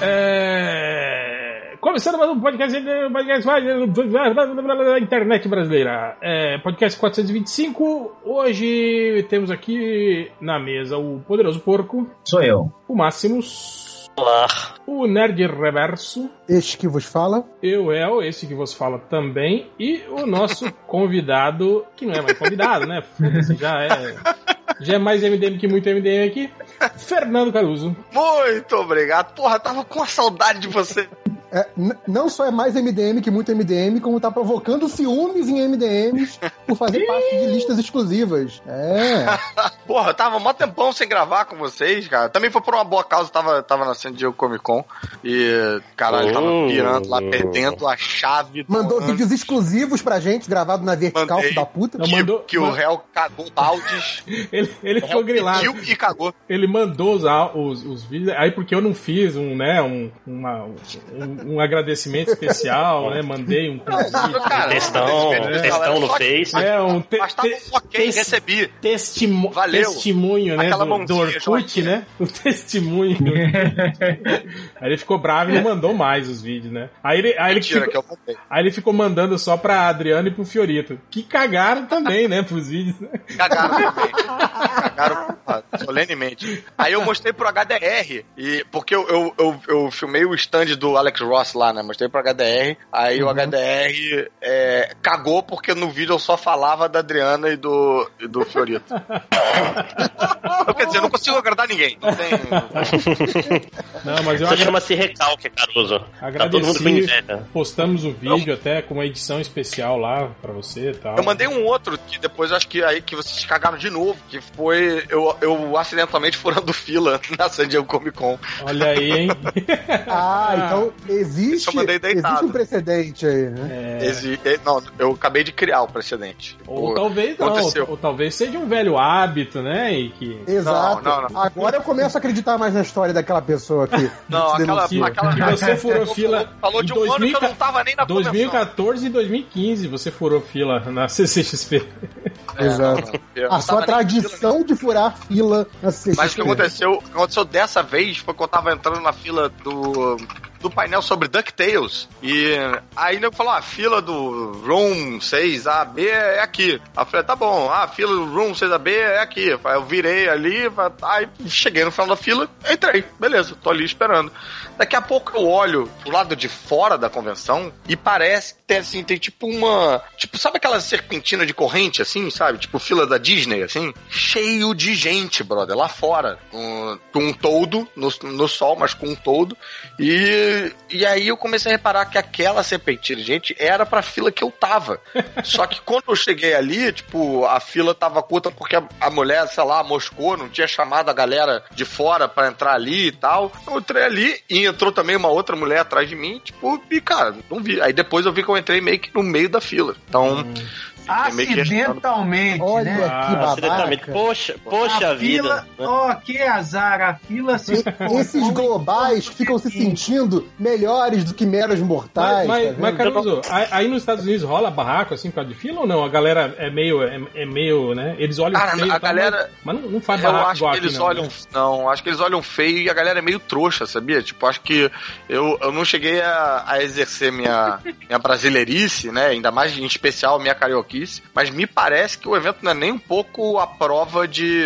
É... Começando mais um podcast, podcast da internet brasileira. É, podcast 425. Hoje temos aqui na mesa o Poderoso Porco. Sou eu. O Máximos. Olá. O Nerd Reverso. Este que vos fala. Eu, El, esse que vos fala também. E o nosso convidado, que não é mais convidado, né? Foda-se, já é. Já é mais MDM que muito MDM aqui. Fernando Caruso. Muito obrigado. Porra, tava com a saudade de você. É, não só é mais MDM que muito MDM, como tá provocando ciúmes em MDMs por fazer parte de listas exclusivas. É. Porra, eu tava mó tempão sem gravar com vocês, cara. Também foi por uma boa causa, tava, tava na San Diego Comic Con. E, caralho, tava Oh. uh, pirando lá, perdendo a chave. do Mandou lance. vídeos exclusivos pra gente, gravado na vertical, Mandei. filho da puta. Que, mandou- que o réu cagou baldes. Ele, ele ficou grilado. e cagou. Ele mandou os, os, os vídeos, aí porque eu não fiz um, né, um, uma- um, um agradecimento especial, né, mandei um convite. Textão, textão galera. no que- Face. É, um te, Bastava te- um ok, tes- recebi. testimo- Valeu. testemunho, né, Aquela do, do Orkut, né, o testemunho. aí ele ficou bravo e não mandou mais os vídeos, né. Aí ele, aí ele, Mentira, ficou, que eu mandei. aí ele ficou mandando só pra Adriano e pro Fiorito, que cagaram também, né, pros vídeos. né. Cagaram também. Cagaram solenemente. Aí eu mostrei pro HDR, e, porque eu, eu, eu, eu filmei o stand do Alex Ross lá, né? Mostrei pro HDR, aí o HDR é, cagou porque no vídeo eu só falava da Adriana e do, e do Fiorito. Quer dizer, eu não consigo agradar ninguém. Não tem. Não, mas eu Isso agra- chama-se recalque, Caruso. Tá todo mundo com agradeci, inveja. postamos o vídeo até com uma edição especial lá pra você e tal. Eu mandei um outro que depois acho que aí que vocês cagaram de novo, que foi eu, eu acidentalmente furando fila na San Diego Comic Con. Olha aí, hein? Ah, então existe, eu mandei deitado. existe um precedente aí, né? É, Exi- eh, Não, eu acabei de criar o precedente. ou O- talvez não, aconteceu. ou talvez seja um velho hábito, né? E que, Exato. Não, não, não. Agora eu começo a acreditar mais na história daquela pessoa que Não, aquela, aquela que você furou fila Falou de um ano que eu 2000 não tava nem na convenção. 2014 e 2015 você furou fila na CCXP. É, Exato. não, não. Eu A sua na fila, tradição de furar fila na CCXP. Mas o que aconteceu, o que aconteceu dessa vez foi que eu tava entrando na fila do, do painel sobre DuckTales. E aí ele falou: ah, a fila do Room 6AB é aqui. Aí eu falei, tá bom, ah, a fila do Room 6AB é aqui. Aí eu virei ali, aí cheguei no final da fila, entrei, beleza, tô ali esperando. Daqui a pouco eu olho pro lado de fora da convenção e parece que tem assim, tem tipo uma. Tipo, sabe aquela serpentina de corrente, assim, sabe? Tipo fila da Disney, assim? Cheio de gente, brother, lá fora. Um, com um todo, no, no sol, mas com um todo. E, e aí eu comecei a reparar que aquela serpentina gente era pra fila que eu tava. Só que quando eu cheguei ali, tipo, a fila tava curta porque a, a mulher, sei lá, moscou, não tinha chamado a galera de fora pra entrar ali e tal. Eu entrei ali e entrou também uma outra mulher atrás de mim, tipo, e cara, não vi. Aí depois eu vi que eu entrei meio que no meio da fila. Então. restando. Acidentalmente, Olha né? que Acidentalmente. babaca. Poxa, poxa a vida. fila, ó, que azar, a fila se Esses globais ficam se sentindo melhores do que meros mortais. Mas, tá vendo? mas, Caruso, aí nos Estados Unidos rola barraco assim por causa de fila ou não? A galera é meio, é, é meio, né? Eles olham Cara, feio, a tal, galera- mas, mas não, não faz Eu barraco acho igual que eles não, olham. né? Não, acho que eles olham feio e a galera é meio trouxa, sabia? Tipo, acho que eu, eu não cheguei a, a exercer minha, minha brasileirice, né? Ainda mais em especial minha carioquice. Mas me parece que o evento não é nem um pouco a prova de.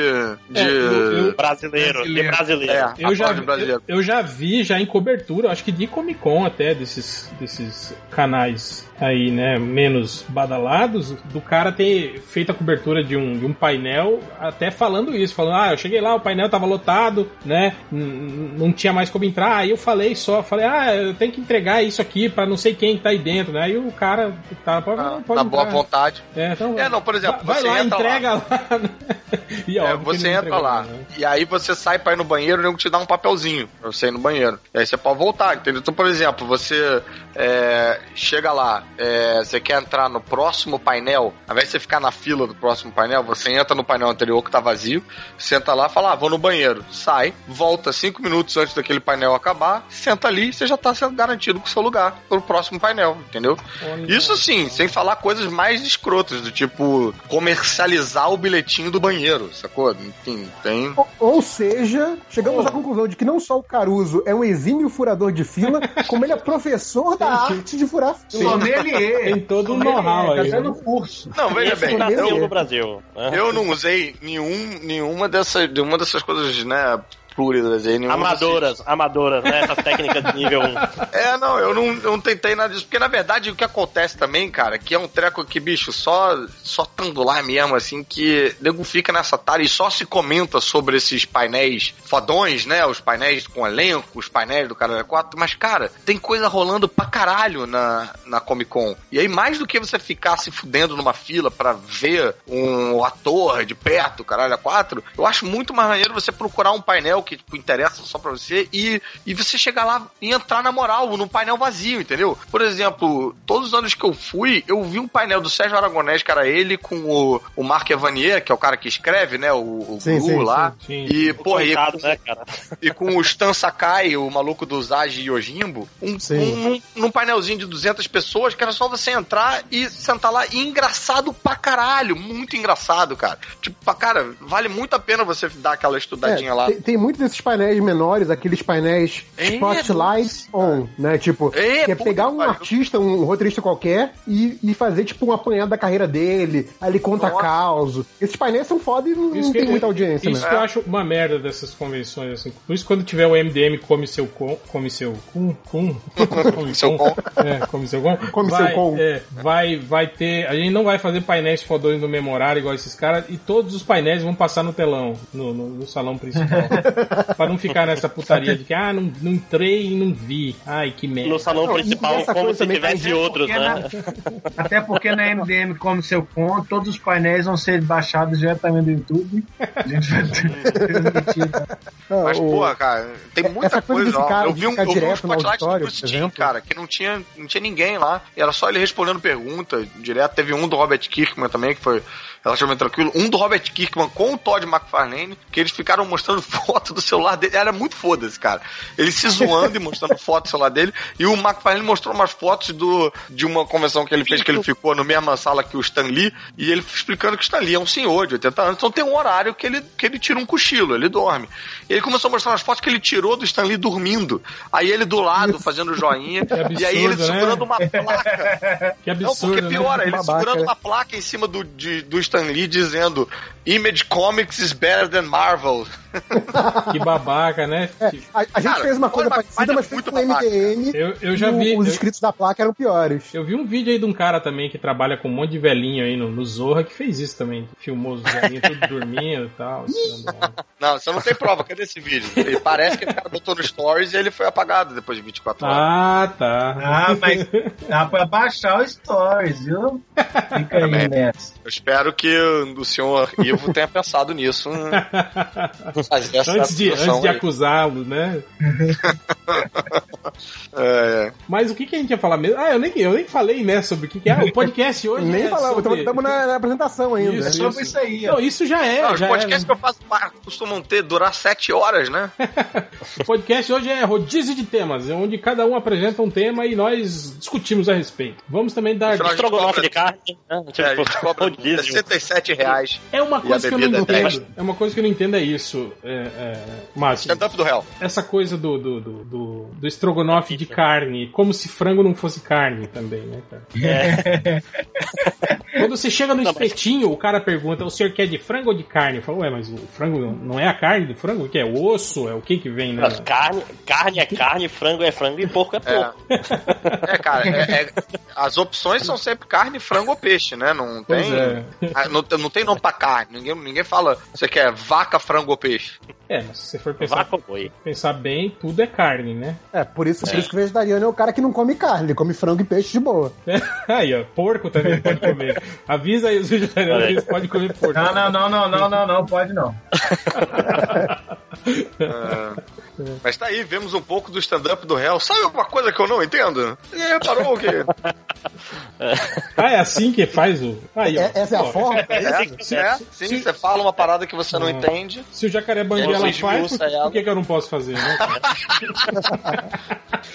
de... É, Brasileiro, que brasileiro. É, Eu já, de eu, brasileiro. eu já vi já em cobertura, acho que de Comic Con até, desses, desses canais aí, né, menos badalados, do cara ter feito a cobertura de um, de um painel, até falando isso, falando, ah, eu cheguei lá, o painel tava lotado, né, não tinha mais como entrar, aí eu falei só, falei, ah, eu tenho que entregar isso aqui pra não sei quem tá aí dentro, né, aí o cara tá, pode, Na, pode na boa entrar. É, então, É, não, por exemplo, vai, você vai lá, entra entrega lá. né? E, É, óbvio que você entra entregou, lá. né? E aí você sai pra ir no banheiro e o nego te dá um papelzinho pra você ir no banheiro. E aí você pode voltar, entendeu? Então, por exemplo, você é, chega lá, é, você quer entrar no próximo painel, ao invés de você ficar na fila do próximo painel, você entra no painel anterior que tá vazio, senta lá, fala, ah, vou no banheiro, sai, volta cinco minutos antes daquele painel acabar, senta ali, você já tá sendo garantido com o seu lugar pro próximo painel, entendeu? Olha Isso sim, sem falar coisas mais escrotas, do tipo comercializar o bilhetinho do banheiro. sacou? Enfim, tem. Ou, ou seja, chegamos à conclusão de que não só o Caruso é um exímio furador de fila, como ele é professor da arte de furar fila. Sommelier. Tem todo um know-how Tá aí. fazendo curso. Não, veja Esse bem, nasceu eu- no Brasil. né? eu não usei nenhum, nenhuma, dessas, nenhuma dessas coisas, né, plúridas aí. nenhuma Amadoras, amadoras, né? Essas técnicas de nível 1. É, não, eu não, eu não tentei nada disso. Porque, na verdade, o que acontece também, cara, que é um treco que, bicho, só, só tando lá mesmo, assim, que nego fica nessa tara e só se comenta sobre esses painéis fodões, né? Os painéis com elenco, os painéis do Caralho 4. Mas, cara, tem coisa rolando pra caralho na, na Comic Con. E aí, mais do que você ficar se fudendo numa fila pra ver um ator de perto, Caralho 4, eu acho muito mais maneiro você procurar um painel que tipo, interessa só pra você e, e você chegar lá e entrar na moral, no painel vazio, entendeu? Por exemplo, todos os anos que eu fui, eu vi um painel do Sérgio Aragonés, que era ele com o, o Marc Evanier, que é o cara que escreve, né? O, o Sim, sim, lá. sim. E, porra, e, Coitado, né, cara? e com o Stan Sakai, o maluco do Zage Yojimbo, um, Sim. um, num- num painelzinho de 200 pessoas, que era só você entrar e sentar lá. E engraçado pra caralho, muito engraçado, cara. Tipo, pra cara, vale muito a pena você dar aquela estudadinha É, lá. Tem, tem muitos desses painéis menores, aqueles painéis É, spotlight on, né? Tipo, É, que é pegar um artista, um roteirista qualquer e, e fazer, tipo, um apanhado da carreira dele. Aí ele conta Nossa. causa. Esses painéis são foda e não, não tem muita audiência, Isso né? que eu acho uma merda dessas convenções, assim. Por isso quando tiver o MDM come seu com, come seu cum, cum, come Seu com. É, come seu com. Come vai, seu com. É, vai, vai ter, a gente não vai fazer painéis fodões no memorário igual esses caras e todos os painéis vão passar no telão, no, no, no salão principal. pra não ficar nessa putaria de que, ah, não, não entrei e não vi. Ai, que merda. No salão Não, principal, como se tivesse Até outros, porque né? na- até porque na MDM Come Seu Com, todos os painéis vão ser baixados diretamente do YouTube. A gente vai transmitir. Mas, o- porra, cara, tem muita essa coisa coisa cara Eu vi um, eu vi um spotlight do Bruce por Timm, exemplo. cara, que não tinha, não tinha ninguém lá. Era só ele respondendo pergunta direto. Teve um do Robert Kirkman também, que foi relativamente tranquilo. Um do Robert Kirkman com o Todd McFarlane, que eles ficaram mostrando foto do celular dele. Era muito foda-se, cara. Ele se zoando e mostrando foto do celular dele. E o McFarlane mostrou umas fotos do, de uma convenção que ele fez, que ele ficou na mesma sala que o Stan Lee. E ele explicando que o Stan Lee é um senhor de 80 anos. Então tem um horário que ele, que ele tira um cochilo, ele dorme. E ele começou a mostrar umas fotos que ele tirou do Stan Lee dormindo. Aí ele do lado fazendo joinha. absurdo, e aí ele né? segurando uma placa. Que Não, absurdo, porque piora, né? ele segurando né? uma placa em cima do, de- do Stan Lee dizendo Image Comics is better than Marvel. Que babaca, né? É, a, a gente Cara, fez uma coisa parecida, mas é mas foi muito com o babaca. MDM. Eu, eu já vi. Os eu- inscritos da placa eram piores. Eu vi um vídeo aí de um cara também que trabalha com um monte de velhinho aí no, no Zorra que fez isso também. Filmou os velhinhos tudo dormindo e tal. tirando onda. Não, você não tem prova, cadê esse vídeo? Ele parece que o cara botou no Stories e ele foi apagado depois de 24 horas. Ah, tá. Ah, mas dá pra baixar o Stories, viu? Fica aí nessa. Eu espero que o senhor Ivo tenha pensado nisso. fazer essa antes de, antes de acusá-lo, né? É, Mas o que, que a gente ia falar mesmo? Ah, eu nem, eu nem falei, né, sobre o que, que é. O podcast hoje. Nem é falamos, sobre... estamos na, na apresentação ainda. Isso, É sobre isso aí, Não, ó. isso já é. não, os já é, podcasts né? que eu faço costumam ter, durar 7 horas, né? O podcast hoje é rodízio de temas, é onde cada um apresenta um tema e nós discutimos a respeito. Vamos também dar. Estrogonofe de carne, né? É, a gente Tipo, cobra rodízio. 67 reais. É uma coisa que eu não é entendo. É uma coisa que eu não entendo é isso, é, é, Márcio. Stand-up do réu. Essa coisa do, do, do, do, do estrogonofe de carne, como se frango não fosse carne também, né, cara? Quando você chega no espetinho, o cara pergunta: o senhor quer de frango ou de carne? Eu falo, ué, mas o frango não é a carne do frango? O que é? O osso? É o que que vem, né? Mas carne, carne é carne, frango é frango e porco é É. porco. É, cara, é- é- as opções são sempre carne, frango ou peixe, né? Não tem. é. Ah, Não, não tem nome pra carne. Ninguém, ninguém fala você quer vaca, frango ou peixe. É, mas se você for pensar, pensar bem, tudo é carne, né? É, por isso, por isso que o vegetariano é o cara que não come carne, ele come frango e peixe de boa. Aí, ó, porco também pode comer. Avisa aí os vegetarianos que eles podem comer porco. Não, não, não, não, não, não, não, pode não. É. Mas tá aí, vemos um pouco do stand-up do réu. Sabe uma coisa que eu não entendo? E aí, reparou o quê? Ah, é assim que faz o. Aí, ó. É- essa é a forma? É, é, sim, você fala uma parada que você não Ah. entende. Se o jacaré É, você faz, por, ela. por que, que eu não posso fazer, né?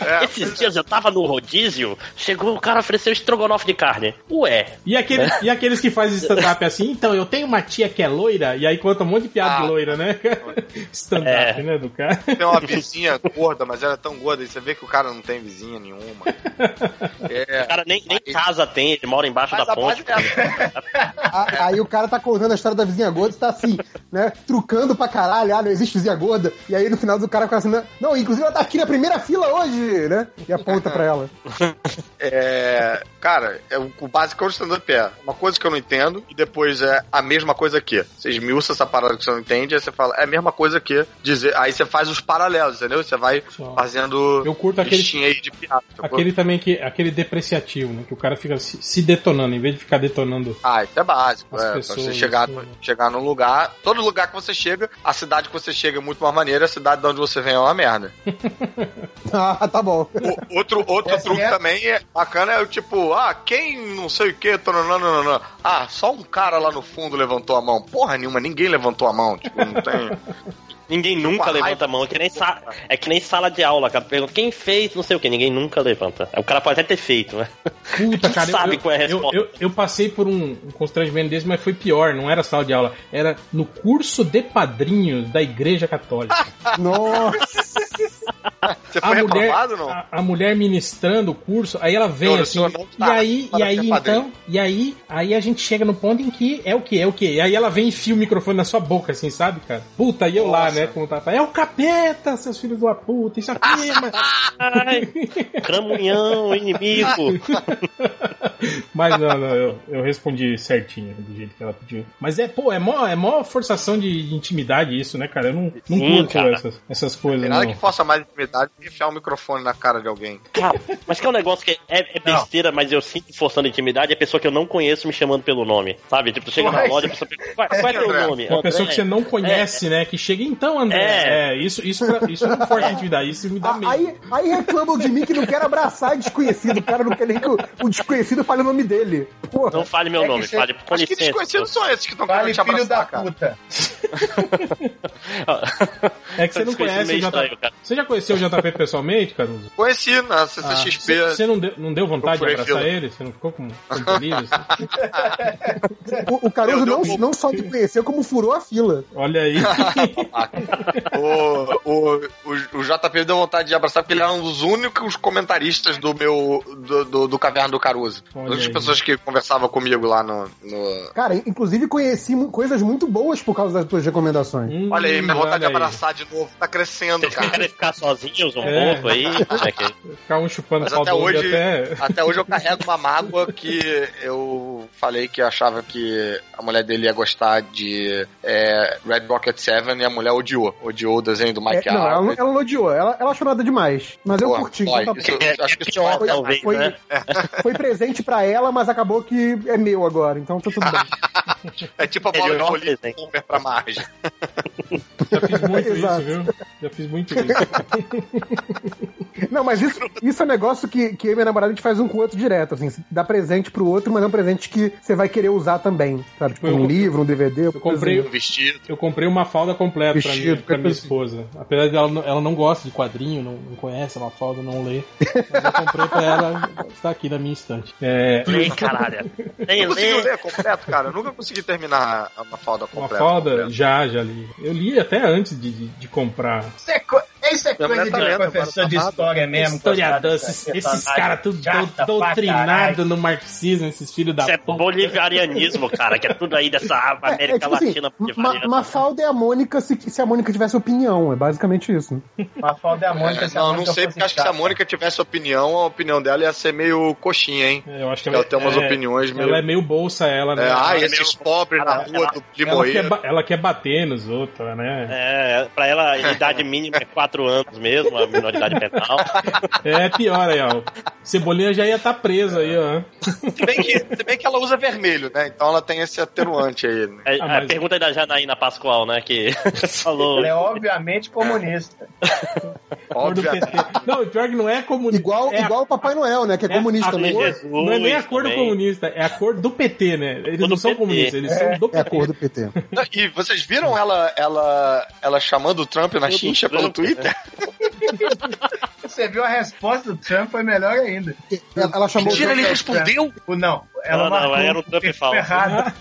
É, Esses dias eu tava no rodízio, chegou o cara ofereceu estrogonofe de carne. Ué, E, aquele, e aqueles que fazem stand-up assim, então, eu tenho uma tia que é loira, e aí conta um monte de piada Ah. de loira, né? stand-up, É. né, do cara. tem uma vizinha gorda, mas ela é tão gorda, e você vê que o cara não tem vizinha nenhuma. É. o cara nem, nem casa tem, ele mora embaixo da a ponte. base é Aí o cara tá contando a história da vizinha gorda e tá assim, né? Trucando pra caralho, ah, existe vizinha gorda. E aí no final do cara fica assim, não, inclusive ela tá aqui na primeira fila hoje, né? E aponta pra ela. É, cara, é o, o básico é o stand-up é uma coisa que eu não entendo e depois é a mesma coisa que. Você esmiuça essa parada que você não entende, aí você fala, é a mesma coisa que dizer. Aí você faz os paralelos, entendeu? Você vai Só. fazendo Eu curto aquele- de piada. Aquele também que. Aquele depreciativo, né? Que o cara fica se, se detonando, em vez de ficar detonando. Ah, isso é básico. As É, pra pessoas, você chegar, assim, né? chegar num lugar. Todo lugar que você chega, a cidade que você chega é muito mais maneira, a cidade de onde você vem é uma merda. Ah, tá bom. O- outro outro Essa truque é- também é bacana é o tipo, ah, quem não sei o que, ah, só um cara lá no fundo levantou a mão. Porra nenhuma, ninguém levantou a mão. Tipo, não tem. Ninguém nunca Uma levanta a mão, é que, nem sa- é que nem sala de aula, cara. Pergunta quem fez, não sei o que, ninguém nunca levanta. O cara pode até ter feito, né? Puta, cara, eu, sabe eu, qual é a eu, resposta. eu, eu passei por um, um constrangimento desse, mas foi pior, não era sala de aula, era no curso de padrinhos da Igreja Católica. Nossa. Você foi reprovado não? a, a mulher ministrando o curso, aí ela vem assim, não e tá aí, e aí padrinho. então, e aí, aí a gente chega no ponto em que é o que, é o que, e aí ela vem e enfia o microfone na sua boca, assim, sabe, cara? Puta, e eu lá, Nossa. né, como tá, é o capeta, seus filhos de uma puta, isso aqui, mas... Cramunhão, inimigo. Mas não, não, eu, eu respondi certinho, do jeito que ela pediu. Mas é, pô, é mó, é mó forçação de, de intimidade isso, né, cara? Eu não, não Sim, curto cara. essas, essas coisas, Tem nada não. que faça mais intimidade que enfiar o microfone na cara de alguém. Cara, mas que é um negócio que é, é besteira, mas eu sinto forçando intimidade, é a pessoa que eu não conheço me chamando pelo nome. Sabe? Tipo, chega na Mas- loja, a pessoa pergunta, qual, qual é teu André. nome? Uma pessoa André. que você não conhece, né? Que chega, então, André. É. É, isso, isso, isso não força a intimidade, isso me dá Ah, medo. Aí, aí reclamam de mim que não quero abraçar desconhecido. O cara não quer nem que o, o desconhecido fale o nome dele. Porra. Não fale meu É nome, você- fale com Acho que desconhecidos são esses que estão querendo te filho da abraçar, cara. puta. É que você não conhece JP. estranho, cara. Você já conheceu o JP pessoalmente, Caruso? Conheci na Ah, CCXP. Você você não deu, não deu vontade de abraçar fila. ele? Você não ficou com com delírio? assim? O, o Caruso não, não só te conheceu, como furou a fila. Olha aí. o, o, o, o JP deu vontade de abraçar porque ele era um dos únicos comentaristas do meu. do, do, do Caverna do Caruso. Olha As únicas aí. pessoas que conversavam comigo lá no. no- Cara, inclusive conheci coisas muito boas por causa das tuas recomendações. Hum, Olha aí, minha vontade de abraçar de novo tá crescendo, Vocês cara. ficar sozinhos um É. aí? Como é que é? Ficar um chupando Mas pau até hoje, até... até hoje eu carrego uma mágoa que eu falei que achava que a mulher dele ia gostar de é, Red Rocket 7 e a mulher odiou. Odiou o desenho do É, Mike não, ela, Harvey. não- ela não odiou. Ela, ela achou nada demais. Mas eu Porra, curti. tá isso-. É, acho que é isso pior, vai- talvez, foi, né? foi presente pra ela, mas acabou que é meu agora. Então tá tudo bem. É tipo a bola de desenho. super pra margem. Já fiz muito isso, Exato. viu? Já fiz muito isso. Não, mas isso, isso é um negócio que, que eu e minha namorada a gente faz um com o outro direto, assim. Você dá presente pro outro, mas é um presente que você vai querer usar também. Sabe? Tipo, Eu- um livro, um DVD. Eu comprei, Um vestido. eu comprei uma falda completa pra, Vestido, mim, pra minha esposa. Apesar de ela, não- ela não gosta de quadrinho, não, não conhece uma falda, não lê. Mas eu comprei pra ela, está aqui na minha estante. É, Lê, caralho. Conseguiu lê. ler completo, cara? Eu nunca consegui terminar uma falda uma completa. falda, completa. já, já li. Eu li até antes de, de, de comprar. Isso é, co- isso é coisa de lendo, professor de história mesmo. Historiador, esses, esses caras tudo doutrinados no marxismo, esses filhos da Isso é bolivarianismo, cara, que é tudo aí dessa É, é América tipo assim, Latina Ma bolivariana. Mafalda é a Mônica se, se a Mônica tivesse opinião. É basicamente isso. Uma falda é a Mônica. É, se a não, não Mônica sei, porque acho que se a. Mônica tivesse opinião, a opinião dela ia ser meio coxinha, hein? É, Eu acho que Ela tem umas é- opiniões meio. Ela é meio bolsa, ela, né? É, ah, ela, esses pobres na rua do Limoeiro. ela quer bater nos outros, né? É, pra ela, a idade mínima é 4 atenuantes mesmo, a minoridade penal. É pior aí, ó. Cebolinha já ia estar tá presa aí, ó. Se bem, que, se bem que ela usa vermelho, né? Então ela tem esse atenuante aí. Né? É, Ah, A mas- pergunta aí da Janaína Pascoal, né? Que falou. Ela é obviamente comunista. Do. PT. Não, o pior que não é comunista. Igual, é a- igual o Papai Noel, né? Que é, é comunista a também. Não é nem a cor do também. comunista, é a cor do PT, né? Eles não do são PT. comunistas, eles são do É a PT. cor do PT. Não, E vocês viram ela, ela, ela chamando o Trump na chincha pelo Trump, Twitter? Você viu a resposta do Trump, foi melhor ainda. Ela, ela chamou Mentira, o ele Trump- respondeu? O não, ela Não, não, marcou era um o Trump errado.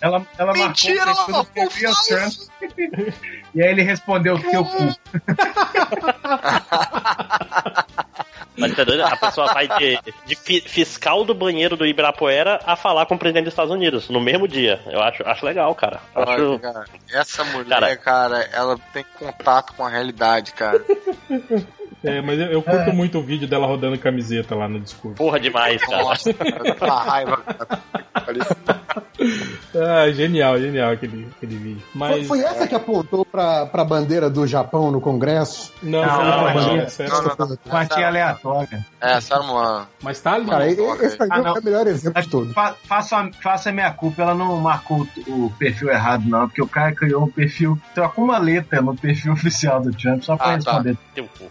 Ela, ela Mentira, ela marcou o marcou falso. Trump. E aí ele respondeu teu cu. Mas tá doido? A pessoa vai de, de fi- fiscal do banheiro do Ibirapuera a falar com o presidente dos Estados Unidos no mesmo dia. Eu acho, acho legal, cara. Eu Olha, Acho, cara, essa mulher, Cara. cara, ela tem contato com a realidade, cara. É, mas eu, eu curto muito o vídeo dela rodando camiseta lá no discurso. porra demais, cara. Nossa, cara, uma raiva. Ah, genial, genial aquele, aquele vídeo. Foi, Mas. foi essa que apontou pra, pra bandeira do Japão no Congresso? Não, Não, foi não, outra não, bandeira, sério. não, não, não. Quartinha aleatória. É, essa era uma. Mas tá ali. Cara, não, esse pra mim Ah, é o melhor exemplo de todos. Fa faça, faça a minha culpa, ela não marcou o, o perfil errado, não, porque o cara criou um perfil, trocou uma letra no perfil oficial do Trump só pra Ah, tá. responder. Teu cu.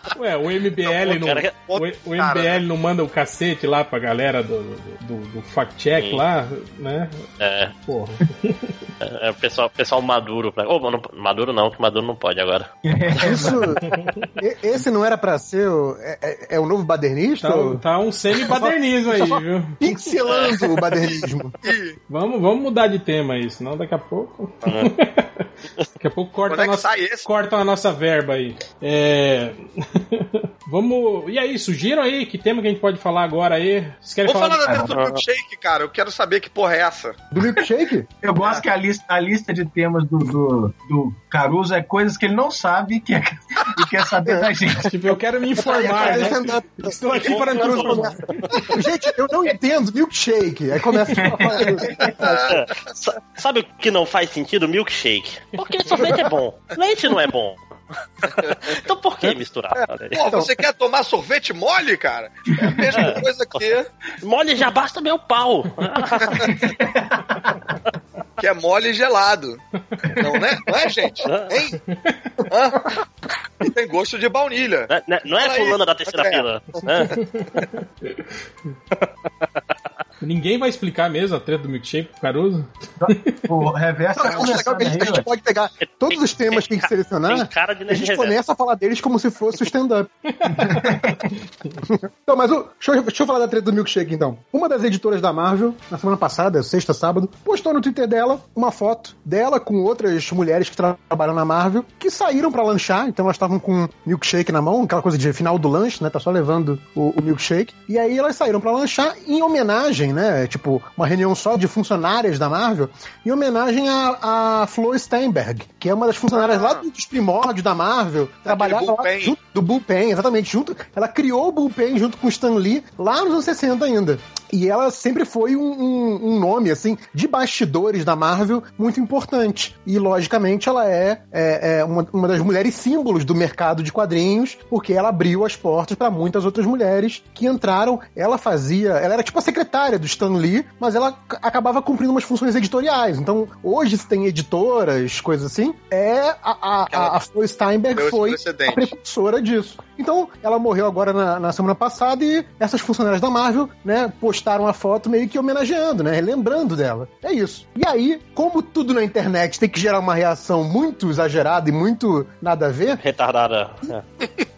Ué, o MBL não. Cara, O, o MBL não manda o cacete lá pra galera do, do, do fact-check lá, né? É, Porra. é, é o pessoal, pessoal maduro. Pra... Ô, não- maduro não, que maduro não pode agora. Isso, esse não era pra ser o, é, é- é o novo badernista? Tá, ou- tá um semi-badernismo aí, viu? Pixelando o badernismo. Vamos, vamos mudar de tema aí, senão daqui a pouco. daqui a pouco corta é a nossa, a nossa verba aí. É. vamos. E aí, sugiram aí que tema que a gente pode falar agora aí? Vocês querem Vou falar? falar da de- treta do milkshake, cara. Eu quero saber que porra é essa. Do milkshake? Eu gosto que a lista, a lista de temas do, do, do Caruso é coisas que ele não sabe e quer, e quer saber da gente. Tipo, eu quero me informar, né? Estou aqui para me informar. Gente, eu não entendo milkshake. Aí começa a Sabe o que não faz sentido? Milkshake. Porque sorvete é bom. Leite não é bom. Então por que misturar? Pô, você quer tomar sorvete mole, cara? É a mesma coisa que, Mole já basta meu pau. que é mole e gelado. Não, né? Não é, gente? Hein? Tem gosto de baunilha. Não é Fala aí, fulana da terceira André. fila. né? Ninguém vai explicar mesmo a treta do milkshake pro Caruso? O reverso Não, acho legal começando que a gente, a gente pode pegar todos os temas que Tem selecionar cara de e a gente reverso. começa a falar deles como se fosse o stand-up. então, mas o, deixa, eu, deixa eu falar da treta do milkshake então. Uma das editoras da Marvel, na semana passada, sexta, sábado, postou no Twitter dela uma foto dela com outras mulheres que tra- trabalham na Marvel, que saíram pra lanchar, então elas estavam com milkshake na mão, aquela coisa de final do lanche, né? Tá só levando o, o milkshake. E aí elas saíram pra lanchar em homenagem, né? Tipo, uma reunião só de funcionárias da Marvel, em homenagem a, a Flo Steinberg, que é uma das funcionárias lá dos primórdios da Marvel, trabalhava lá junto do Bullpen, exatamente, junto. Ela criou o Bullpen junto com o Stan Lee lá nos anos 60 ainda. E ela sempre foi um, um- um nome, assim, de bastidores da Marvel muito importante. E, logicamente, ela é, é- é uma, uma das mulheres símbolos do mercado de quadrinhos, porque ela abriu as portas para muitas outras mulheres que entraram. Ela fazia. Ela era tipo a secretária do Stan Lee, mas ela acabava cumprindo umas funções editoriais. Então, hoje, se tem editoras, coisas assim, é a, a, a, a Flo Steinberg foi a precursora disso. Então, ela morreu agora na, na semana passada e essas funcionárias da Marvel, né, postaram a foto meio que homenageando, né, lembrando dela. É isso. E aí, como tudo na internet tem que gerar uma reação muito exagerada e muito nada a ver, Retardada. É.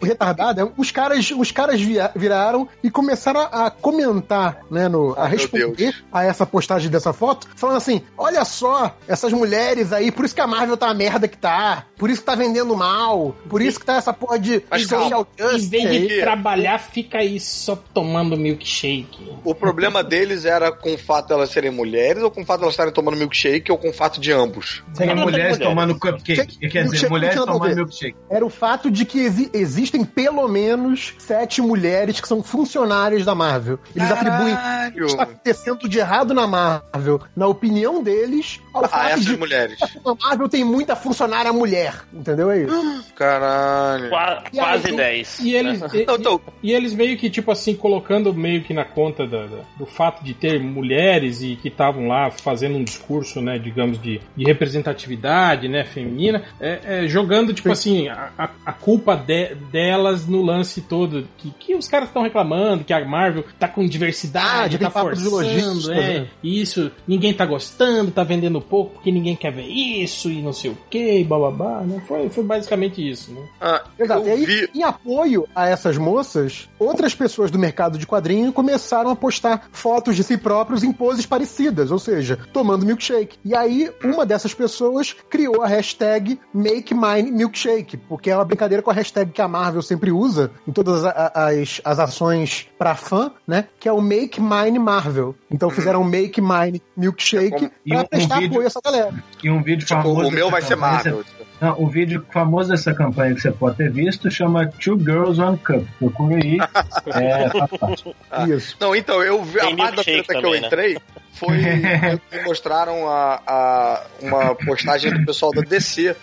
retardada, os caras, os caras via- viraram e começaram a, comentar, né, no, a responder a essa postagem dessa foto, falando assim: olha só, essas mulheres aí, por isso que a Marvel tá a merda que tá, por isso que tá vendendo mal, por isso que tá essa porra de Mas que Em vez de que trabalhar, fica aí só tomando milkshake. o problema deles era com o fato de elas serem mulheres, ou com o fato de elas estarem tomando milkshake, ou com o fato de ambos. Tem mulheres mulheres. tomando cupcake. Quer dizer, Milkshake mulheres tomando ver. milkshake. Era o fato de que exi- existem pelo menos sete mulheres que são funcionárias da Marvel. Eles atribuem Caralho! está acontecendo de errado na Marvel, na opinião deles, ao Ah, fato essas de mulheres. a Marvel tem muita funcionária mulher. Entendeu? É isso. Caralho. Qua- E aí, quase tu- 10. E eles, e, Não, então, e eles meio que, tipo assim, colocando meio que na conta da- da- do fato de ter mulheres e que estavam lá fazendo um discurso, né, digamos, de, de representatividade, né, feminina, é, é, jogando, tipo assim, a, a- culpa de- delas no lance todo, que, que os caras estão reclamando, que a Marvel tá com Ah, diversidade, de tem tá papo de forçando, é, né? isso, ninguém tá gostando, tá vendendo pouco porque ninguém quer ver isso e não sei o que, bababá, né, foi, foi basicamente isso, né. ah, Exato. E aí, vi. em apoio a essas moças, outras pessoas do mercado de quadrinho começaram a postar fotos de si próprios em poses parecidas, ou seja, tomando milkshake. E aí, uma dessas pessoas criou a hashtag Make Mine Milkshake, porque é uma brincadeira com a hashtag que a Marvel sempre usa em todas a- as, as ações pra fã, né? Que é o Make Mine Marvel. Então fizeram o Make Mine Milkshake E um- pra um prestar vídeo- apoio a essa galera. E um vídeo Tipo, famoso. o meu vai ser Marvel. você- Não, o vídeo famoso dessa campanha que você pode ter visto chama Two Girls One Cup. Procura aí. é, fantástico. Ah. Isso. Não, então, eu vi Tem a parte da treta que eu né? entrei foi me mostraram a, a- uma postagem do pessoal da DC,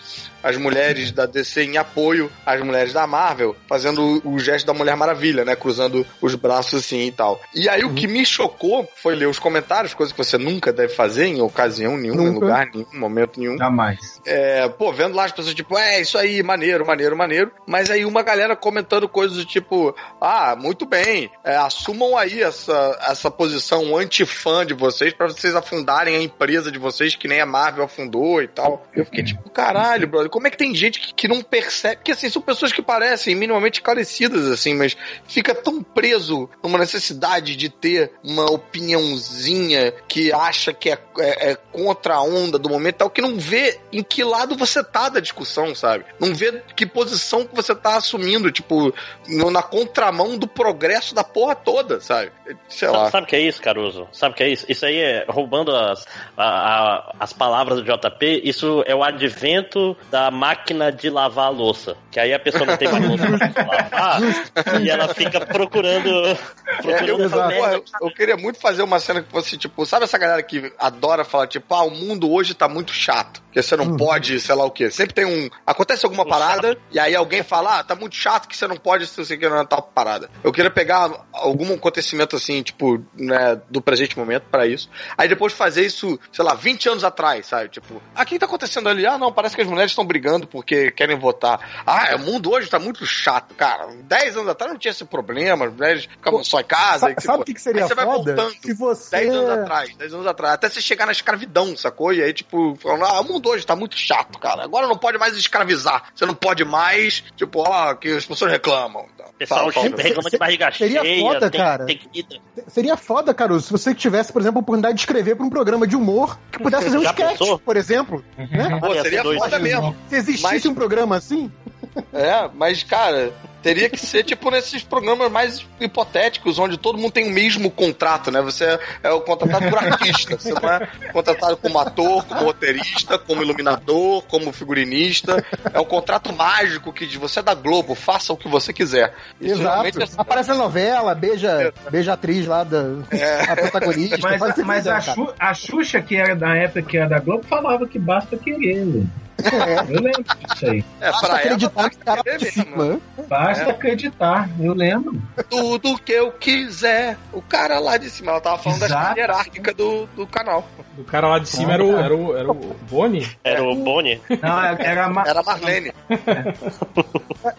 as mulheres da DC em apoio às mulheres da Marvel, fazendo o gesto da Mulher Maravilha, né, cruzando os braços assim e tal. E aí o que me chocou foi ler os comentários, coisa que você nunca deve fazer em ocasião nenhuma, em Nunca. lugar nenhum, momento nenhum. Jamais. É, pô, vendo lá as pessoas, tipo, é, isso aí, maneiro, maneiro, maneiro. Mas aí uma galera comentando coisas do tipo, ah, muito bem, é, assumam aí essa, essa posição anti-fã de vocês pra vocês afundarem a empresa de vocês que nem a Marvel afundou e tal. Eu fiquei tipo, caralho, brother, como é que tem gente que, que não percebe? Porque assim, são pessoas que parecem minimamente esclarecidas, assim, mas fica tão preso numa necessidade de ter uma opiniãozinha que acha que é, é- é contra a onda do momento e tal, que não vê em que lado você tá da discussão, sabe? Não vê que posição que você tá assumindo, tipo, na contramão do progresso da porra toda, sabe? Sei Sabe, lá. sabe o que é isso, Caruso? Sabe o que é isso? Isso aí é roubando as, a- a- as palavras do JP. Isso é o advento da máquina de lavar a louça. Que aí a pessoa não tem mais louça pra lavar e ela fica procurando. É, procurando eu, porra, merda. eu- eu queria muito fazer uma cena que fosse, tipo, sabe essa galera que adora falar, tipo, ah, o mundo hoje tá muito chato, que você não pode, sei lá o quê. Sempre tem um. Acontece alguma Um parada, e aí alguém fala, ah, tá muito chato que você não pode, se você quer na tal parada. Eu queria pegar algum acontecimento assim, tipo, né, do presente momento pra isso. Aí depois fazer isso, sei lá, 20 anos atrás, sabe? Tipo, ah, o que tá acontecendo ali? Ah, não, parece que as mulheres estão brigando porque querem votar. Ah, o mundo hoje tá muito chato, cara. 10 anos atrás não tinha esse problema, as mulheres ficavam só em casa. Sa- e se sabe o que, que seria Aí você vai foda? voltando. Se você. 10 anos atrás, 10 anos atrás. Até você chegar na escravidão, sacou? E aí, tipo, falando, ah, o mundo hoje tá muito chato, cara. Agora não pode mais escravizar. Você não pode mais, tipo, ó, que as pessoas reclamam. Então, O pessoal fala, reclama de barriga seria cheia, foda, tem, cara. tem que Seria foda, Caruso, se você tivesse, por exemplo, a oportunidade de escrever pra um programa de humor que pudesse fazer um Já sketch, pensou? por exemplo. Né? Pô, Ia seria foda mesmo. Se existisse Mas- um programa assim, É, mas, cara, teria que ser, tipo, nesses programas mais hipotéticos, onde todo mundo tem o mesmo contrato, né? Você é o contratado por artista. Você não é contratado como ator, como roteirista, como iluminador, como figurinista. É um contrato mágico que diz, você é da Globo, faça o que você quiser. Isso exato. é- Aparece na novela, beija, beija a atriz lá, da, a protagonista. Mas, mas quiser, a. Xu- a Xuxa, que era da época que era da Globo, falava que basta querer. É. Eu lembro disso aí. É, Basta acreditar que o cara cima. Basta É. acreditar, eu lembro. tudo que eu quiser. O cara lá de cima, ela tava falando da Exato. escala hierárquica do, do canal. O cara lá de cima era o, era o, era o Boni. Era o Boni. Não, era, ma- Era a Marlene.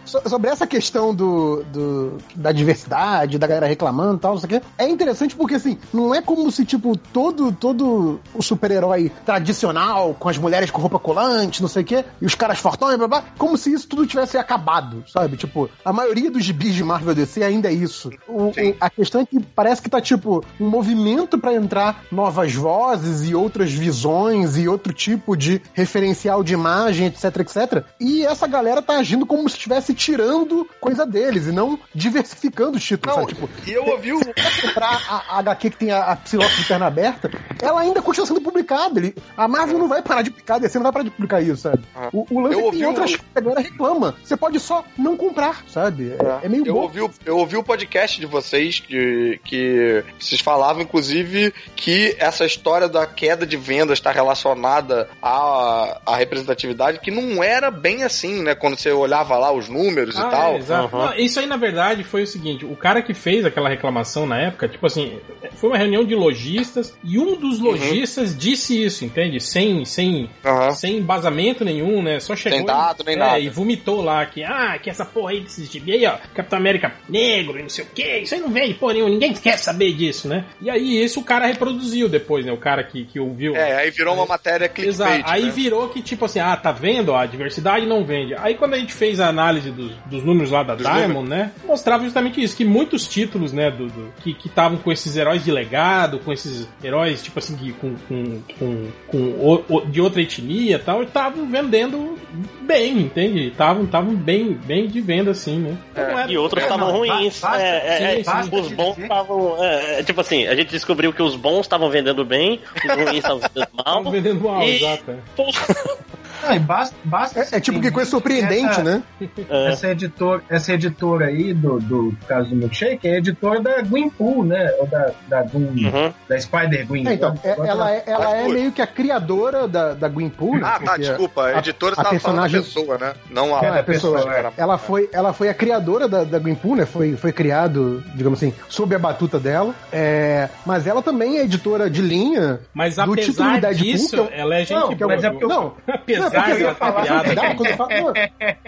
So- sobre essa questão do, do- da diversidade, da galera reclamando e tal, não sei o quê, é interessante porque, assim, não é como se, tipo, todo, todo o super-herói tradicional, com as mulheres com roupa colante, não sei o quê, e os caras fortões, blá, blá, como se isso tudo tivesse acabado, sabe? Tipo, a maioria dos gibis de Marvel DC ainda é isso. O- a questão é que parece que tá, tipo, um movimento pra entrar novas vozes e e outras visões e outro tipo de referencial de imagem, etc, etc. E essa galera tá agindo como se estivesse tirando coisa deles e não diversificando os títulos, Não, sabe? Tipo, e eu ouvi o. se você comprar a, a HQ que tem a, a Psylocke de perna aberta, ela ainda continua sendo publicada. Ele, a Marvel não vai parar de publicar, a DC não vai parar de publicar isso, sabe? O, o lance Eu é que ouvi tem o- outras coisas que a galera reclama. Você pode só não comprar, sabe? É, é meio Eu bom. ouvi, o, eu ouvi o podcast de vocês que, que vocês falavam, inclusive, que essa história da queda de vendas está relacionada à, à representatividade, que não era bem assim, né? Quando você olhava lá os números Ah, e tal. é, exato. Uhum. Não, isso aí, na verdade, foi o seguinte: o cara que fez aquela reclamação na época, tipo assim, foi uma reunião de lojistas e um dos Uhum. lojistas disse isso, entende? Sem, sem, Aham. sem embasamento nenhum, né? Só chegou. Sem dado, e, nem é, nada. E vomitou lá que, ah, que essa porra aí desses gibi aí, ó, Capitão América negro e não sei o que, isso aí não vende porra nenhuma, ninguém quer saber disso, né? E aí isso o cara reproduziu depois, né? O cara que, que ouviu. É, aí virou uma matéria Exato. clickbait. Aí né? virou que, tipo assim, ah, tá vendo? ó, A diversidade não vende. Aí quando a gente fez a análise dos, dos números lá da Dos Diamond, né? Mostrava justamente isso, que muitos títulos, né, do, do- que estavam com esses heróis de legado, com esses heróis, tipo assim, que, com, com, com, com o- o- de outra etnia e tal, estavam vendendo bem, entende? Estavam estavam bem, bem de venda, assim, né? Era- E outros É, estavam não, ruins. basta- é, é, é, sim, sim. os bons estavam. é, é, tipo assim, a gente descobriu que os bons estavam vendendo bem, os ruins estavam vendendo mal. Estavam vendendo mal, E- exato. é. Não, e basta, basta É, é tipo que coisa surpreendente, essa, né? é. Essa editora, essa editora aí do, do caso do Milkshake é editora da Gwenpool, né? Ou da, da, Uhum. da Spider Gwen. É, então, é- ela, é, ela é meio que a criadora da, da Gwenpool, né? Ah, tá, desculpa. A editora a estava falando da personagem- pessoa, né? Não a, É, a pessoa, personagem. ela foi, ela foi a criadora da, da Gwenpool, né? Foi, foi criado, digamos assim, sob a batuta dela. É, mas ela também é editora de linha. Mas Do título apesar Deadpool, disso, eu- ela é gente Não, boa. mas é porque eu- Não, Apesar é porque dela a ter impressão que dá quando fala-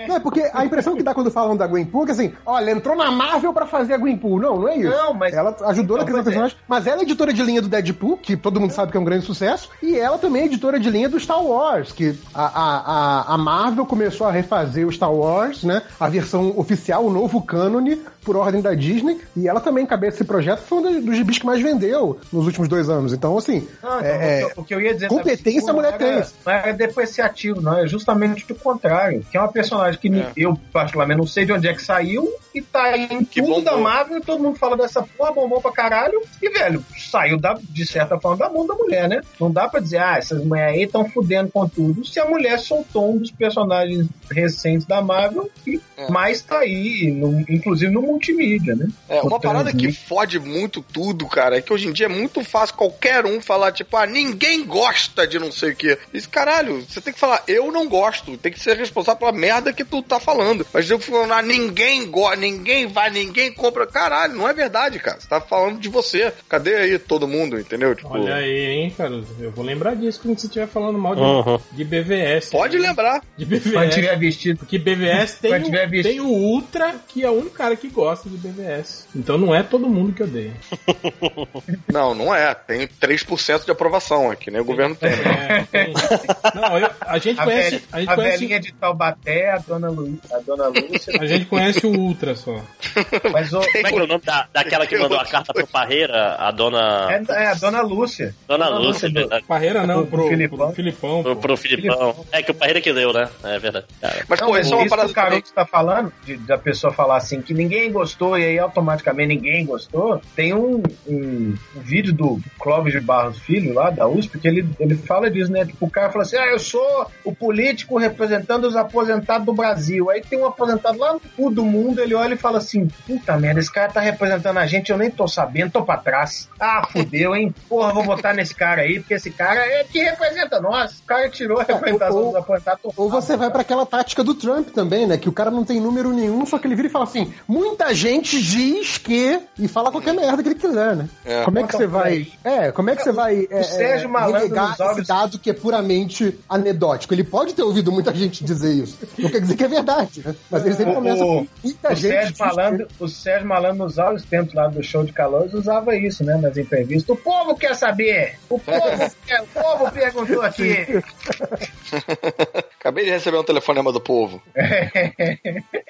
não, é porque a impressão que dá quando falam da Gwenpool é que assim, olha, entrou na Marvel pra fazer a Gwenpool. Não, não é isso. Não, mas- Ela ajudou na Não, criação do mas é. personagem, mas ela é editora de linha do Deadpool, que todo mundo sabe que é um grande sucesso, e ela também é editora de linha do Star Wars, que a, a, a, a Marvel começou a refazer o Star Wars, né? A versão oficial, o novo cânone, por ordem da Disney, e ela também encabeça esse projeto, foi um dos, dos gibis que mais vendeu nos últimos dois anos. Então, assim, Não, então, é- o, que, eu- o que eu ia dizer competência sabe, a mulher não era, tem. Não era depreciativo, não. É justamente o contrário. Que é uma personagem que É. eu, particularmente, não sei de onde é que saiu e tá em Que tudo bombou. da Marvel e todo mundo fala dessa porra, bombou pra caralho. E, velho, saiu da, de certa forma da mão da mulher, né? Não dá pra dizer, ah, essas mulheres aí estão fudendo com tudo. Se a mulher soltou um dos personagens recentes da Marvel e É. mais tá aí, no- inclusive no multimídia, né? É, uma parada que né? fode muito tudo, cara, é que hoje em dia é muito fácil qualquer um falar, tipo, ah, ninguém gosta de não sei o quê. Isso, caralho, você tem que falar, eu não gosto, tem que ser responsável pela merda que tu tá falando. Mas eu falando, ah, ninguém gosta, ninguém vai, ninguém compra. Caralho, não é verdade, cara. Você tá falando de você. Cadê aí todo mundo, entendeu? Tipo, Olha aí, hein, Caruso. Eu vou lembrar disso quando você estiver falando mal de, Uhum. de BVS. pode né? lembrar. De Quando BVS. tiver vestido. Porque BVS tem, Quando o, tem o Ultra, que é o único cara que gosta de BVS. Então não é todo mundo que odeia. Não, não é. Tem 3% de aprovação aqui, né? O governo tem. É, tem. Não, eu- a gente A, conhece. velha- A gente a conhece. velhinha de Taubaté, a dona, Lu, a dona Lúcia. A gente conhece o Ultra só. Mas o, Como é que é o nome da, daquela que mandou a carta pro Parreira? A dona. é, é a dona Lúcia. Dona Dona Lúcia, é Lúcia. verdade. Parreira não, Pro pro, Filipão. pro Filipão. Pro, pro Filipão. É que o Parreira que deu, né? É verdade. Cara. Mas, Não, pô, isso é uma isso que parada o. Caruso está falando, de, da pessoa falar assim, que ninguém gostou e aí automaticamente ninguém gostou, tem um, um, um vídeo do Clóvis de Barros Filho, lá da USP, que ele, ele fala disso, né? Tipo, o cara fala assim, ah, eu sou o político representando os aposentados do Brasil. Aí tem um aposentado lá no cu do mundo, ele olha e fala assim, puta merda, esse cara tá representando a gente, eu nem tô sabendo, tô pra trás. Ah, fudeu, hein? Porra, vou votar nesse cara aí, porque esse cara é que representa nós. O cara tirou a representação ou- dos aposentados. Ou você vai pra aquela tática do Trump também, né? Que o cara não tem número nenhum, só que ele vira e fala assim: muita gente diz que. E fala qualquer merda que ele quiser, né? É. Como é que você vai. É, como é que você vai. é, Sérgio é, Malandro nos esse olhos- dado que é puramente anedótico? Ele pode ter ouvido muita gente dizer isso. Não quer dizer que é verdade, né? Mas ele sempre O- começa o- com muita O gente. Sérgio, que- Malandro, o Sérgio Malandro nos vários tempos lá do show de calores usava isso, né? Nas entrevistas. O povo quer saber! O povo, quer, o povo perguntou aqui! Acabei de receber um telefonema do povo. Ah,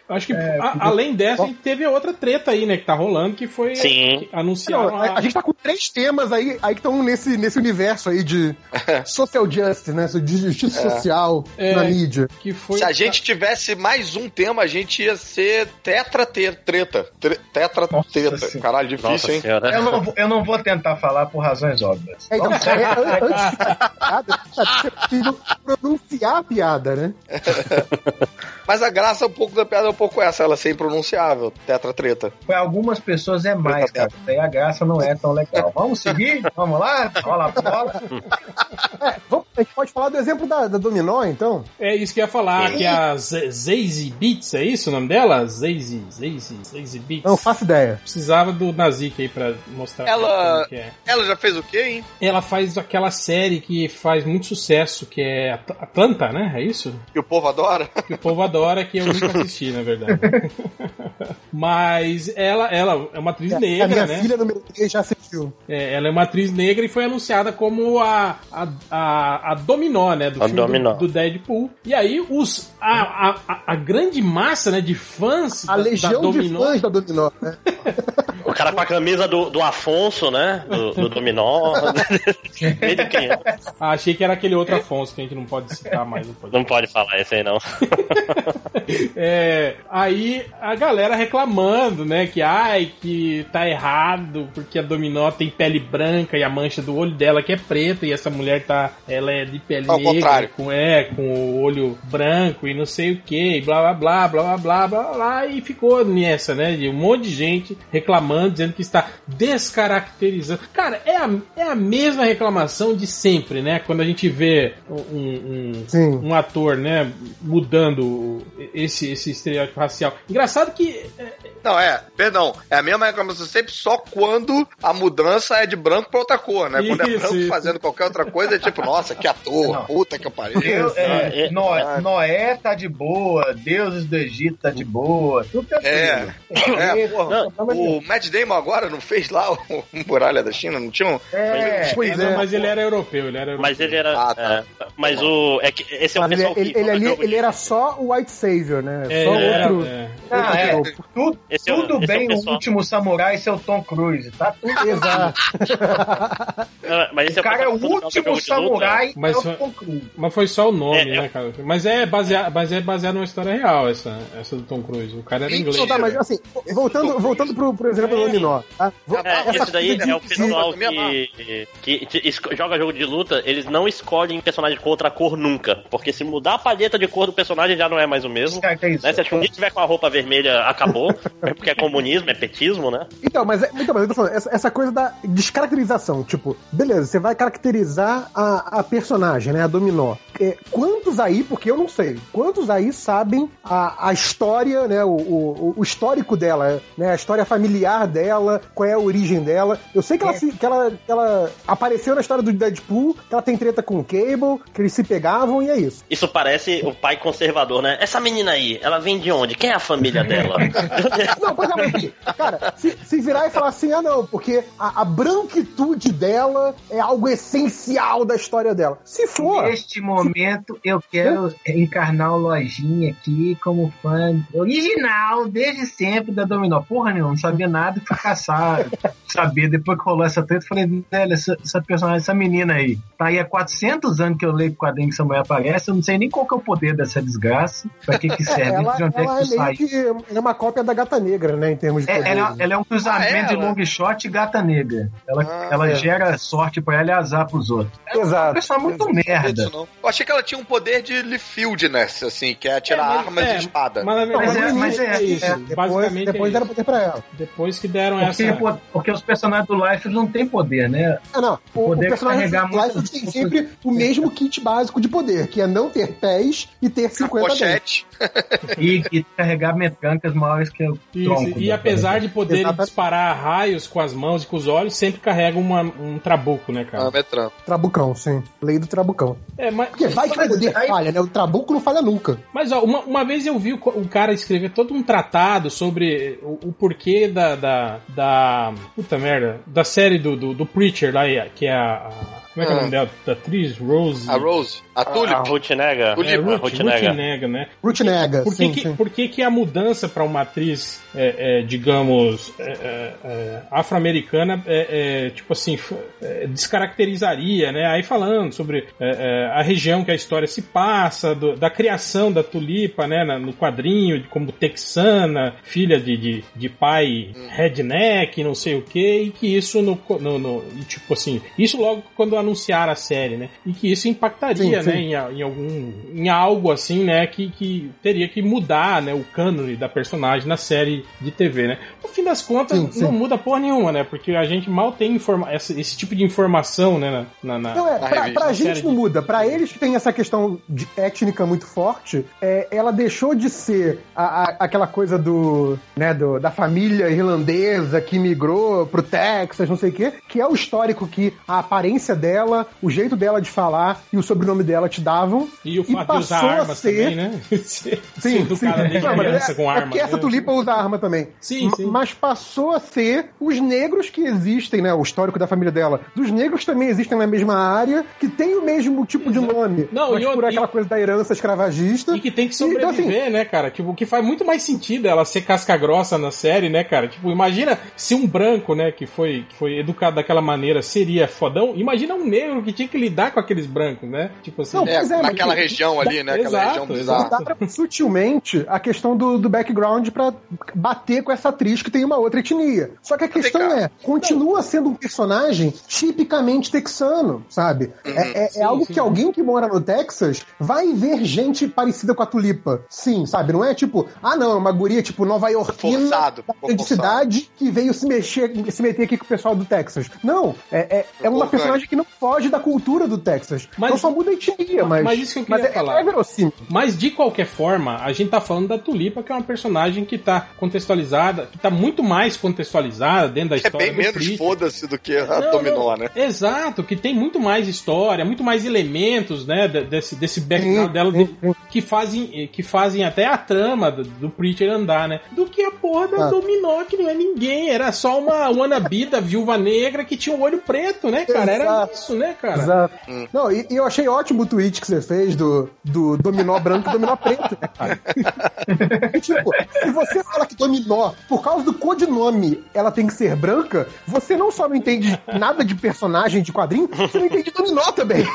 Acho que a- além dessa, a gente teve outra treta aí, né, que tá rolando, que foi Sim. que anunciaram Não, a, a gente tá com três temas aí, aí que estão nesse, nesse universo aí de social justice, né? De justiça social É. na mídia. que foi Se a gente tivesse mais um tema, a gente ia ser tetra ter- treta. Tre- Tetra treta. Caralho, difícil, Nossa hein? Eu não, vou- eu não vou tentar falar por razões óbvias. É, então, é, é, antes de piada, você precisa pronunciar a piada, né? Mas a graça um pouco da piada é um pouco essa, ela ser impronunciável. Tetra treta. Para algumas pessoas é mais, cara. Daí a graça não é tão legal. Vamos seguir? Vamos lá? Rola a bola. É, vamos, a gente pode falar do exemplo da, da Dominó, então? É isso que eu ia falar, que é a Z- Zazie Beats, é isso o nome dela? Zazie, Zazie, Zazie Beats. Não faço ideia. Precisava do Nazik aí pra mostrar Ela- como que é. Ela já fez o quê, hein? Ela faz aquela série que faz muito sucesso, que é At- Atlanta, né? É isso? Que o povo adora? Que o povo adora, que eu nunca assisti, na verdade. Mas ela, ela é uma atriz a negra, minha né? filha número 3 já assistiu. É, ela é uma atriz negra e foi anunciada como a, a, a, a Dominó, né? Do A filme Dominó. Do, do Deadpool. E aí, os, a, a, a- a grande massa né, de fãs A da, legião da de Dominó. fãs da Dominó, né? O cara com a camisa do, do Afonso, né? Do, do Dominó. De é. Ah, achei que era aquele outro Afonso que a gente não pode citar mais. Não pode. Não pode falar esse aí, não. É, aí a galera reclamando, né? Que ai, que tá errado, porque a Dominó tem pele branca e a mancha do olho dela que é preta, e essa mulher tá. Ela é de pele Ao negra, contrário. com, é, com o olho branco e não sei o que, blá blá blá, blá blá blá, blá blá, e ficou nessa, né? De um monte de gente reclamando, dizendo que está descaracterizando. Cara, é a, é a mesma reclamação de sempre, né? Quando a gente vê um- um, um ator, né, mudando esse, esse estereótipo racial. Engraçado que. é, Não, é, perdão. É a mesma reclamação sempre, só quando a mudança é de branco pra outra cor, né? Quando é Isso, branco isso. fazendo qualquer outra coisa, é tipo, nossa, que ator, Não. puta que pariu. Deus, é, É, Noé, Noé tá de boa, deuses do Egito tá de boa, tudo tá É, é, porra. Não, O Matt Damon agora não fez lá o Muralha da China? Não tinha um... É, Pois é. mas ele era europeu, ele era europeu. Mas ele era. Ah, tá. é, mas o. É que esse é o Mas ele, pessoal ele, que. ele, de- ele era só o White Savior, né? É, só era- outro. é. Ah, é. outro grupo. tudo, Esse é esse é o bem o último samurai ser o Tom Cruise, tá tudo Exato. Não, mas esse O cara é o que último de luta. samurai, Mas é foi- o Tom Cruise. Mas foi só o nome, É, é. né, cara? Mas é baseado, mas é baseado numa história real, essa, essa do Tom Cruise. O cara era Mentira. inglês. Não, tá, mas assim, voltando, voltando pro, pro exemplo do Dominó. Tá? É, esse daí é o pessoal que, que, que esco- joga jogo de luta, eles não escolhem personagem com outra cor nunca. Porque se mudar a palheta de cor do personagem já não é mais o mesmo. Caracteriza. Né? Se alguém tiver com a roupa vermelha, acabou. é porque é comunismo, é petismo, né? Então, mas, é- então, mas eu tô falando, essa, essa coisa da descaracterização, tipo, beleza, você vai caracterizar a, a personagem, né, a Dominó. É, quantos aí, porque eu não sei, quantos aí sabem a, a história, né, o, o, o histórico dela, né, a história familiar dela, qual é a origem dela. Eu sei que ela, É. se- que ela, que ela apareceu na história do Deadpool, que ela tem treta com o Cable, que eles se pegavam e é isso. Isso parece o pai conservador, né? Essa menina aí, ela vem de onde? Quem é a família dela? Não, pois é, mas assim, cara, se, se virar e falar assim, ah não, porque a, a branquitude dela é algo essencial da história dela. Se for, Neste momento, eu quero encarnar o Lojinha aqui como fã original, desde sempre, da Dominó. Porra nenhuma, não sabia nada e fui caçar, saber. Depois que rolou essa treta, eu falei, velho, essa, essa personagem, essa menina aí, tá aí há 400 anos que eu leio o quadrinho que essa mulher aparece, eu não sei nem qual que é o poder dessa desgraça, pra que que serve, ela, de onde é ela que é meio sai. que ela é uma cópia da gata negra, né, em termos de É, ela, ela é um cruzamento Ah, é, de long shot e gata negra. Ela, Ah, ela é. gera sorte pra ela e azar pros outros. É uma Exato. pessoa muito merda. Disso, não. Eu achei que ela tinha um poder de Lifieldness, assim, que é atirar É, mas- armas é, de espada. Mas na verdade Mas é- mas é- isso. é, Depois, Basicamente depois é deram poder pra ela. Depois que deram Porque, essa. porque os personagens do Life não têm poder, né? Ah, não. O, o Poder personagem carregar do Life tem sempre o mesmo kit básico de poder, que é não ter pés e ter 50 dentes. E, e carregar metrancas maiores que o Isso, tronco. e do- apesar de poder Exatamente. disparar raios com as mãos e com os olhos, sempre carrega uma- um trabuco, né, cara? Ah, metranco. Trabucão, sim. Lei do trabucão. É, mas, Porque vai que o poder aí- falha, né? O trabuco não falha nunca. mas ó, uma, uma vez eu vi o, um cara escrever todo um tratado sobre o, o porquê da, da, da. Puta merda. Da série do, do, do Preacher lá, que é a. a Como é que é o nome dela? Da atriz? Rose. A Rose. A A Tulip. Ruth nega. É, A Ruth, Ruth Ruth nega. nega, né? Ruth nega, Por que, sim, que, sim. por que, que a mudança para uma atriz, é, é, digamos, é, é, é, afro-americana, é, é, tipo assim, é, descaracterizaria, né? Aí falando sobre é, é, a região que a história se passa, do- da criação da tulipa, né? na- no quadrinho, de como texana, filha de, de, de pai redneck, não sei o que, e que isso no, no, no- tipo assim, isso logo quando anunciaram a série, né? E que isso impactaria, Sim, sim. né? Em, em algum em algo assim, né, que, que teria que mudar, né, o cânone da personagem na série de TV, né? No fim das contas, Sim, não muda porra nenhuma, né? Porque a gente mal tem informa esse, esse tipo de informação, né, na, na- Não, é, na pra, revista, pra na gente não de- muda. Pra eles que tem essa questão de étnica muito forte, é, ela deixou de ser a- a- aquela coisa do, né, do, da família irlandesa que migrou pro Texas, não sei o quê, que é o histórico que a aparência dela, o jeito dela de falar e o sobrenome dela te davam. E o e fato de usar passou a armas ser- também, né? Ser Sim, do sim. cara desde criança é, com é arma. porque essa né? tulipa usa arma também. Sim, sim. Mas passou a ser os negros que existem, né? O histórico da família dela. Dos negros também existem na mesma área, que tem o mesmo tipo de nome. Não, mas e por aquela coisa da herança escravagista. E que tem que Então, assim, sobreviver, né, cara? Tipo, o que faz muito mais sentido ela ser casca grossa na série, né, cara? Tipo, imagina se um branco, né, que foi, que foi educado daquela maneira seria fodão. Imagina um negro que tinha que lidar com aqueles brancos, né? Tipo assim. Não, É, é, mas- naquela região ali, né? Aquela Exato, região exato. bizarra. Sutilmente a questão do, do background pra bater com essa atriz que tem uma outra etnia. Só que a questão é, continua sendo um personagem tipicamente texano, sabe? É, é- é Sim, algo sim. que alguém que mora no Texas vai ver gente parecida com a tulipa. Sim, sabe? Não é tipo, ah não, é uma guria tipo nova iorquina Forçado, grande cidade que veio se mexer, se meter aqui com o pessoal do Texas. Não, é, é, é uma personagem que não foge da cultura do Texas. Mas- então só muda a etnia, mas. mas isso que eu queria mas é, falar. é verossímil. Mas de qualquer forma, a gente tá falando da Tulipa, que é uma personagem que tá contextualizada, que tá muito mais contextualizada dentro da É história bem do menos foda-se do que a Não, Dominó, não. né? Exato, que tem muito mais história, muito mais elementos, né, de- desse, desse background dela de- que fazem que fazem até a trama do, do Preacher andar, né? Do que a porra da Ah. Dominó, que não é ninguém, era só uma wannabe da viúva negra que tinha um olho preto, né, cara? Era Exato. Isso, né, cara? Exato. Hum. Não, e, e eu achei ótimo o tweet que você fez do, do dominó branco e dominó preto, né, cara? E, tipo, se você fala que dominó, por causa do codinome, ela tem que ser branca, você não só não entende nada de personagem de quadrinho, você não entende dominó também.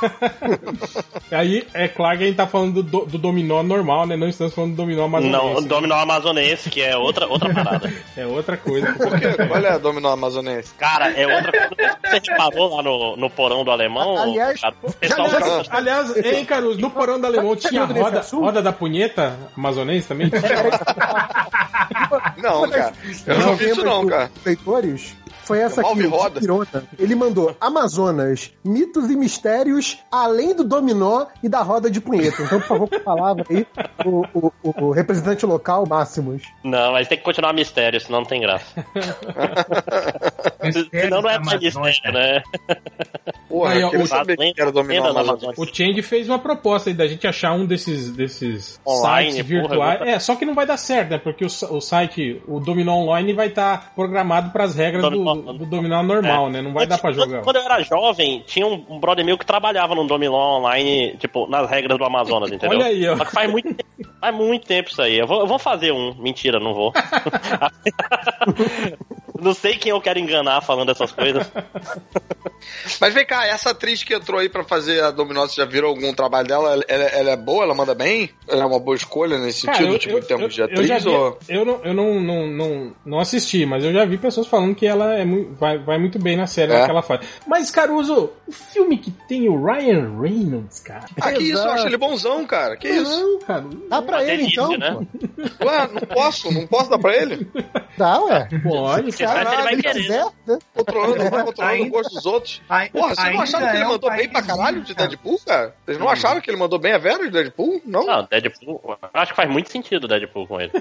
Aí é claro que a gente tá falando do, do dominó normal, né? Não estamos falando do dominó amazonense. Não, o né? Dominó Amazonense, que é outra, outra parada. É outra coisa. Por quê? Qual é Dominó amazonense? Cara, é outra coisa. Você reparou lá no, no porão do alemão? Aliás, cara, aliás. Aliás, hein, Caruso, no porão da Alemão tinha nesse roda, roda da punheta amazonense também? Não, cara. Eu não vi isso não, cara. Leitores, foi essa Eu mal aqui, roda. Pirona. Ele mandou Amazonas, mitos e mistérios, além do dominó e da roda de punheta. Então, por favor, com a palavra aí, o, o- o- o representante local, Máximos. Não, mas tem que continuar mistério, senão não tem graça. senão não é mais mistério, né? Porra, Aí, ó, o- saber que era. O Change fez uma proposta aí da gente achar um desses, desses Online, sites porra, virtuais. vou- É, só que não vai dar certo, né? Porque o, o site, o Dominó Online, vai estar programado para as regras Dominó- do, do Dominó normal, né? Não vai dar pra jogar. Quando eu era jovem, tinha um, um brother meu que trabalhava num Dominó online, tipo, nas regras do Amazonas, entendeu? Olha aí, ó. Só que faz muito, tempo- faz muito tempo isso aí. Eu vou, eu vou fazer um. Mentira, não vou. não sei quem eu quero enganar falando essas coisas. Mas vem cá, essa atriz que entrou aí pra fazer a Dominó, você já viram algum trabalho dela? Ela, ela- ela é boa? Ela manda bem? Ela é uma boa escolha nesse Cara, sentido, eu- tipo, eu- em termos de eu- eu já atriz? vi- ou... Eu, não, eu não, não, não, não assisti, mas eu já vi pessoas falando que ela é vai, vai muito bem na série É? que ela faz. Mas, Caruso, o filme que tem o Ryan Reynolds, cara. Ah, que isso? Eu acho ele bonzão, cara. Que isso? Não, cara. Dá pra ele, delícia, então? né? Ué, não posso, não posso dar pra ele? Dá, ué. Pode, cara. sabe que ele vai querer. quiser, né? Controlando, vai controlando o gosto dos outros. Porra, vocês não acharam que ele é mandou bem pra caralho de. Deadpool, cara? Vocês não acharam que ele mandou bem a Vera de Deadpool? Não? Não, Deadpool. eu Acho que faz muito sentido o Deadpool com ele.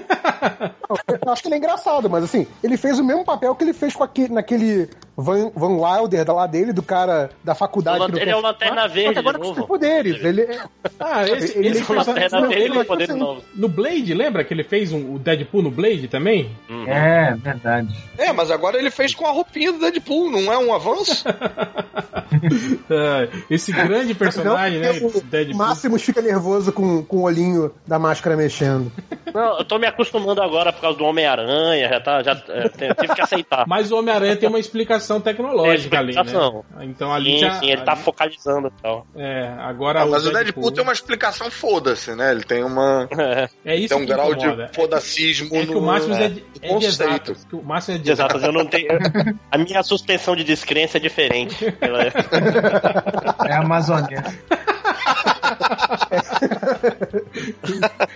Eu acho que ele é engraçado, mas assim, ele fez o mesmo papel que ele fez com aquele, naquele Van, Van Wilder da lá dele, do cara da faculdade. Ele quer é o Lanterna Verde agora de com novo. poderes. Ele é- Ah, esse, Ele- esse ele-. Lanterna não, Verde ele poder um- novo. No Blade, lembra que ele fez um, o Deadpool no Blade também? É, verdade. É, mas agora ele fez com a roupinha do Deadpool, não é um avanço? Esse grande personagem, Não, né? o Deadpool. Máximos fica nervoso com, com o olhinho da máscara mexendo. Não, eu tô me acostumando agora por causa do Homem-Aranha, já tá, já é, tive que aceitar. Mas o Homem-Aranha tem uma explicação tecnológica Tem ali, né? Então ali sim, já. sim, ele tá ali- focalizando e tal. É, agora Ah, mas o Deadpool tem uma explicação foda-se, né? Ele tem uma. É isso Tem um que grau incomoda. de fodacismo É que o no, Máximos é, é, de, no é de exatas. que O Máximos é de Exato, exatas. eu não tenho. A minha suspensão de descrença é diferente. Ela é- É a Amazônia.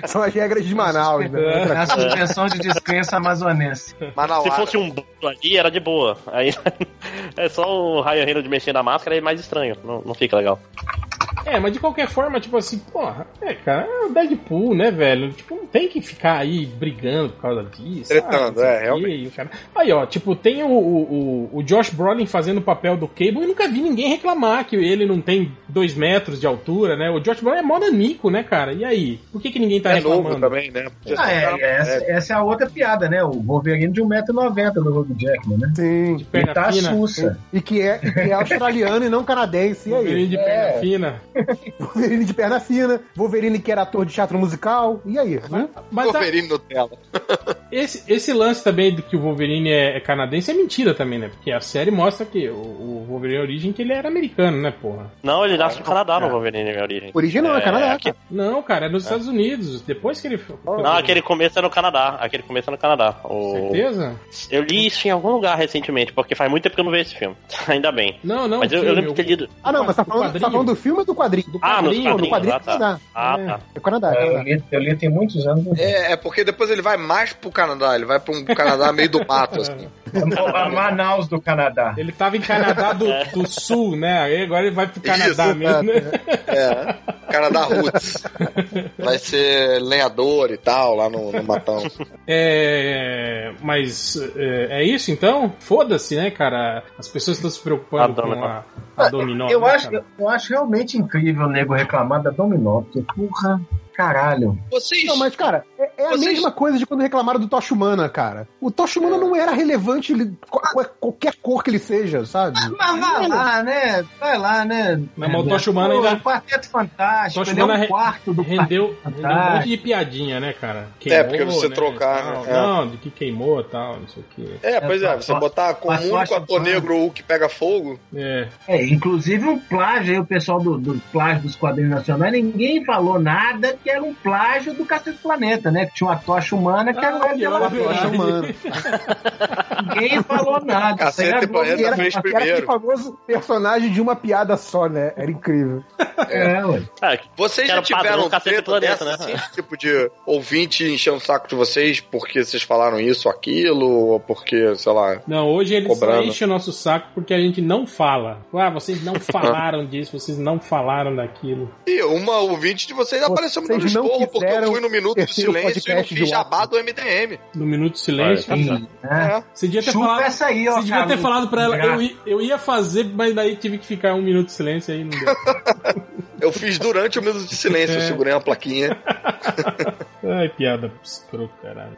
São as regras de Manaus, né? É a suspensão de descrença amazonense. Manauara. Se fosse um bolo ali, era de boa. Aí é só o Ryan Reynolds mexer na máscara, é mais estranho. Não, não fica legal. É, mas de qualquer forma, tipo assim, porra, é, cara, é o Deadpool, né, velho? Tipo, não tem que ficar aí brigando por causa disso. Tretando, sabe? Não sei é, o quê, realmente. e o cara- Aí, ó, tipo, tem o, o, o- Josh Brolin fazendo o papel do Cable e nunca vi ninguém reclamar que ele não tem dois metros de altura, né? O Josh Brolin é mó nanico, né, cara? E aí? Por que, que ninguém tá É reclamando? novo também, né? Ah, é, é, essa, essa é a outra piada, né? O Wolverine de 1,90m do Hugh Jackman, né? Sim. Ele Perna tá fina. sussa. E que é, e que é australiano e não canadense. E Wolverine aí? de perna É. fina. Wolverine de perna fina, Wolverine que era ator de teatro musical. E aí? Né? Mas a- Wolverine Nutella. esse, esse lance também do que o Wolverine é, é canadense é mentira também, né? Porque a série mostra que o, o Wolverine Origem que ele era americano, né, porra? Não, ele nasce no Canadá no Wolverine, minha origem. Original, é, Canadá. aqui- Não, cara, é nos Estados Unidos. Depois que ele. Não, aquele começo é no Canadá. Aquele começo é no Canadá. O... Certeza? Eu li isso em algum lugar recentemente, porque faz muito tempo que eu não vejo esse filme. Ainda bem. Não, não. Mas eu, eu filme, lembro de ter lido. Ah, não, mas tá do falando, tá falando do filme ou do quadrinho? Do Ah, quadrinho, Não, do quadrinho Ah, é tá. Canadá. Ah, é, tá. é Canadá, É, eu, Canadá. li, eu li tem muitos anos. É, é porque depois ele vai mais pro Canadá, ele vai pra um Canadá meio do mato, assim. A Manaus do Canadá. Ele tava em Canadá do, do Sul, né? Aí agora ele vai pro Canadá Isso, mesmo, né? É, Canadá Roots. Vai ser lenhador e tal, lá no, no Matão. É, mas é, é isso então? Foda-se, né, cara? As pessoas estão se preocupando A com a, a Dominó. Eu né, acho, cara? eu acho realmente incrível nego reclamar da Dominó, porque, porra, caralho. Vocês. Não, mas, cara, é, é a Vocês- mesma coisa de quando reclamaram do Tocha Humana, cara. O Tocha Humana não era relevante ele- qual- qualquer cor que ele seja, sabe? Mas vai lá, né? Vai lá, né? Mas o Tocha Humana ainda- O Quarteto Fantástico, Tocha ele é um quarto do Rendeu, Quarteto rendeu um monte de piadinha, né, cara? É, porque você né, trocar, tal. É. Não, de que queimou e tal, não sei o que. É, pois é, você botar com o Mas único acho ator negro o que pega fogo. É. É, inclusive um plágio aí, o pessoal do, do plágio dos quadrinhos nacionais, ninguém falou nada que era um plágio do Cacete Planeta, né? Que tinha uma tocha humana que era Ah, o pior, Ela verdade. Tocha Humana. Ninguém falou nada. Cacete é Planeta era, fez era primeiro. famoso personagem de uma piada só, né? Era incrível. É, ué. Ah, Vocês Era já tiveram Cacete Planeta, dessa, né? assim, tipo de ouvinte enchendo o saco de vocês porque vocês falaram isso ou aquilo, ou porque, sei lá... Não, hoje eles só Cobrando. enchem o nosso saco porque a gente não fala. Ah, vocês não falaram disso, vocês não falaram daquilo. E uma ouvinte de vocês apareceu Vocês não esporro porque eu quiseram fui no Minuto de Silêncio e não fiz jabá do MDM. No Minuto de Silêncio. Né? É. Você devia ter Chupa falado. essa aí, ó, Você devia ter falado pra ela, eu, eu ia fazer, mas daí tive que ficar um minuto de silêncio aí não deu. Eu fiz durante o Minuto de Silêncio, eu É. segurei uma plaquinha. Ai, piada escroto, caralho.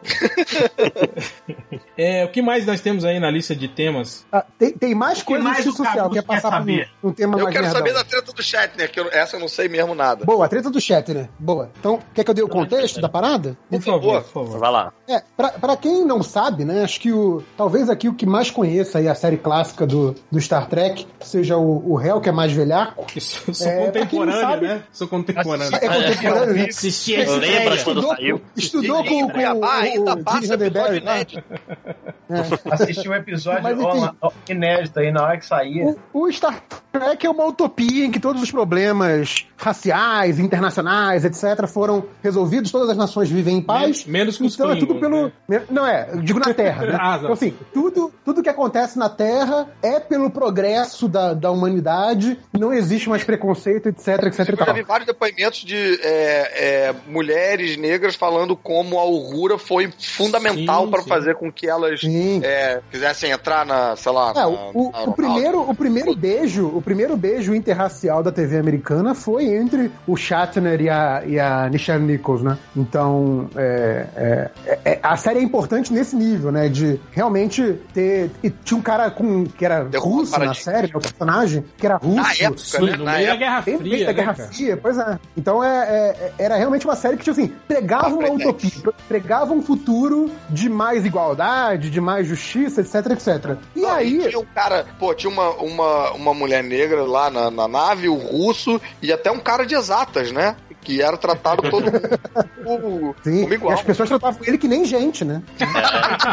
é, o que mais nós temos aí na lista de temas? Ah, tem, tem mais que coisas mais de o social. Quer quer passar por um, um tema Eu mais quero nerdão. saber da treta do chat, né? Que eu- essa eu não sei mesmo nada. Boa, a treta do chat, né? Então, quer que eu dê o contexto da parada? Por favor, por favor. Vai lá. É, pra, pra quem não sabe, né, acho que o. Talvez aqui o que mais conheça aí a série clássica do, do Star Trek seja o, o Hell, que é mais velhaco. Eu sou, É, contemporâneo, sabe- né? Sou contemporâneo. É contemporâneo, né? Assisti a Lembra estreia. quando saiu? estudou com, com, ainda o, Gene Roddenberry episódio É. Assisti um episódio Mas, enfim. ó, inédito aí na hora que saía. O, o Star Trek é uma utopia em que todos os problemas raciais, internacionais, etc., foram resolvidos, todas as nações vivem em paz. Menos com os Então é tudo pelo. né? Não é, eu digo na Terra, né? Ah, então, assim, tudo, tudo que acontece na Terra é pelo progresso da, da humanidade, não existe mais preconceito, etc, etc Eu já vi vários depoimentos de é, é, mulheres negras falando como a Uhura foi fundamental para fazer com que elas é, quisessem entrar na, sei lá. É, na- o, o- na- o primeiro, o primeiro beijo, o primeiro beijo interracial da TV americana foi entre o Shatner e a, e a Nichelle Nichols, né? Então, é, é, é- a série é importante nesse nível, né? De realmente ter. E tinha um cara com, que era Derrubou russo na série, né, o personagem, que era russo. Na época, Sim, né? no Na meio da época. Guerra Bem Fria, da né, Guerra cara? Fria, pois é. Então é, é- era realmente uma série que, tipo assim, pregava uma utopia, pregava um futuro de mais igualdade, de mais justiça, etc, etc. E Não, aí. tinha um cara, pô, tinha uma, uma, uma mulher negra lá na, na nave, o russo, e até um cara de exatas, né? Que era tratado todo mundo como, Sim, como e igual. as pessoas tratavam ele que nem gente, né?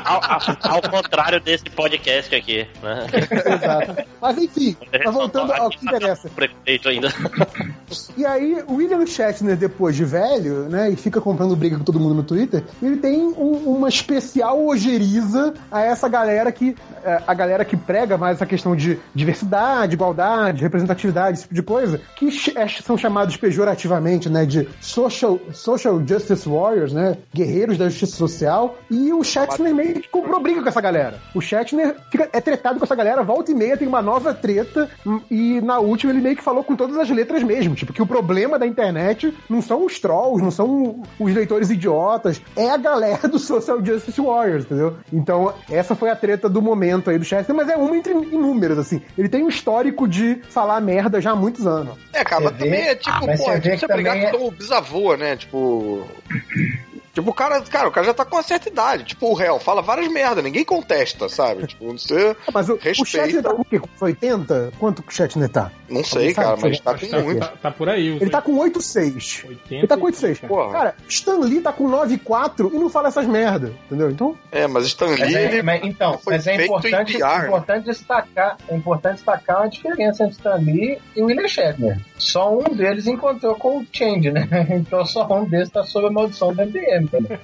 Ao, ao- ao contrário desse podcast aqui, né? Exato. Mas enfim, mas voltando ao que interessa. Preconceito ainda. E aí, o William Shatner, depois de velho, né, e fica comprando briga com todo mundo no Twitter, ele tem um- uma especial ojeriza a essa galera que. eh, A galera que prega mais essa questão de diversidade, igualdade, representatividade, esse tipo de coisa, que é- são chamados pejorativamente, né, de social, social justice warriors, né, guerreiros da justiça social, e o Shatner meio que comprou briga com essa galera. O Shatner fica, é tretado com essa galera, volta e meia tem uma nova treta, e na última ele meio que falou com todas as letras mesmo, tipo, que o problema da internet não são os trolls, não são os leitores idiotas, é a galera do Social Justice Warriors, entendeu? Então, essa foi a treta do momento aí do Shatner, mas é uma entre inúmeras, assim. Ele tem um histórico de falar merda já há muitos anos. É, cara, Você mas também é tipo, mas pô, você é tipo que você brigar também é- o bisavô, né? Tipo. Tipo, o cara, cara, o cara já tá com uma certa idade. Tipo, o réu fala várias merdas, ninguém contesta, sabe? Tipo, você. Ah, Mas o, o Respeita. Shatner tá com o quê? Com 80? Quanto que o Shatner tá? Não sei, sabe, cara, mas tá com tá, muito. tá- tá por aí. os Ele tá com 8,6. 80 Ele tá com 8,6. Porra. Cara, Stan Lee tá com 9,4 e não fala essas merda, entendeu? Então, É, mas Stan Mas Lee, é- ele mas, então, foi mas é feito importante, em PR. importante destacar, é importante destacar uma diferença entre Stan Lee e o William Shatner. Só um deles encontrou com o Change, né? Então só um deles tá sob a maldição do MDM. entendeu?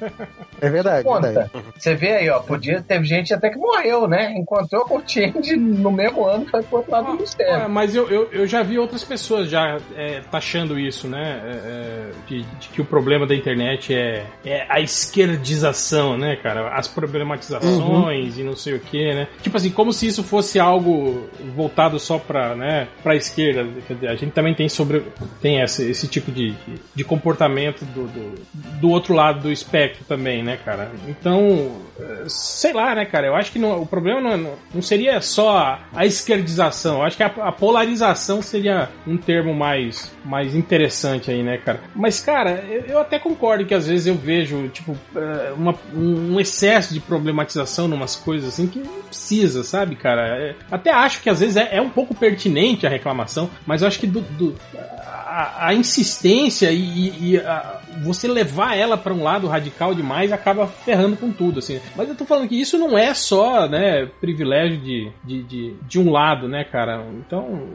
é verdade. Conta. verdade. Você vê aí, ó, podia, teve gente até que morreu, né? Encontrou com o Change no mesmo ano, foi pro outro lado do Ah, mistério. mas eu, eu, eu já vi outras pessoas já é, taxando isso, né? É, é, de, de que o problema da internet é, é a esquerdização, né, cara? As problematizações e não sei o que, né? Tipo assim, como se isso fosse algo voltado só pra, né, pra esquerda. Quer dizer, a gente também tem sobre tem esse, esse tipo de, de, de comportamento do, do, do outro lado do espectro também, né, cara? Então, sei lá, né, cara? Eu acho que não- o problema não, não- seria só a, a esquerdização. Eu acho que a, a polarização seria um termo mais, mais interessante aí, né, cara? Mas, cara, eu, eu até concordo que às vezes eu vejo, tipo, eh, uma- um excesso de problematização numas coisas assim que não precisa, sabe, cara? É, até acho que às vezes é, é um pouco pertinente a reclamação, mas eu acho que do, do- a, a insistência e, e a- você levar ela para um lado radical demais acaba ferrando com tudo, assim. Mas eu tô falando que isso não é só, né, privilégio de, de, de, de um lado, né, cara? Então,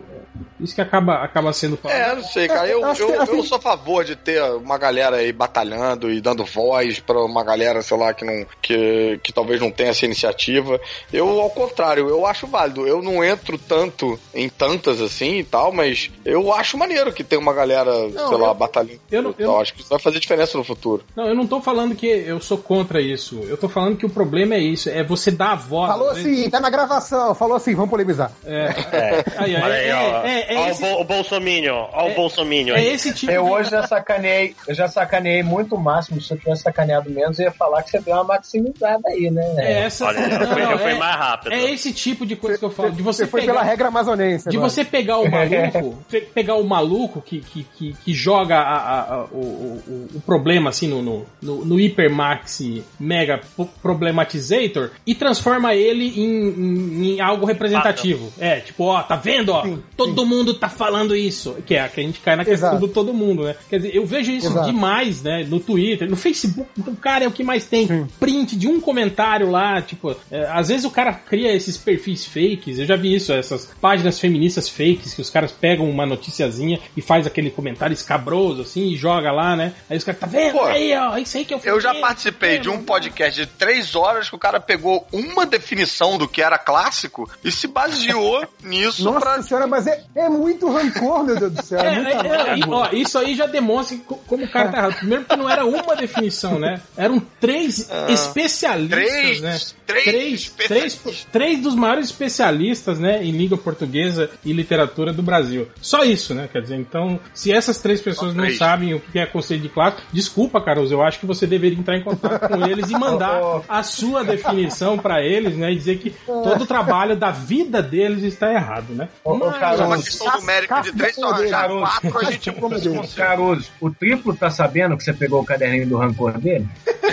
isso que acaba, acaba sendo falado. É, não sei, cara. Eu, Eu acho eu, que- eu sou a favor de ter uma galera aí batalhando e dando voz pra uma galera, sei lá, que, não, que, que talvez não tenha essa iniciativa. Eu, ao contrário, eu acho válido. Eu não entro tanto em tantas assim e tal, mas eu acho maneiro que tem uma galera, Não, sei lá, eu- batalhando. eu não- eu tal. não- Acho que isso vai fazer diferença no futuro. Não, eu não tô falando que eu sou contra isso. Eu tô falando que o problema é isso, é você dar a voz. Falou né? assim, tá na gravação, falou assim, vamos polemizar. É, É. Aí, aí, Olha aí, é, ó. é, é Ó esse- o, Bol- o Bolsominion. Ó É- o Bolsominion é aí. esse tipo Eu de... hoje já sacaneei, eu já sacaneei muito o máximo. Se eu tivesse sacaneado menos, eu ia falar que você deu uma maximizada aí, né? É essa. Olha, eu não, fui, não, eu fui é, mais rápido. é esse tipo de coisa que eu falo. De você, Você foi pegar, pela regra amazonense. De agora. você pegar o maluco, pe- pegar o maluco que, que, que, que joga a- a- a- o, o, o problema assim no, no, no, no Hypermax Mega Problematizator e transforma ele em, em, em algo representativo. É, tipo, ó, tá vendo, ó? Sim, todo mundo tá falando isso. Que é que a gente cai na questão Exato. do todo mundo, né? Quer dizer, eu vejo isso Exato. demais, né? No Twitter, no Facebook. Então, cara, é o que mais tem. Print de um comentário lá, tipo, é, às vezes o cara cria esses perfis fakes. Eu já vi isso, essas páginas feministas fakes que os caras pegam uma noticiazinha e faz faz aquele comentário escabroso, assim, e joga lá, né? Aí os caras, tá vendo? Pô, aí, ó, isso aí que eu Eu já participei é, de um podcast de três horas que o cara pegou uma definição do que era clássico e se baseou nisso Nossa pra. senhora, mas é, é muito rancor, meu Deus do céu. É, É, é, é, e, ó, isso aí já demonstra co- como o cara tá errado. Primeiro porque não era uma definição, né? Eram três especialistas, Três, né? três três, especialistas. três, três dos maiores especialistas, né, em língua portuguesa e literatura do Brasil. Só isso, né? Quer dizer, então, se essas três pessoas não sabem o que é conceito de classe, desculpa, Caruso, eu acho que você deveria entrar em contato com eles e mandar Oh, oh. a sua definição pra eles, né, e dizer que todo o trabalho da vida deles está errado, né? Ô, Mas- Caruso, É uma questão numérica de três, só quatro, a gente consegue. Caruso, o triplo tá sabendo que você pegou o caderninho do rancor dele?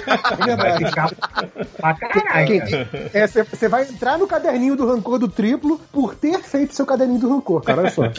É Vai ficar pra caralho. É, Você vai entrar no caderninho do rancor do triplo por ter feito seu caderninho do rancor, cara, olha só.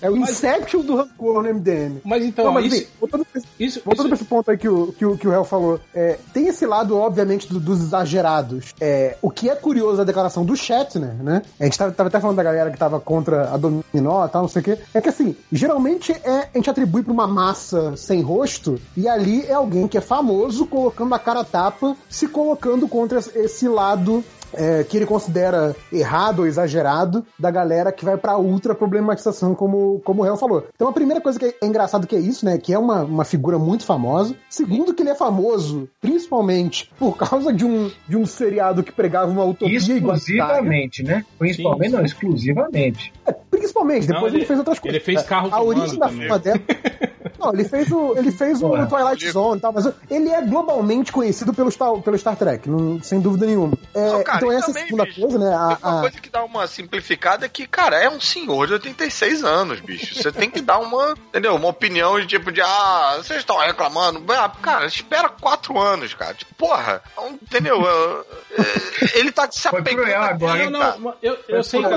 É o Inception do rancor no MDM. Mas então, Não, mas isso, assim, voltando isso, Voltando isso- pra esse ponto aí que o, que o, que o Hel falou, é, tem esse lado, obviamente, do- dos exagerados. É, o que é curioso da declaração do Shatner, né? A gente tava, tava até falando da galera que tava contra a Dominó e tal, não sei o quê. É que assim, geralmente é, a gente atribui pra uma massa sem rosto, e ali é alguém que é famoso colocando a cara tapa, se colocando contra esse lado é, que ele considera errado ou exagerado da galera que vai pra ultra problematização, como, como o Hel falou. Então a primeira coisa que é, é engraçado que é isso, né? Que é uma, uma figura muito famosa. Segundo, que ele é famoso principalmente por causa de um, de um seriado que pregava uma utopia. Exclusivamente, né? Principalmente, Sim. não, exclusivamente. É, principalmente, depois Não, ele, ele- fez outras coisas. ele fez carro A origem da fama dela. Não, ele fez o, ele fez o. Twilight Zone e tal, mas ele é globalmente conhecido pelo Star, pelo Star Trek, não- sem dúvida nenhuma. É, Não, cara, então essa também, segunda bicho, coisa, né? a- Tem uma a- coisa que dá uma simplificada é que, cara, é um senhor de 86 anos, bicho. Você tem que dar uma, entendeu? Uma opinião de tipo de, ah, vocês estão reclamando. Ah, cara, espera quatro anos, cara. Tipo, porra, entendeu? É, é, Ele tá se Foi apegando. cruel agora, hein, Não, eu, eu sei, é, Tipo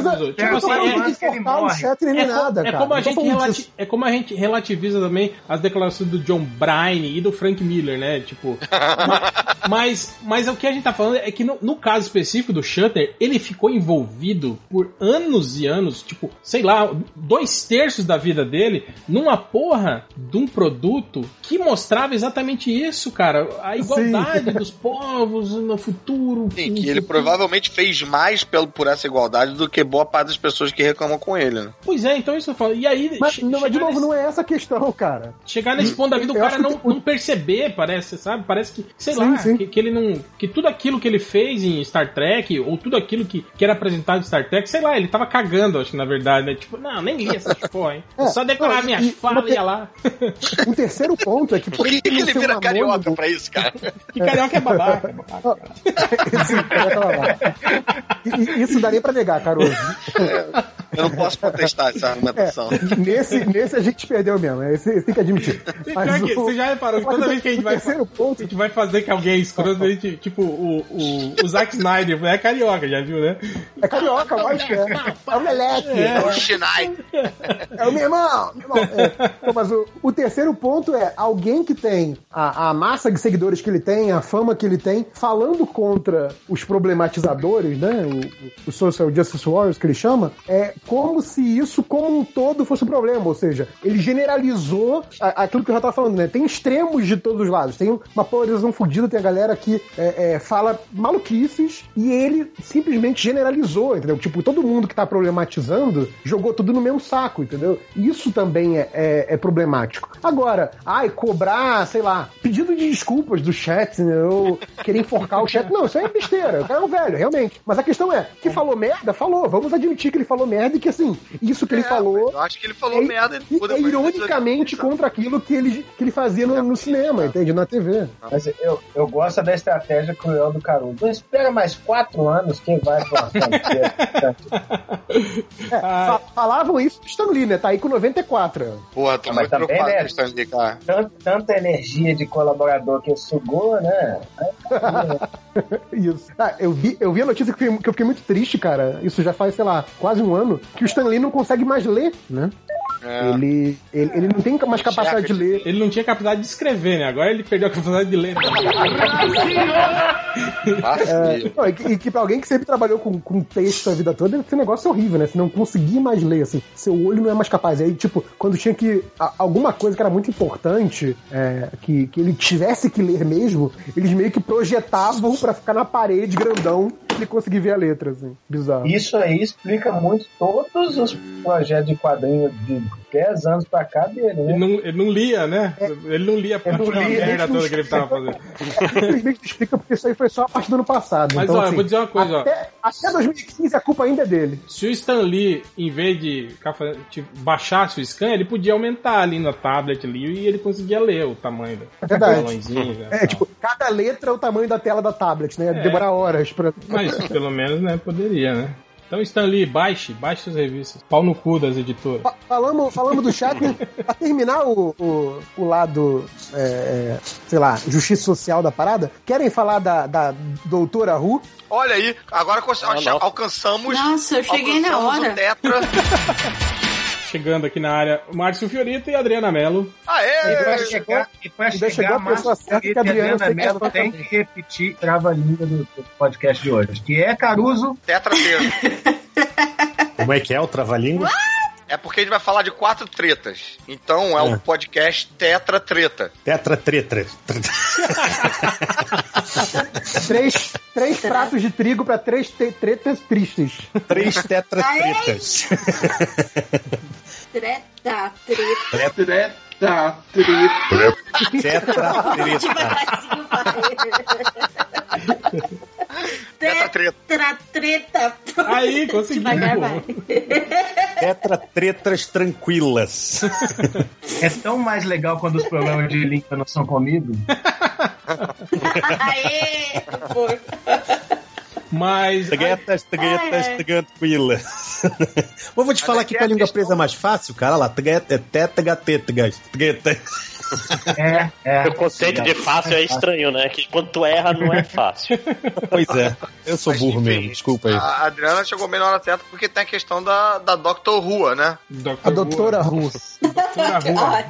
assim, é, que ele que cortar o morre. Shatner nem É, nada, é cara. como a gente relati- é como a gente relativiza também as declarações do John Bryan e do Frank Miller, né? Tipo, mas, mas o que a gente tá falando é que no, no caso específico do Shutter, ele ficou envolvido por anos e anos, tipo, sei lá, dois terços da vida dele numa porra de um produto que mostrava exatamente isso, cara, a igualdade dos povos no futuro. Sim, que ele provavelmente fez mais pelo, por essa igualdade do que boa parte das pessoas que reclamam com ele, né? Pois é, então isso eu falo. E aí, Mas, não, de novo, nesse- não é essa a questão, cara. Chegar nesse ponto da vida, o cara não, que- não perceber, parece, sabe? Parece que, sei Sim, lá, sim. Que, que ele não. Que tudo aquilo que ele fez em Star Trek, ou tudo aquilo que, que era apresentado em Star Trek, sei lá, ele tava cagando, acho que na verdade, né? Tipo, não, nem li essas porra, hein? É, Só decorar não, minhas e- falas e ia lá. Um terceiro ponto é que Por que, que ele vira carioca anônimo- pra isso, cara? Que carioca é babaca. é babaca. Sim, carioca lá. E- e Isso daria pra negar, Caruso. Eu não posso contestar essa argumentação. Nesse, nesse a gente perdeu mesmo. Esse, tem que admitir. Mas que, o- você já reparou que toda vez que a gente o vai. terceiro ponto A gente vai fazer que alguém é escroto, a gente, tipo, o, o, o Zack Snyder é carioca, já viu, né? é carioca, lógico é. É o Meleque. É. O Shinai. É o meu irmão! Meu irmão. É. Então, mas o, o terceiro ponto é alguém que tem a, a massa de seguidores que ele tem, a fama que ele tem, falando contra os problematizadores, né? O, o- o Social Justice Warriors que ele chama, é como se isso, como um todo, fosse um problema. Ou seja, ele generalizou a- aquilo que eu já tava falando, né? Tem extremos de todos os lados. Tem uma polarização fodida, tem a galera que é, é, fala maluquices e ele simplesmente generalizou, entendeu? Tipo, todo mundo que tá problematizando jogou tudo no mesmo saco, entendeu? Isso também é, é- é problemático. Agora, ai, cobrar, sei lá, pedido de desculpas do chat, né? Ou querer enforcar o chat. Não, isso aí é besteira. O cara é um velho, realmente. Mas a questão é, que falou merda? Falou. Vamos admitir que ele falou merda e que, assim, isso que ele É, falou Eu acho que ele falou é, merda e- é ironicamente. Contra aquilo que ele, que ele fazia no, no cinema, entende? Na TV. Mas eu, eu gosto da estratégia cruel do Caruso. Então espera mais quatro anos que vai pra. É, fa- falavam isso do Stan Lee, né? Tá aí com 94. Porra, tô Mas muito também, preocupado né? com isso ali, cara. Tant- tanta energia de colaborador que sugou, né? Isso. Ah, eu, vi, eu vi a notícia que, eu fiquei- que eu fiquei muito triste, cara. Isso já faz, sei lá, quase um ano, que o Stan Lee não consegue mais ler, né? É. Ele, ele, ele não tem mais capacidade de ler. Ele não tinha capacidade de escrever, né? Agora ele perdeu a capacidade de ler. Não, e, que, e que pra alguém que sempre trabalhou com, com texto a vida toda, esse negócio é horrível, né? Se não conseguir mais ler, assim, seu olho não é mais capaz. Aí, tipo, quando tinha que. a- alguma coisa que era muito importante, é, que, que ele tivesse que ler mesmo, eles meio que projetavam pra ficar na parede grandão e ele conseguir ver a letra, assim. Bizarro. Isso aí explica muito todos os projetos de quadrinho de 10 anos pra cá dele, né? Ele não, ele não lia, né? Ele não lia não aquela lia, merda toda que ele tava fazendo. Simplesmente explica porque isso aí foi só a parte do ano passado. Mas então, olha, eu assim, vou dizer uma coisa, ó. até, até 2015 a culpa ainda é dele. Se o Stan Lee, em vez de tipo, baixasse o scan, ele podia aumentar ali na tablet ali e ele conseguia ler o tamanho do É verdade. balãozinho, né, É, tal. tipo, cada letra é o tamanho da tela da tablet, né? Demorar horas pra. Mas pelo menos, né, poderia, né? Então, Stan Lee, baixe, baixe suas revistas. Pau no cu das editoras. Fa- Falamos, falamos do Chapman, pra terminar o, o, o lado, é, é, sei lá, justiça social da parada, querem falar da, da doutora Ru? Olha aí, agora Ah, alcançamos. Nossa, eu cheguei na hora. O tetra. Chegando aqui na área, Márcio Fiorito e Adriana Mello. E pra Aê! chegar, e pra Ainda chegou chegar a pessoa Márcio certa que a Adriana e Adriana Mello tem que repetir trava-língua do, do podcast de hoje, que é Caruso. Tetra treta. Como é que é o trava-língua? É porque a gente vai falar de quatro tretas. Então é o É. podcast Tetra Treta. Tetra tretra. Três, três pratos de trigo pra três te- tretas tristes. Três tetra tretas. Treta, treta. Tetra treta. Tetra Treta. Treta, treta. Aí, conseguiu. Pô. Tetra tretas tranquilas. É tão mais legal quando os problemas de língua não são comigo. Aê! Foi. Mas. Tretas, tretas, tranquilas. Mas vou te falar aqui que com a a língua presa é mais fácil, cara. Olha lá, treta, tetra, tetras, treta. É, é. O conceito de fácil é estranho, né? Que quando tu erra, não é fácil. Pois é, eu sou Mas, burro enfim, mesmo, desculpa aí. A Adriana chegou bem na hora certa porque tem a questão da, da Dr. Rua, né? Dr. A doutora Rua. Ru. Doutora Rua.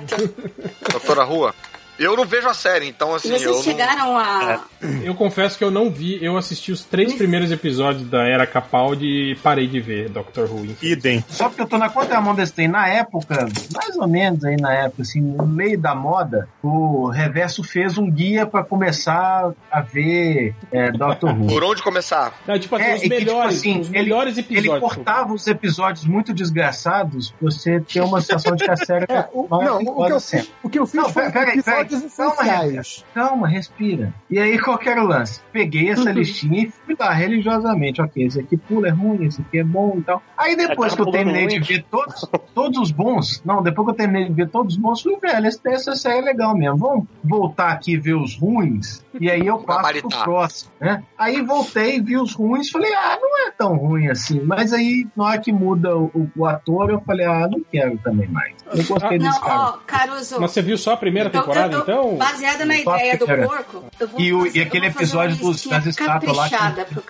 Doutora Rua. Eu não vejo a série, então assim, Vocês eu não... chegaram a. Eu confesso que eu não vi, eu assisti os três primeiros episódios da Era Capaldi e parei de ver Doctor Who. Idem. Só porque eu tô na contramão desse trem. Na época, mais ou menos aí na época, assim, no meio da moda, o Reverso fez um guia pra começar a ver é, Doctor Who. Por onde começar? Não, tipo assim, É, os e que, tipo melhores, assim, os ele- melhores Ele episódios. cortava os episódios muito desgraçados pra você ter uma sensação de que a série É, o, mais não, o que, eu o que eu fiz Não, foi peraí, peraí. Calma, essenciais. Calma, respira. E aí, qual que era o lance? Peguei essa listinha e fui lá religiosamente. Ok, esse aqui pula é ruim, esse aqui é bom e tal. Aí depois Tá que eu terminei de ver todos, todos os bons, não, depois que eu terminei de ver todos os bons, fui, velho, essa, essa série é legal mesmo. Vamos voltar aqui e ver os ruins, e aí eu passo pro próximo, né? Aí voltei, vi os ruins, falei, ah, não é tão ruim assim. Mas aí, na hora que muda o, o- ator, eu falei, ah, não quero também mais. Não gostei Não, desse cara. ó, Caruso. Mas você viu só a primeira eu- temporada, eu- então? Baseada na ideia do primeira. porco, eu vou E o- fazer- e aquele eu vou fazer episódio uma dos- das estátuas lá que- pro.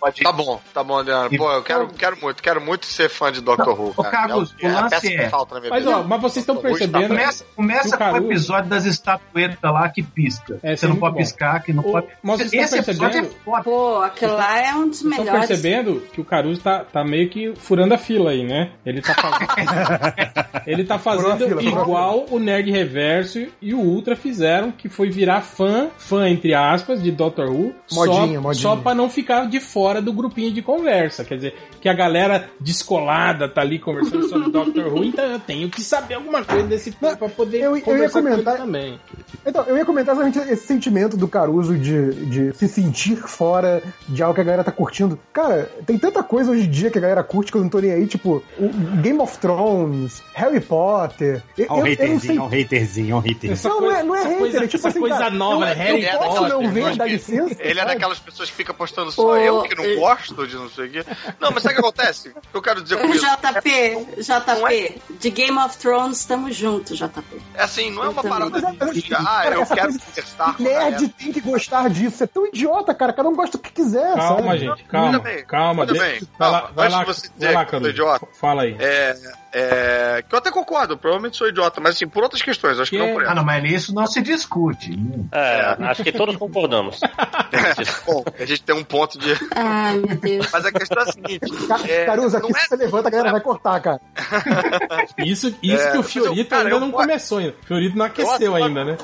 Pode Tá bom, tá bom, Adriana. Pô, eu quero, quero muito, quero muito ser fã de Doctor Who. Ô. Carlos, é, o é lance é- Mas, ó, mas vocês estão percebendo- Começa, começa O com o episódio das estatuetas lá que pisca. É, você é não muito pode bom. piscar, que não O- pode. mas vocês estão episódio é percebendo- foda. Pô, aquilo lá é um dos Vocês estão melhores. percebendo que o Caruso tá, tá meio que furando a fila aí, né? Ele tá fazendo, ele tá fazendo igual o Nerd Reverso e o Ultra fizeram, que foi virar fã, fã entre aspas, de Doctor Who, Modinha, só, modinha. só pra não ficar de fora do grupinho de conversa. Quer dizer, que a galera descolada tá ali conversando sobre Doctor Who, então eu tenho que saber alguma coisa desse povo pra poder eu- eu ia conversar com comentar- eles também. Então, eu ia comentar exatamente esse sentimento do Caruso de, de se sentir fora de algo que a galera tá curtindo. Cara, tem tanta coisa hoje em dia que a galera curte que eu não tô nem aí, tipo, o Game of Thrones, Harry Potter. Um não sei. haterzinho, ó, um haterzinho, ó, um haterzinho. Não, é, não é hater, coisa, é tipo essa assim, coisa cara, nova, eu, né? Harry eu posso Potter. não ver, dá licença. Ele é daquelas pessoas que fica postando só eu que não gosto de não sei o quê. Não, mas sabe o que acontece? Eu quero dizer com isso? JP, Não JP, de Game of Thrones, tamo junto, JP. É assim, não é uma parada Mas, de, de cara, ah, eu quero conversar com Nerd tem que gostar disso. É tão idiota, cara. Cada um gosta do que quiser. Calma, sabe? gente, calma, calma. tudo bem. Vai lá, Calma, vai antes lá, de você vai dizer lá, que eu idiota. Fala aí. É, É, que eu até concordo, eu provavelmente sou idiota, mas assim, por outras questões, acho que, Que não por Ah, essa. não, mas isso não se discute. É, acho que todos concordamos. Bom, a gente tem um ponto de. Ai, meu Deus. Mas a questão é a seguinte. É, Caruso, não aqui é- se você levanta, a galera vai cortar, cara. Isso, isso É, que o eu- Fiorito cara, ainda eu não começou ainda. O Fiorito não aqueceu adoro- ainda, né?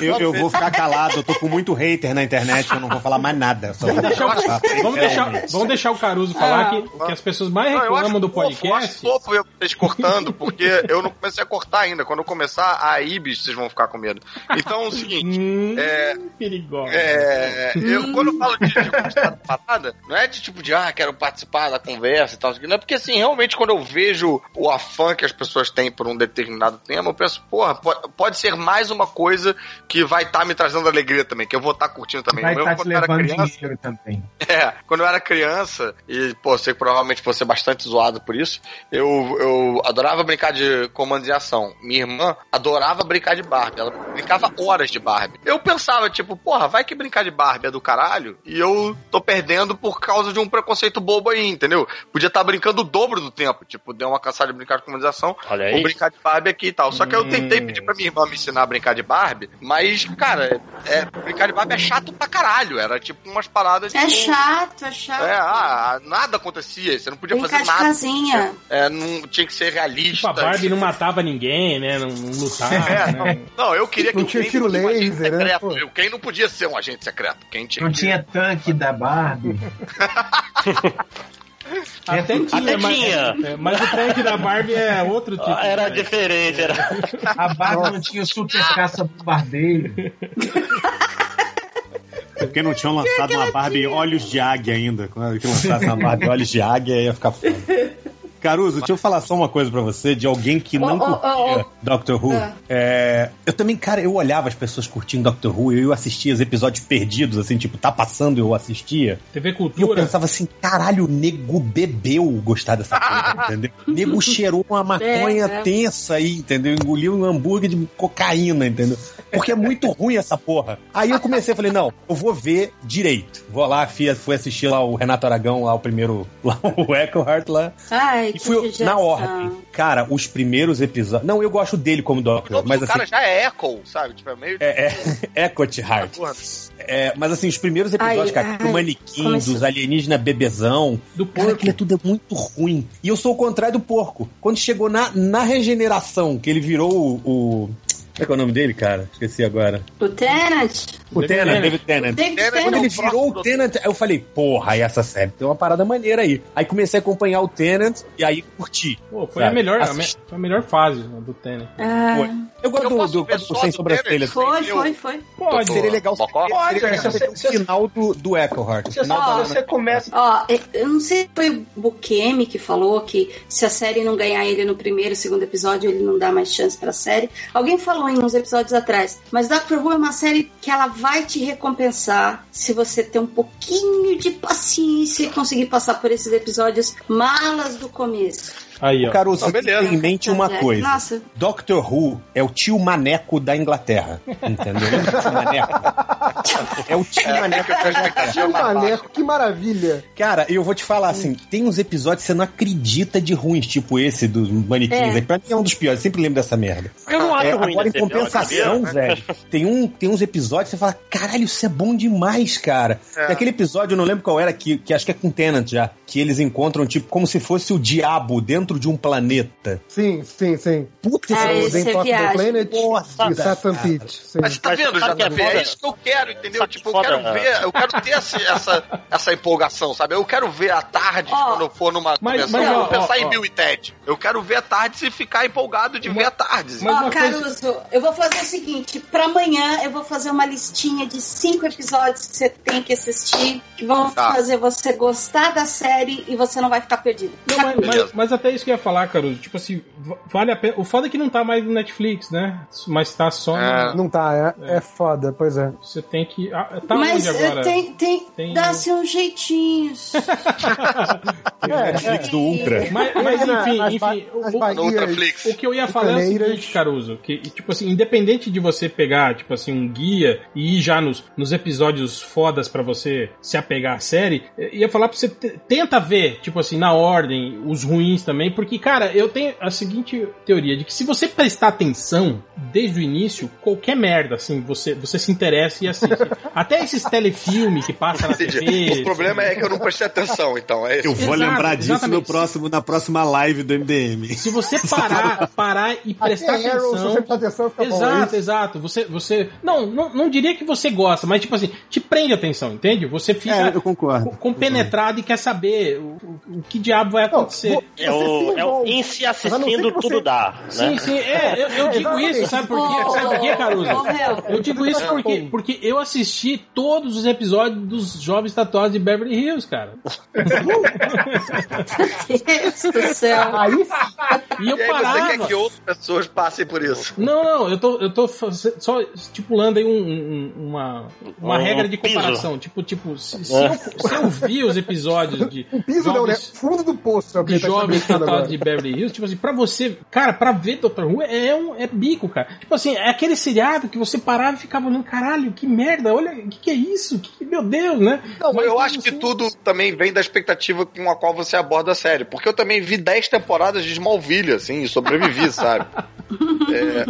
Eu, eu vou ficar calado, eu tô com muito hater na internet, eu não vou falar mais nada. Só vou Deixar o- vamos, deixar, vamos deixar o Caruso falar Ah. que, que as pessoas mais Não, eu acho reclamam do fofo, Eu acho podcast. fofo eu cortando, porque eu não comecei a cortar ainda. Quando eu começar, aí, bicho, vocês vão ficar com medo. Então é o seguinte. Hum, É, perigosa. É, eu, quando eu falo de, de gostar da parada, não é de tipo de, ah, quero participar da conversa e tal. Não é porque, assim, realmente, quando eu vejo o afã que as pessoas têm por um determinado tema, eu penso, porra, pode, pode ser mais uma coisa que vai estar me trazendo alegria também, que eu vou estar curtindo também. Vai Eu, te quando eu era criança, também. é, quando eu era criança, e, pô, sei que provavelmente vou ser bastante zoado por isso, eu, eu adorava brincar de comando de ação. Minha irmã adorava brincar de Barbie. Ela brincava horas de Barbie. Eu pensava, tipo, porra, vai que brincar de Barbie é do caralho, e eu tô perdendo por causa de um preconceito bobo aí, entendeu? Podia estar brincando o dobro do tempo, tipo, deu uma cansada de brincar de comando de ação, Olha vou aí. brincar de Barbie aqui e tal. Só que eu tentei Hum. pedir pra minha irmã me ensinar a brincar de Barbie, mas, cara, é, brincar de Barbie é chato pra caralho. Era tipo umas paradas É tipo, chato, é chato. é, ah, nada acontecia, você não podia Brincar fazer de nada. casinha. É, não tinha que ser Tipo, realista. a Barbie não matava ninguém, né? Não, não lutava, É, né? Não, eu queria que Não o tinha tiro um laser, né, Ken não podia ser um agente secreto. Quem tinha Não que- tinha tanque da Barbie. Até tinha, Até mas, tinha. é, mas o tanque da Barbie é outro tipo. Ah, Era né? diferente, era. A Barbie não tinha super caça bombardeio. É Porque não tinham lançado uma Barbie Olhos de Águia ainda. Quando que lançasse uma Barbie Olhos de Águia, ia ficar foda. Caruso, deixa eu falar só uma coisa pra você, de alguém que não Oh, oh, oh, curtia Doctor Who. Ah. É, eu também, cara, eu olhava as pessoas curtindo Doctor Who, eu assistia os episódios perdidos, assim, tipo, tá passando eu assistia. TV E eu Cultura. pensava assim, caralho, o nego bebeu gostar dessa porra, entendeu? O nego cheirou uma maconha É, é. tensa aí, entendeu? Engoliu um hambúrguer de cocaína, entendeu? Porque é muito ruim essa porra. Aí eu comecei, falei, não, eu vou ver direito. Vou lá, fui, assistir lá o Renato Aragão, lá o primeiro, lá o Echohart lá. Ai, E fui na ordem. Cara, os primeiros episódios... Não, eu gosto dele como O Doctor, mas do assim... cara já é Echo, sabe? Tipo, é meio. É, é, Eckhart Hart. Porra. É, mas assim, os primeiros episódios, Ai, cara, ai, do manequim, começou. dos alienígenas bebezão, Do cara, porco. aquilo tudo é muito ruim. E eu sou o contrário do porco. Quando chegou na, na regeneração, que ele virou o. o- Como é que é o nome dele, cara? Esqueci agora. O Tenant. O Tennant. David Tennant. David Tennant. Quando Tennant. ele virou o Tenant, eu falei, porra, aí essa série tem uma parada maneira aí. Aí comecei a acompanhar o Tenant e aí curti. Pô, foi, Sabe? a melhor, a me- foi a melhor fase né, do Tenet. Ah, Foi. Eu gosto Eu do, do, do, Sem do Sobrancelha. foi, foi, foi. Pode. Seria legal seria Pode, você- o final do, do Echoheart. o Você, final da- você começa. Ó, eu não sei se foi o Bukemi que falou que se a série não ganhar ele no primeiro, segundo episódio, ele não dá mais chance pra série. Alguém falou em uns episódios atrás. Mas Doctor Who é uma série que ela vai te recompensar se você ter um pouquinho de paciência e conseguir passar por esses episódios malas do começo. Aí, ó. Caruso, Não, você tem em mente uma É, coisa. Nossa. Doctor Who é o tio maneco da Inglaterra. Entendeu? Do tio maneco? É o tio maneco eu mais baixa. maneco, que maravilha. Cara, eu vou te falar assim, tem uns episódios que você não acredita de ruins, tipo esse dos manequins. É. aí. Pra mim é um dos piores, sempre lembro dessa merda. Eu não acho É, ruim agora, em compensação, sabia? velho, tem, um, tem uns episódios que você fala, caralho, isso é bom demais, cara. É. Tem aquele episódio, eu não lembro qual era, que, que acho que é com Tenant já, que eles encontram, tipo, como se fosse o diabo dentro de um planeta. Sim, sim, sim. Puta, esse Dentro é the viagem. Planet Nossa, e Satan. Pit. Mas tá Mas vendo, que é JP? foda? É isso que eu quero, entendeu? Que Tipo, eu quero ver, eu quero ter esse- essa, essa empolgação, sabe? Eu quero ver a tarde Ó. quando eu for numa Mas- convenção. mas, eu ó, vou pensar ó, em ó. Bill e Ted. Eu quero ver a tarde e ficar empolgado de ver a tarde. Mas Ó, coisa- Caruso, eu vou fazer o seguinte: pra amanhã eu vou fazer uma listinha de cinco episódios que você tem que assistir, que vão Tá. fazer você gostar da série e você não vai ficar perdido. Não, mas, Beleza. mas- mas até isso que eu ia falar, Caruso. Tipo assim, va- vale a pena. O foda é que não tá mais no Netflix, né? Mas tá só É. no. Não tá, é, é foda, pois é. Você tem que. ah, Tá Mas onde eh, agora? tem, tem, Tem- dá-se uns jeitinhos. Netflix do Ultra. Mas, mas Imagina enfim, enfim, o- as o, Ultraflix. O que eu ia falar é o seguinte, Caruso, que, tipo assim, independente de você pegar, tipo assim, um guia e ir já nos, nos episódios fodas pra você se apegar à série, eu ia falar pra você, te- tenta ver, tipo assim, na ordem, os ruins também, porque, cara, eu tenho a seguinte teoria, de que se você prestar atenção desde o início, qualquer merda, assim, você, você se interessa e assiste. Até esses telefilmes que passam na Entendi. TV... O problema é que eu não prestei atenção, então. É isso. Eu vou Exato, lembrar disso no próximo, na próxima live do MDM. Se você parar, parar e prestar Arrow, se atenção. você prestar atenção, fica bom. Exato, é isso? exato. Você, você. Não, não, não diria que você gosta, mas tipo assim, te prende atenção, entende? Você fica É, eu concordo. co- compenetrado e quer saber o, o- o que diabo vai Não, acontecer. vou- É o, é o em se assistindo você- tudo dá, Sim, né? sim, é, eu, eu digo isso, sabe por quê? Sabe por quê, Caruso? Eu digo isso porque, porque eu assisti todos os episódios dos Jovens Tatuados de Beverly Hills, cara. Deus do céu. Aí sim, E eu E aí você parava. quer que outras pessoas passem por isso. Não, não, eu tô, eu tô só estipulando aí um- um- uma, uma Um regra de piso. comparação. Tipo, tipo se, se É. eu, se eu vi os episódios de o piso não, né? jovens, Fundo do poço. é de tá jovens agora. de Beverly Hills, tipo assim, pra você, cara, pra ver Dr. Who é, um, é bico, cara. Tipo assim, é aquele seriado que você parava e ficava olhando, caralho, que merda, olha, o que, que é isso? Que, meu Deus, né? Não, Mas eu acho que assim- tudo também vem da expectativa com a qual você aborda a série. Porque eu também vi 10 temporadas de Smallville, assim, e sobrevivi, sabe? É,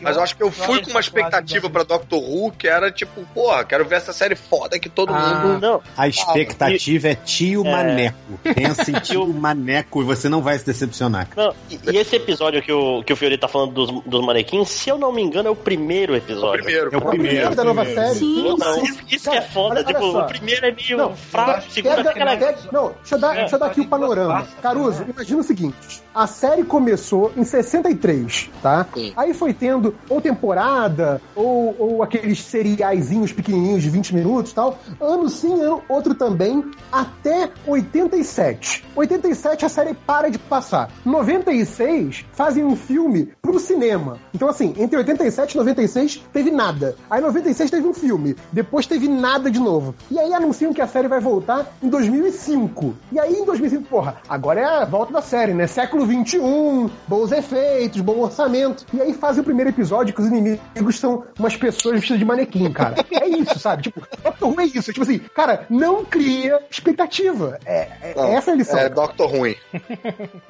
mas eu acho que eu fui com uma expectativa pra Doctor Who que era tipo, porra, quero ver essa série foda que todo Ah. mundo. Não, A expectativa é tio É. Maneco. Pensa em tio Maneco e você não vai se decepcionar. não. E, e esse episódio que o, que o Fiori tá falando dos, dos manequins, se eu não me engano, é o primeiro episódio. Primeiro, É o primeiro. da nova série. Sim, Não, sim. isso, que é foda. olha- tipo, olha o primeiro é meio Não, fraco, o segundo é aquela. pega- não, deixa eu, dar, deixa eu dar aqui o panorama. Caruso, imagina o seguinte: a série começou em 63, tá? Sim. Aí foi tendo ou temporada, ou, ou aqueles seriaizinhos pequenininhos de 20 minutos e tal. Ano sim, ano outro também, até 87. 87 a série para de passar. 96 fazem um filme pro cinema. Então, assim, entre 87 e 96 teve nada. Aí 96 teve um filme. Depois teve nada de novo. E aí anunciam que a série vai voltar em 2005. E aí em 2005, porra, agora é a volta da série, né? Século 21, bons efeitos, bom orçamento. E aí fazem o primeiro episódio que os inimigos são umas pessoas vestidas de manequim, cara. É isso, sabe? Tipo, Doctor Who é isso. Tipo assim, cara, não cria expectativa. É, é- Não, essa é a lição. É Doctor Ruim.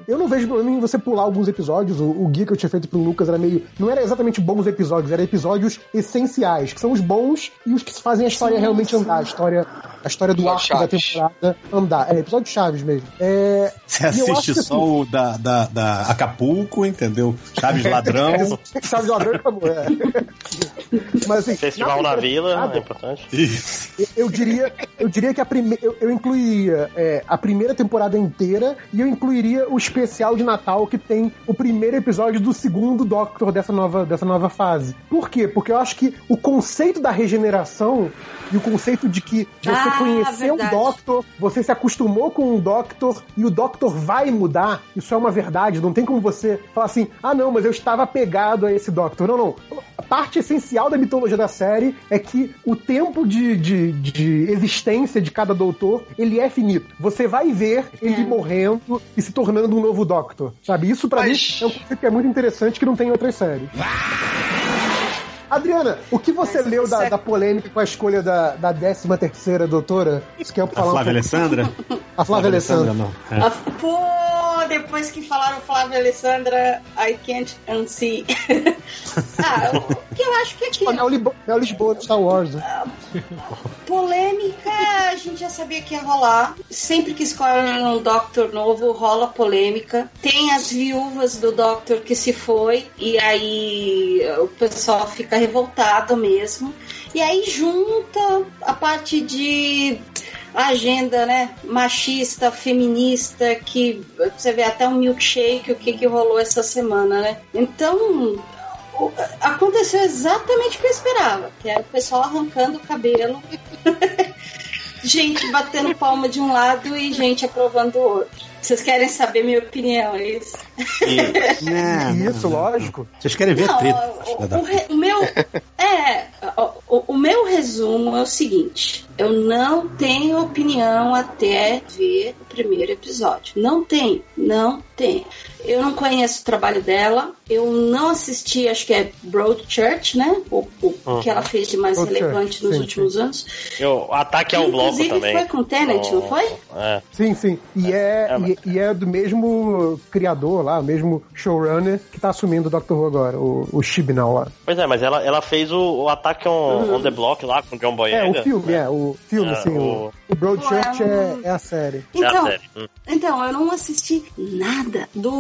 Eu não vejo problema em você pular alguns episódios. O, o guia que eu tinha feito pro Lucas era meio. Não era exatamente bons episódios, era episódios essenciais, que são os bons e os que fazem a história realmente andar. A história, a história do arco da temporada andar. É, episódio Chaves mesmo. É, Você assiste que, só assim, o da, da, da Acapulco, entendeu? Chaves Ladrão. Chaves Ladrão acabou. É. Mas assim. Festival na primeira Vila, é importante. Eu- Eu diria, eu diria que a primeira. Eu, eu incluiria é, a primeira temporada inteira e eu incluiria o especial de Natal que tem o primeiro episódio do segundo Doctor dessa nova, dessa nova fase. Por quê? Porque eu acho que o conceito da regeneração e o conceito de que você Ah, conheceu verdade. o Doctor, você se acostumou com o Doctor e o Doctor vai mudar, isso é uma verdade. Não tem como você falar assim, ah não, mas eu estava apegado a esse Doctor. Não, não. A parte essencial da mitologia da série é que o tempo de, de, de existência de cada doutor, ele é finito. Você vai ver ele É. morrendo e se tornando um novo Doctor, sabe? Isso pra Mas- mim é um conceito que é muito interessante que não tem em outras séries. Adriana, o que você Mas leu da, você- da polêmica com a escolha da, da 13 terceira doutora? Você quer A falar um Flávia pouco? Alessandra? A Flávia Alessandra. não. É. Ah, Pô, depois que falaram Flávia Alessandra, I can't unsee. ah, o que eu acho que é A. Mel Libo- Mel Lisboa de Star Wars. né? Polêmica, a gente já sabia que ia rolar. Sempre que escolhem um Doctor novo, rola polêmica. Tem as viúvas do Doctor que se foi, e aí o pessoal fica revoltado mesmo. E aí junta a parte de agenda, né, machista, feminista, que você vê até um milkshake, o que, que rolou essa semana, né? Então, o- aconteceu exatamente o que eu esperava, que era o pessoal arrancando o cabelo, gente batendo palma de um lado e gente aprovando do outro. Vocês querem saber minha opinião, é isso? Não, Isso, não, não. lógico. Vocês querem ver Não, treta? o, o re- o meu. É. o- o, o meu resumo é o seguinte: eu não tenho opinião até ver o primeiro episódio. Não tem, não tem. Eu não conheço o trabalho dela. Eu não assisti, acho que é Broadchurch, né? O, o Uhum. que ela fez de mais relevante nos sim, últimos anos. Eu, ataque ao bloco Inclusive também. foi com o Tenet, não foi? É. Sim, sim. E é, É, mas- e, e é do mesmo criador lá, o mesmo showrunner que tá assumindo o Doctor Who agora, o, o Chibnall lá. Pois é, mas ela, ela fez o, o ataque on, on the block lá com o John É, Boyega. o filme, é, o filme, É, sim. O, o- o Broadchurch é, é a série. É a Então, série. Hum. Então, eu não assisti nada do.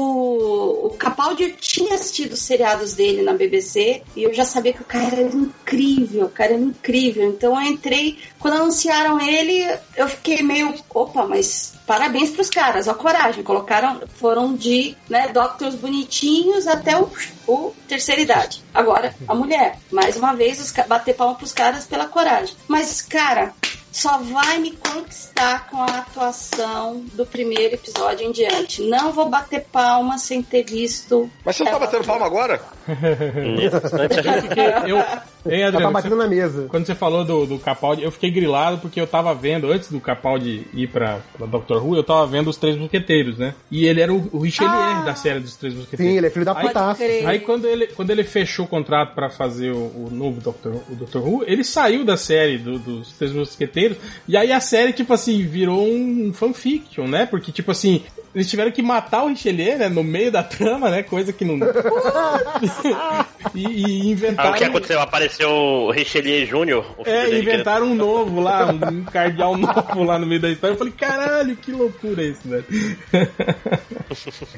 O Capaldi eu tinha assistido os seriados dele na BBC e eu já sabia que o cara era incrível, o cara era incrível. Então eu entrei, quando anunciaram ele, eu fiquei meio. Opa, mas parabéns pros caras, ó, coragem. Colocaram, foram de né, Doctors bonitinhos até o, o terceira idade. Agora, a mulher. Mais uma vez, os, bater palma pros caras pela coragem. Mas, cara, só vai me conquistar com a atuação do primeiro episódio em diante. Não vou bater palma sem ter visto. Mas você não tá batendo palma agora? Nesse Ela tá Adriano, batendo na mesa. Quando você falou do, do Capaldi, eu fiquei grilado porque eu tava vendo, antes do Capaldi ir pra, pra Doctor Who, eu tava vendo os Três Mosqueteiros, né? E ele era o, o Richelieu Ah. da série dos Três Mosqueteiros. Sim, ele é filho da Aí- putaça. crer. Aí quando ele, quando ele fechou o contrato pra fazer o, o novo Doctor, o Doctor Who, ele saiu da série do- dos Três Mosqueteiros, e aí a série, tipo assim, virou um fanfiction, né? Porque, tipo assim, eles tiveram que matar o Richelieu, né? No meio da trama, né? Coisa que não... e, e Ah, inventaram... o que aconteceu? Apareceu o Richelieu Júnior. o filho É, inventaram um novo lá, um cardeal novo lá no meio da história. Eu falei, caralho, que loucura isso, velho.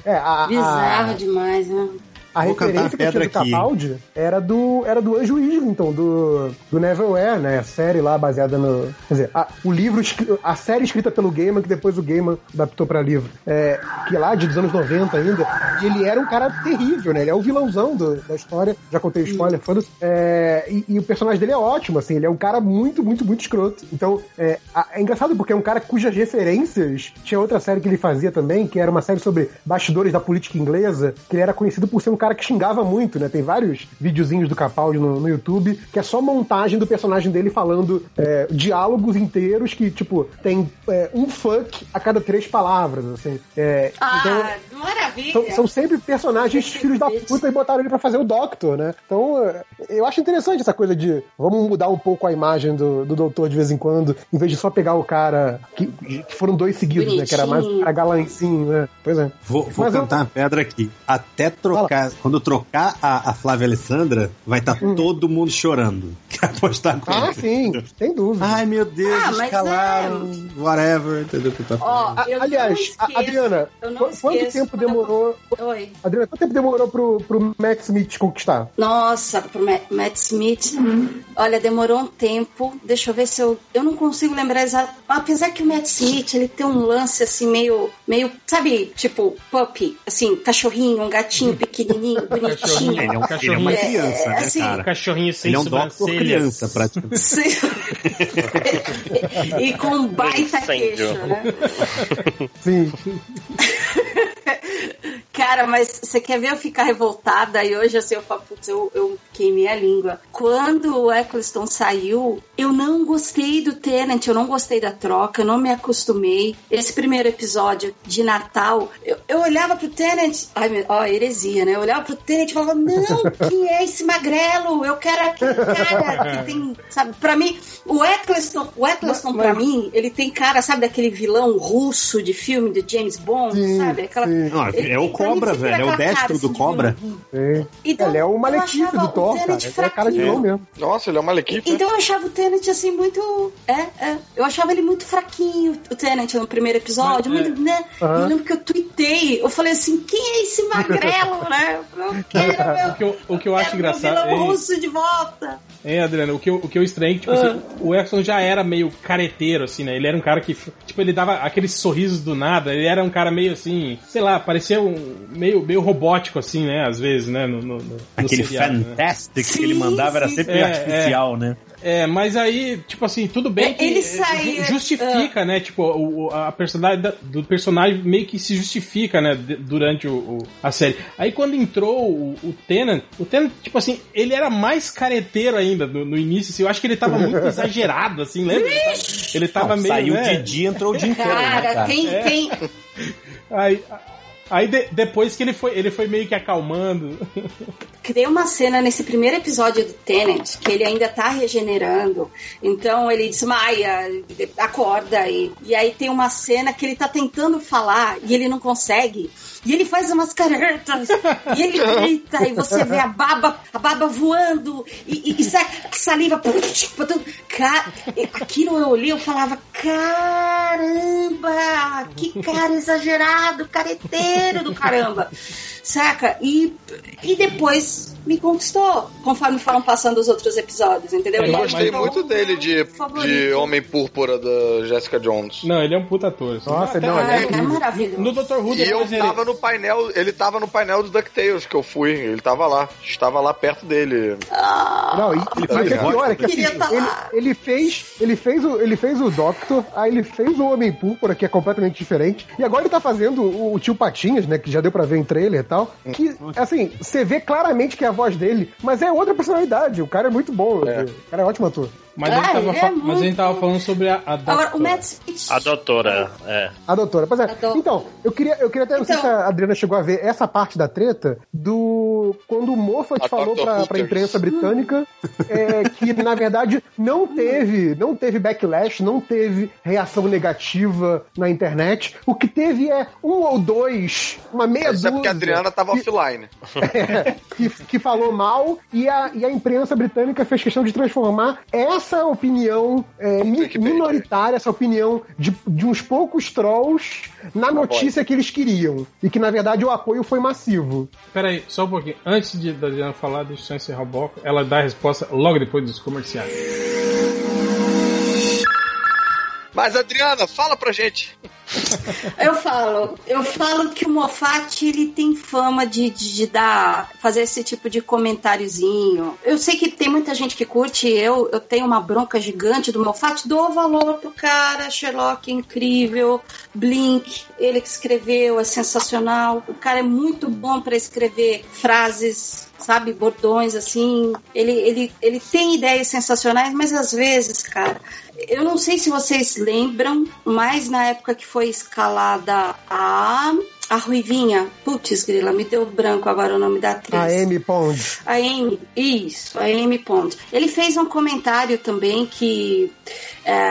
É, a, Bizarro a, demais, né? A Vou referência que eu tinha do. Capaldi era do, era do Anjo Islington, do, do Neverwhere, né? A série lá baseada no. Quer dizer, a, o livro, a série escrita pelo Gaiman, que depois o Gaiman adaptou pra livro. É, que lá de dos anos 90 ainda. E ele era um cara terrível, né? Ele é o vilãozão do- da história. Já contei o spoiler, foda-se. É, e, e o personagem dele é ótimo, assim. Ele é um cara muito, muito, muito escroto. Então, é, a- é engraçado porque é um cara cujas referências. Tinha outra série que ele fazia também, que era uma série sobre bastidores da política inglesa, que ele era conhecido por ser um cara que xingava muito, né? Tem vários videozinhos do Capaldi no, no YouTube, que é só montagem do personagem dele falando é, diálogos inteiros que, tipo, tem é, um fuck a cada três palavras, assim. É, então, Ah, maravilha! são, são sempre personagens filhos da puta e botaram ele pra fazer o Doctor, né? Então, é, eu acho interessante essa coisa de vamos mudar um pouco a imagem do, do Doutor de vez em quando, em vez de só pegar o cara que, que foram dois seguidos, né? Que era mais um cara galancinho, né? Pois é. Vou, vou Mas eu- cantar uma pedra aqui. Até trocar. Quando trocar a, a Flávia Alessandra, vai estar todo mundo chorando. Quer apostar com Hum. Ah, ele. sim, sem dúvida. Ai, meu Deus, Ah, escalaram. Whatever. Entendeu? Ó, A- aliás, esqueço, a- Adriana, quanto esqueço tempo demorou? Oi. Adriana, quanto tempo demorou pro, pro Matt Smith conquistar? Nossa, pro Ma- Matt Smith. Olha, demorou um tempo. Deixa eu ver se eu. Eu não consigo lembrar exato. Apesar que o Matt Smith, ele tem um lance assim, meio. meio sabe, tipo, puppy. Assim, cachorrinho, um gatinho pequenininho, bonitinho. Ele é, um, ele é uma É, criança, né, assim, cara? Cachorrinho sem Ele é um sobrancelhas. criança, praticamente. Sim. e com um baita queixo, né? Sim. Cara, mas você quer ver eu ficar revoltada? E hoje, assim, eu falo, putz, eu, eu queimei a língua. Quando o Eccleston saiu, eu não gostei do Tenant, eu não gostei da troca, eu não me acostumei. Esse primeiro episódio de Natal, eu, eu olhava pro Tenant, ai, ó, heresia, né? Eu olhava pro Tenant e falava, não, quem é esse magrelo? Eu quero aquele cara que tem, sabe? Pra mim, o Eccleston, o Eccleston pra mim, ele tem cara, sabe, daquele vilão russo de filme de James Bond, Sim, sabe? Aquela, sim. Não, é o Cobra, velho. É o cara, destro do Cobra. Sim. Então, ele é o Malekith do Thor, o cara. Ele é cara de vilão mesmo. Nossa, ele é uma equipe. Então eu achava o Tenet assim muito. É, é. Eu achava ele muito fraquinho, o Tenet no primeiro episódio. Mas, muito, né? Aham. Eu lembro que eu tuitei. Eu falei assim: quem é esse magrelo, né? Eu quero meu. O que eu, o que eu acho quero meu engraçado. vilão russo de volta. Hein, Adriano, o que eu, o que eu estranhei, tipo assim, o Exxon já era meio careteiro, assim, né? Ele era um cara que, tipo, ele dava aqueles sorrisos do nada, ele era um cara meio assim, sei lá, parecia um meio, meio robótico, assim, né? Às vezes, né? No, no, no Aquele seriado, né? Fantastic Sim, que ele mandava era sempre É, artificial, né? É, mas aí, tipo assim, tudo bem É, que ele saía- justifica, né? Tipo, o, a personalidade da- do personagem meio que se justifica, né? de- durante o, o- a série. Aí quando entrou o, o Tenant, o Tenant, tipo assim, ele era mais careteiro ainda no, no início, assim, eu acho que ele tava muito exagerado, assim, lembra? Ele tava, ele tava Não, meio, saiu né? o Didi e entrou o Jim Carrey, né, Cara, cara? quem, É. quem, Aí, aí de- depois que ele foi, ele foi meio que acalmando. tem uma cena nesse primeiro episódio do Tenant que ele ainda tá regenerando. Então ele desmaia, acorda e, e aí tem uma cena que ele tá tentando falar e ele não consegue. E ele faz umas caretas e ele grita e você vê a baba, a baba voando e, e, e sa- saliva. Ca- Aquilo eu olhei eu falava: caramba, que cara exagerado, careteiro do caramba. Saca? E, e depois me conquistou, conforme foram passando os outros episódios, entendeu? É, Eu gostei muito dele de, favorito. de Homem Púrpura da Jessica Jones. Não, ele é um puta ator. assim. Nossa, Até- não, ele Ah, é é maravilhoso. No Dr. Who, E eu ele... tava no painel, ele tava no painel do DuckTales que eu fui, ele tava lá, estava lá perto dele. Não, e, e faz que é pior é que assim, tá ele, ele fez, ele fez o, ele fez o Doctor, aí ele fez o Homem Púrpura, que é completamente diferente, e agora ele tá fazendo o, o tio Patinhas, né, que já deu pra ver em trailer e tal, que, assim, você vê claramente que é a voz dele, mas é outra personalidade, o cara é muito bom, o cara é ótimo ator. Mas, Ah, tava ele é fa- mas a gente muito- tava falando sobre a, a Agora, o. Matt Smith. A doutora, é. A doutora, pois é. A doutora. Então, eu queria, eu queria até, não sei Então. se a Adriana chegou a ver essa parte da treta do. Quando o Moffat A falou pra, pra imprensa britânica é, que, na verdade, não teve, não teve backlash, não teve reação negativa na internet. O que teve é um ou dois, uma meia Isso é dúzia. porque a Adriana tava que- offline. que, que falou mal e a, e a imprensa britânica fez questão de transformar essa opinião é, mi- minoritária, essa opinião de, de uns poucos trolls na notícia que eles queriam. E que, na verdade, o apoio foi massivo. Pera aí, só um pouquinho. Antes de da Diana falar, deixa eu encerrar o bloco. Ela dá a resposta logo depois dos comerciais. Mas Adriana, fala pra gente. Eu falo, eu falo que o Moffat ele tem fama de, de, de dar, fazer esse tipo de comentáriozinho. Eu sei que tem muita gente que curte, eu, eu tenho uma bronca gigante do Moffat, dou valor pro cara, Sherlock é incrível, Blink, ele que escreveu, é sensacional. O cara é muito bom para escrever frases sabe, bordões assim. Ele, ele, ele tem ideias sensacionais, mas às vezes, cara, eu não sei se vocês lembram, mas na época que foi escalada a. A Ruivinha, putz, grila, me deu branco agora o nome da atriz. A Amy Pond. A Amy, isso, a Amy Pond. Ele fez um comentário também que é,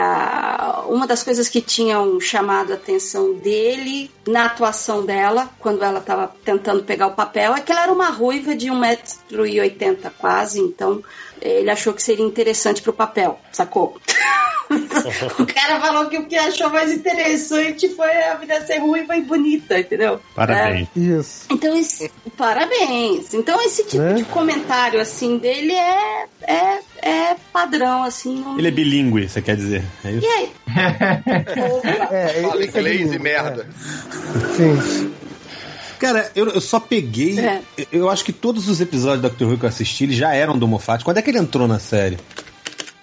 uma das coisas que tinham chamado a atenção dele na atuação dela, quando ela estava tentando pegar o papel, é que ela era uma ruiva de 1,80m quase, então ele achou que seria interessante pro papel, sacou? o cara falou que o que achou mais interessante foi a vida ser ruiva e bonita, entendeu? Parabéns. Isso. Então, esse, parabéns. Então, esse tipo Né? de comentário, assim, dele é, é, é padrão, assim. não- Ele é bilíngue, você quer dizer? É isso? E aí? É, Fala é inglês e merda. é. Sim. Cara, eu, eu só peguei. É. Eu, eu acho que todos os episódios do Doctor Who que eu assisti, eles já eram do Moffat. Quando é que ele entrou na série?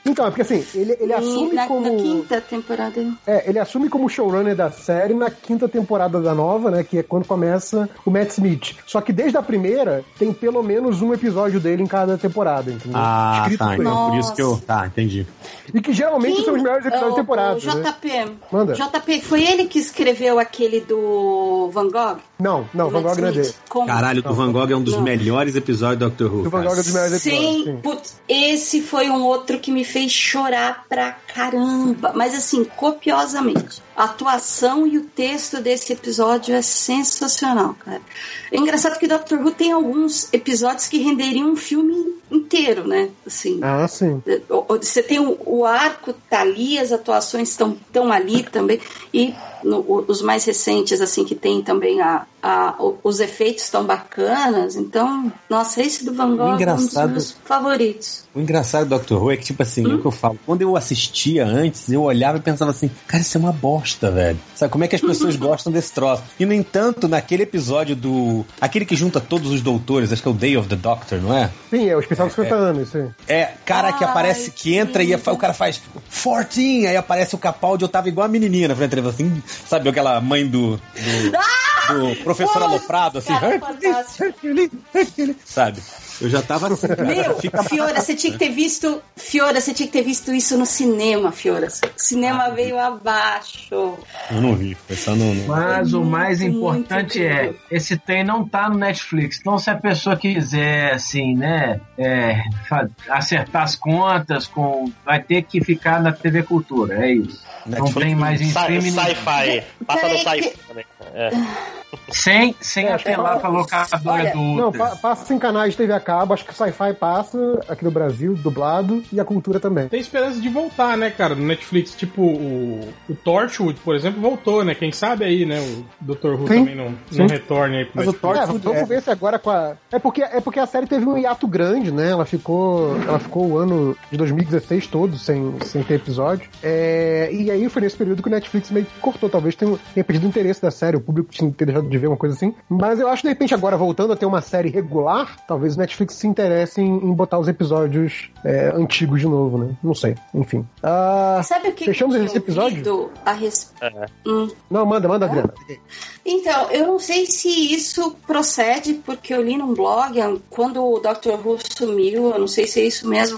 Então, é porque assim, ele, ele E assume na, como. na quinta temporada. É, ele assume como showrunner da série na quinta temporada da nova, né? Que é quando começa o Matt Smith. Só que desde a primeira, tem pelo menos um episódio dele em cada temporada, entendeu? Ah, Escrito tá. por ele. Então, por isso que eu. Tá, entendi. E que geralmente Quem- são os melhores episódios o- da temporada. O né? JP. Manda. JP, foi ele que escreveu aquele do Van Gogh? Não, não, Van Gogh não é dele. Como? Caralho, o Van Gogh é um dos Não. melhores episódios do Doctor Who. Do Van. Gogh é dos melhores episódios. Sim, Sim. putz, esse foi um outro que me fez chorar pra caramba, mas assim, copiosamente. A atuação e o texto desse episódio é sensacional, cara. É engraçado que Doctor Who tem alguns episódios que renderiam um filme inteiro, né? Assim, Ah, sim. o- Você tem o, o arco tá ali, as atuações estão tão ali também. E no- os mais recentes, assim, que tem também a, a- os efeitos estão bacanas. Então, nossa, esse do Van Gogh é um dos engraçado- meus favoritos. O engraçado do Doctor Who é que, tipo assim, é o que eu falo. Quando eu assistia antes, eu olhava e pensava assim, cara, isso é uma bosta, velho. Sabe como é que as pessoas gostam desse troço? E, no entanto, naquele episódio do. Aquele que junta todos os doutores, acho que é o Day of the Doctor, não é? Sim, é o especial Jogos 50 anos, sim. É, cara que Ai, aparece, que entra e o cara faz 14, aí aparece o Capaldi, eu tava igual a menininha na frente dele, assim, sabe aquela mãe do, do, do professor Pô, aloprado, assim, Hercules. Hercules, Hercules, sabe? Eu já tava assim, cara, Meu, fica Fiora, você tinha que ter visto. Fiora, você tinha que ter visto isso no cinema, Fiora. O cinema veio abaixo. Eu não vi, foi só no... no- Mas o mais Muito, importante muito é, esse trem não tá no Netflix. Então, se a pessoa quiser, assim, né, é, acertar as contas, com, vai ter que ficar na TV Cultura, é isso. Não Netflix, tem mais em Sci- streaming. Sci-fi. Passa no sci-fi também. É. Sem, sem É, apelar pra locadora olha, do Não, pa- passa em canais de TV a cabo, acho que o Sci-Fi passa aqui no Brasil, dublado, e a cultura também. Tem esperança de voltar, né, cara, no Netflix. Tipo, o, o Torchwood, por exemplo, voltou, né? Quem sabe aí, né? O Dr. Who Sim, também não, não retorne aí pro Mas o Netflix. É, Torchwood vamos é- ver se agora com a. É porque, é porque a série teve um hiato grande, né? Ela ficou. Ela ficou o ano de 2016 todo sem, sem ter episódio. É, e aí foi nesse período que o Netflix meio que cortou. Talvez tenha, tenha perdido o interesse da série, o público tinha ter deixado de ver uma coisa assim. Mas eu acho que de repente agora voltando a ter uma série regular, talvez o Netflix se interesse em, em botar os episódios é, antigos de novo, né? Não sei. Enfim. Ah, Sabe o que Fechamos que eu esse episódio? A res... Hum. não, manda, manda, Adriana. Então, eu não sei se isso procede, porque eu li num blog quando o Dr. Who sumiu, eu não sei se é isso mesmo,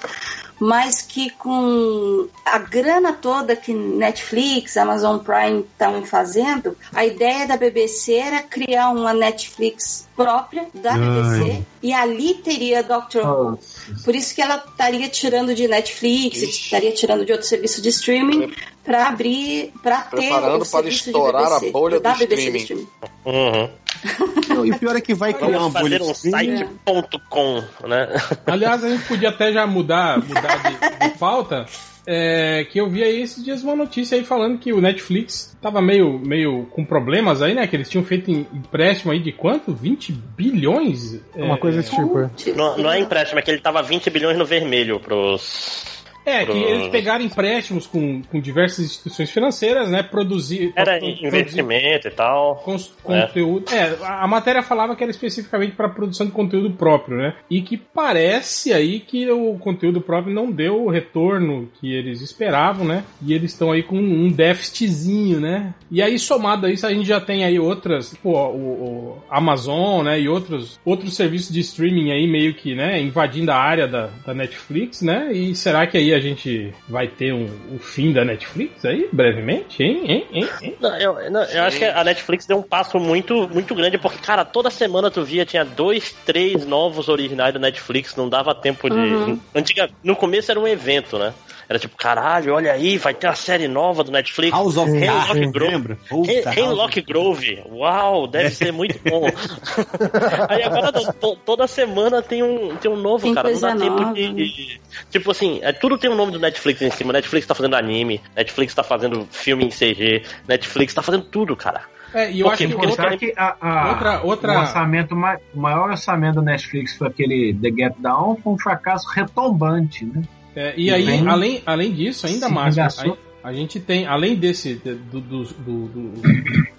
mas que com a grana toda que Netflix, Amazon Prime estavam fazendo, a ideia da BBC era criar uma Netflix própria da BBC e ali teria Dr. Who. Por isso que ela estaria tirando de Netflix, estaria tirando de outro serviço de streaming para abrir, para ter Preparando para serviço estourar de BBC, a bolha do de streaming. Uhum. Não, e o pior é que vai criar uma bolha um streaming. site.com, né? Aliás, a gente podia até já mudar, mudar de, de pauta. É, que eu vi aí esses dias uma notícia aí falando que o Netflix tava meio, meio com problemas aí, né? Que eles tinham feito em- empréstimo aí de quanto? 20 bilhões? Uma coisa desse tipo. é. Não, não é empréstimo, é que ele tava 20 bilhões no vermelho pros. É, que eles pegaram empréstimos com, com diversas instituições financeiras, né? Produzir. Era investimento e tal. cons- É. conteúdo. É, a matéria falava que era especificamente para produção de conteúdo próprio, né? E que parece aí que o conteúdo próprio não deu o retorno que eles esperavam, né? E eles estão aí com um déficitzinho, né? E aí, somado a isso, a gente já tem aí outras, tipo, o, o Amazon, né? E outros, outros serviços de streaming aí meio que, né? Invadindo a área da, da Netflix, né? E será que aí a gente vai ter um, o fim da Netflix aí, brevemente? Hein? Hein? Hein? hein? Não, eu, não, eu acho que a Netflix deu um passo muito, muito grande, porque, cara, toda semana tu via, tinha dois, três novos originais da Netflix, não dava tempo de. Uhum. Antiga, no começo era um evento, né? Era tipo, caralho, olha aí, vai ter uma série nova do Netflix. House of Cards, Grove. lembra? Hemlock Grove. Uau, deve ser muito bom. Aí agora to- to- toda semana tem um, tem um novo, Tem cara. Não dá tempo de, de- Tipo assim, é, tudo tem o nome do Netflix em cima. Netflix tá fazendo anime, Netflix tá fazendo filme em CG, Netflix tá fazendo tudo, cara. É, e eu Porque- acho que porque eles outra, que a, a- outra- outra- o orçamento o maior orçamento do Netflix foi aquele The Get Down, foi um fracasso retombante, né? É, e aí, Bem- além, além disso, ainda mais. A, gente tem, além desse, de- do, do, do- do-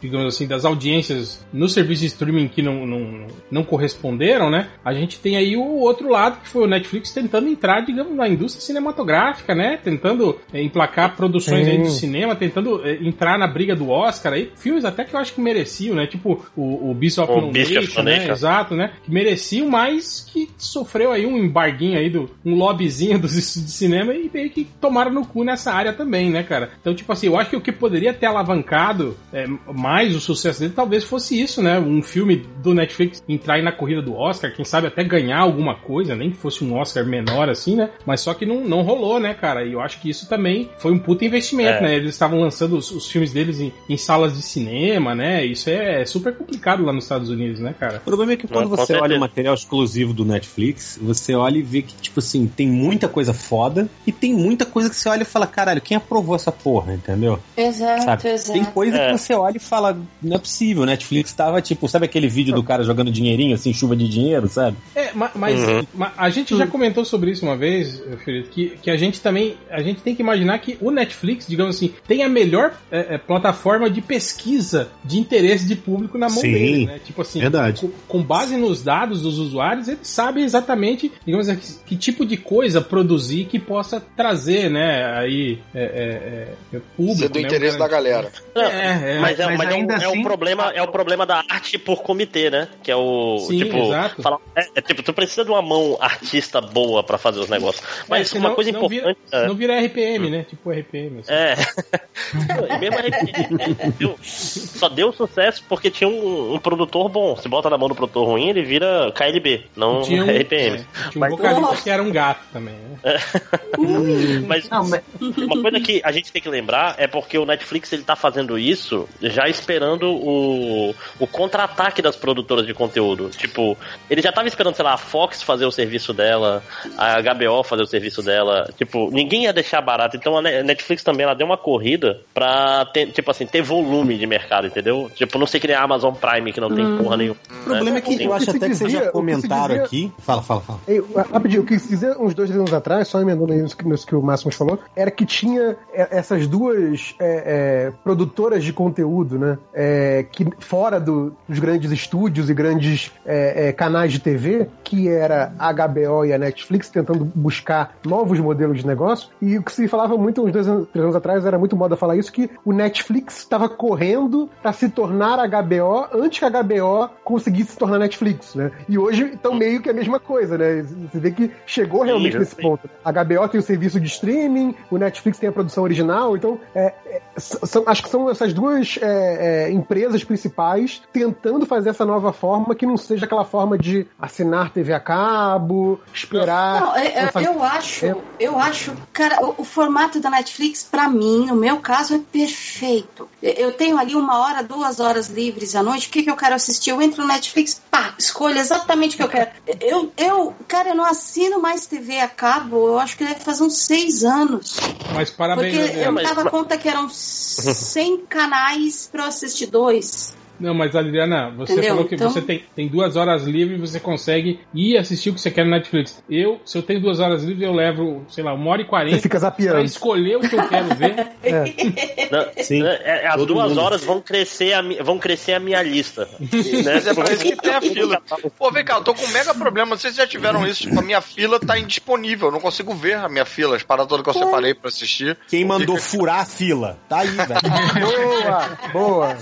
digamos assim, das audiências no serviço de streaming que não, não, não corresponderam, né? A gente tem aí o outro lado, que foi o Netflix tentando entrar, digamos, na indústria cinematográfica, né? Tentando é, emplacar produções aí do Sim. cinema, tentando é, entrar na briga do Oscar aí. Filmes até que eu acho que mereciam, né? Tipo o, o Beast of O Beast Nation, né? Exato, né? Que mereciam, mas que sofreu aí um embarguinho aí, do, um lobbyzinho dos estúdios de cinema e meio que tomaram no cu nessa área também, né, cara? Então, tipo assim, eu acho que o que poderia ter alavancado é, mais o sucesso dele talvez fosse isso, né? Um filme do Netflix entrar aí na corrida do Oscar, quem sabe até ganhar alguma coisa, nem que fosse um Oscar menor assim, né? Mas só que não, não rolou, né, cara? E eu acho que isso também foi um puta investimento, É. né? Eles estavam lançando os, os filmes deles em, em salas de cinema, né? Isso é super complicado lá nos Estados Unidos, né, cara? O problema é que quando Não, você olha o material exclusivo do Netflix, você olha e vê que, tipo assim, tem muita coisa foda e tem muita coisa que você olha e fala, caralho, quem aprovou essa essa porra, entendeu? Exato, Sabe? exato. Tem coisa É. que você olha e fala, não é possível. Netflix tava tipo, sabe aquele vídeo do cara jogando dinheirinho, assim, chuva de dinheiro, sabe? É, ma- mas, Uhum. ma- a gente já comentou sobre isso uma vez, eh, Felipe, que, que a gente também a gente tem que imaginar que o Netflix, digamos assim, tem a melhor eh, plataforma de pesquisa de interesse de público na mão Sim, dele, né? Tipo assim, verdade. Com, com base nos dados dos usuários, ele sabe exatamente, digamos assim, que, que tipo de coisa produzir que possa trazer, né, aí é, é, é, público, Ser do né, interesse da galera. Não, É, é. Mas, é, Mas mas é, um, é um assim- problema, é o problema da arte por comitê, né? Que é o. Sim, tipo, exato. falar- é, é tipo, tu precisa de uma mão artista boa pra fazer os negócios. Mas É, uma coisa senão importante. Vira, é- senão vira RPM, né? Tipo RPM. assim. É. e mesmo RPM deu- só deu sucesso porque tinha um, um produtor bom. Se bota na mão do produtor ruim, ele vira KLB, não Tinha um, RPM. é, tinha um Mas- vocalista que era um gato também, né? Mas Não, mas- uma coisa que a gente tem que lembrar é porque o Netflix ele tá fazendo isso já esperando o, o contra-ataque das produtoras de conteúdo. Tipo, ele já tava esperando, sei lá, a Fox fazer o serviço dela, a HBO fazer o serviço dela. Tipo, ninguém ia deixar barato. Então a Ne- Netflix também ela deu uma corrida pra ter, tipo assim, ter volume de mercado, entendeu? Tipo, não sei que nem a Amazon Prime que não tem porra nenhuma. O problema é que Sim. eu acho até que vocês já comentaram dizia- aqui. Fala, fala, fala. Ei, rapidinho, o que se dizer uns dois, anos atrás, só emendando aí que, nisso que o Máximo falou, era que tinha é, essas duas é, é, produtoras de conteúdo, né? é, que fora do- dos grandes estúdios e grandes é, é, canais de TV, que era a HBO e a Netflix tentando buscar novos modelos de negócio. E o que se falava muito uns dois anos, três anos atrás, era muito moda falar isso, que o Netflix estava correndo para se tornar a HBO antes que a HBO conseguisse se tornar Netflix, né? E hoje estão meio que a mesma coisa, né? Você vê que chegou realmente Sim, nesse sim. ponto. A HBO tem o serviço de streaming, o Netflix tem a produção original, então é, é, são- acho que são essas duas é, é, empresas principais tentando fazer essa nova forma que não seja aquela forma de assinar TV a cabo, esperar. Não, é- é- fazer- eu acho, eu acho, cara, o, o formato da Netflix, pra mim, no meu caso, é perfeito. Eu tenho ali uma hora, duas horas livres à noite, o que, que eu quero assistir? Eu entro no Netflix, pá, escolho exatamente o que eu quero. Eu, eu, cara, eu não assino mais TV a cabo, eu acho que deve fazer uns seis anos. Mas parabéns, Porque Adriano. eu me mas- dava conta que eram 100 canais pra eu assistir dois. Não, mas Adriana, você Entendeu? falou que Então- você tem, tem duas horas livres e você consegue ir assistir o que você quer no Netflix. Eu, se eu tenho duas horas livres, eu levo, sei lá, uma hora e Você quarenta fica pra zapeando. escolher o que eu quero ver. Não, Sim, né, é, as todo duas mundo. horas vão crescer a, vão crescer a minha lista. né? É pra isso que tem a fila. Pô, vem cá, eu tô com um mega problema. Não sei se já tiveram isso. Tipo, a minha fila tá indisponível. Eu não consigo ver a minha fila, as paradas todas que eu separei pra assistir. Quem mandou furar a fila? Tá aí, velho. Boa, boa.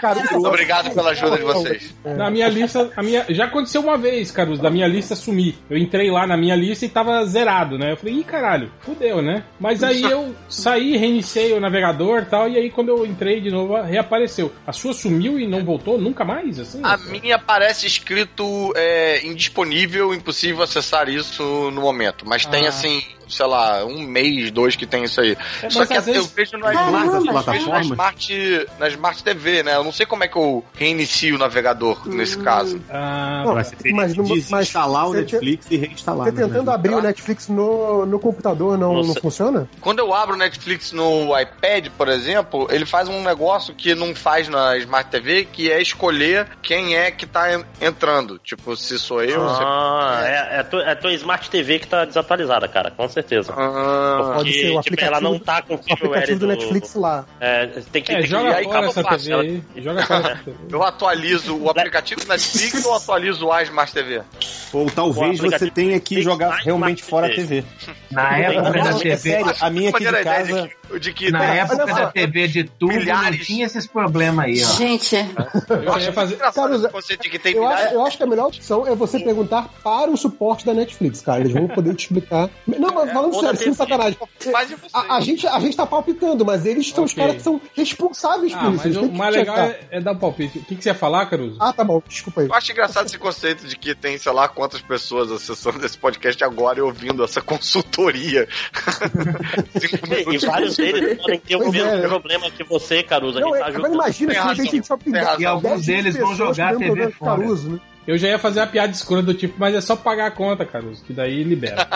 Cara, eu- Obrigado pela ajuda de vocês. Na minha lista, a minha, já aconteceu uma vez, Caruso, da minha lista sumir. Eu entrei lá na minha lista e tava zerado, né? Eu falei, ih, caralho, fudeu, né? Mas aí eu saí, reiniciei o navegador e tal, e aí quando eu entrei de novo, reapareceu. A sua sumiu e não voltou nunca mais, assim? A minha aparece escrito é, indisponível, impossível acessar isso no momento. Mas tem Ah. assim, sei lá, um mês, dois que tem isso aí. É, Só mas que às eu vezes- vejo na Caramba, Smart, vejo na? Smart, na Smart TV, né? Eu não sei como é que eu reinicio o navegador nesse caso. Ah, Não, tá. Você Mas que não- mas desinstalar o Netflix e reinstalar. Você né, tentando né? abrir o Netflix no, no computador não, não funciona? Quando eu abro o Netflix no iPad, por exemplo, ele faz um negócio que não faz na Smart TV, que é escolher quem é que tá en- entrando. Tipo, se sou eu, se... Ah, é, é, a tua, é a tua Smart TV que tá desatualizada, cara, com certeza. Ah, Pode ser o tipo, ela aplicativo- não tá com O aplicativo do Netflix lá. É, tem que, É, tem que joga aí fora acaba essa fácil, TV ela- aí. Joga fora essa TV. eu atualizo o aplicativo do Netflix ou atualizo a Smart TV? Ou talvez O você aplicativo tenha que jogar realmente fora a TV. Na época da não, É TV. a minha aqui de casa. de que, que Na tem- época da TV de tubo não Milhares. tinha esses problemas aí, ó. Gente, Eu já ia fazer. Cara, conceito que tem Eu acho, eu acho que a melhor opção é você perguntar para o suporte da Netflix, cara. Eles vão poder te explicar. Não, mas falando da sério, sem sacanagem. Vocês. A, a gente, a gente tá palpitando, mas eles são os Ok. caras que são responsáveis Ah, por isso. mas o mais legal é, é dar um palpite. O que, que você ia falar, Caruso? Ah, tá bom, desculpa aí. Eu acho engraçado esse conceito de que tem, sei lá, quantas pessoas acessando esse podcast agora e ouvindo essa consultoria. E vários deles podem ter o Pois mesmo é. problema que você, Caruso. A Não, gente é, tá agora imagina se a gente só. E alguns deles vão jogar a TV fora. Caruso, né? Eu já ia fazer a piada escura do tipo, mas é só pagar a conta, Caruso, que daí libera.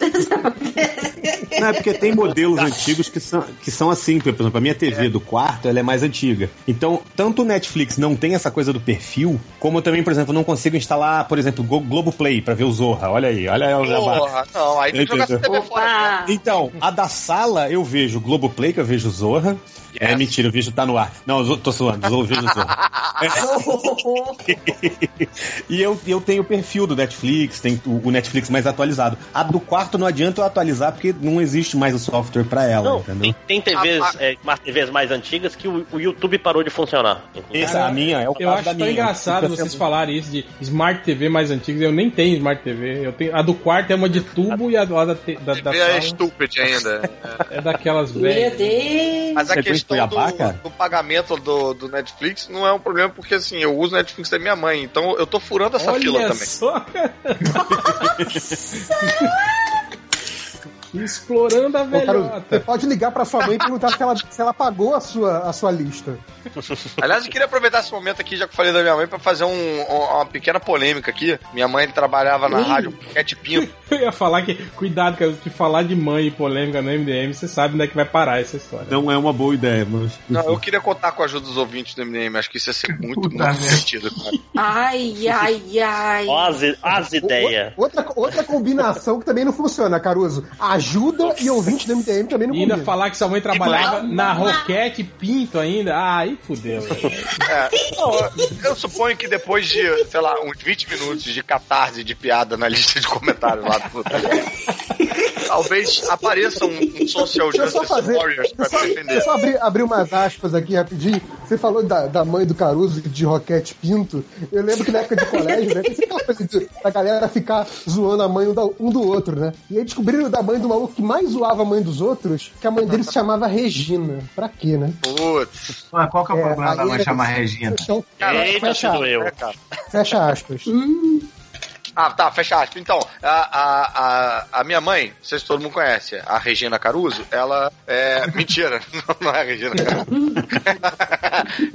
Não, é porque tem modelos antigos que são, que são assim, por exemplo, a minha TV do quarto, ela é mais antiga. Então, tanto o Netflix não tem essa coisa do perfil, como eu também, por exemplo, não consigo instalar, por exemplo, Go- Globoplay pra ver o Zorra. Olha aí, olha aí o. Porra, não, aí tem que jogar essa TV fora. Então, a da sala eu vejo Globoplay, que eu vejo Zorra. É mentira, eu vejo tá no ar. Não, eu tô suando, eu vejo Zorra. E eu, eu tenho o perfil do Netflix, tem o, o Netflix mais atualizado. A do quarto não adianta eu atualizar porque não existe mais o software pra ela, Não, entendeu? tem, tem TVs, Ah, é, umas TVs mais antigas que o, o YouTube parou de funcionar. inclusive. Essa, a minha é o Eu acho da tão minha. engraçado vocês sendo- falarem isso de Smart TV mais antigas. Eu nem tenho Smart TV. Eu tenho, a do quarto é uma de tubo e a do- a da, da, da TV é sala stupid ainda. é daquelas Meu velhas. Deus! Mas a Você questão Cuiabá, do, do pagamento do, do Netflix não é um problema, porque assim, eu uso o Netflix da minha mãe, então eu tô furando essa fila Olha também. só, cara. Explorando a Ô, Caruso, você velhota. pode ligar pra sua mãe e perguntar se ela, se ela pagou a sua, a sua lista. Aliás, eu queria aproveitar esse momento aqui, já que eu falei da minha mãe, pra fazer um- um- uma pequena polêmica aqui. Minha mãe trabalhava na rádio Cat Pinto. Eu ia falar que, cuidado, cara, que falar de mãe e polêmica no MDM, você sabe onde é que vai parar essa história. Não é uma boa ideia, mas. Não, eu queria contar com a ajuda dos ouvintes do MDM, acho que isso ia ser muito, Puta muito divertido, cara. Ai, ai, ai. Ó as, as ideias. Outra, outra combinação que também não funciona, Caruso. Ajuda e ouvinte do MTM também não E ainda falar que sua mãe trabalhava na Roquete Pinto ainda. Ah, aí fudeu. É, eu suponho que depois de, sei lá, uns 20 minutos de catarse de piada na lista de comentários lá do talvez apareça um, um social eu só justice fazer. warriors pra só, defender. deixa eu só abrir, abrir umas aspas aqui rapidinho. Você falou da, da mãe do Caruso, de Roquete Pinto. Eu lembro que na época de colégio, né? Tem coisa de, da galera ficar zoando a mãe um, da- um do outro, né? E aí descobriram da mãe do maluco que mais zoava a mãe dos outros, que a mãe dele se chamava Regina. Pra quê, né? Putz, Mas qual que é o É, problema da mãe chamar Regina? Então, Eita, se fecha, doeu. fecha aspas. Ah, tá, fecha aspas. Então, a, a, a, minha mãe, não sei se todo mundo conhece, a Regina Caruso, ela é. Mentira, não, não é a Regina Caruso.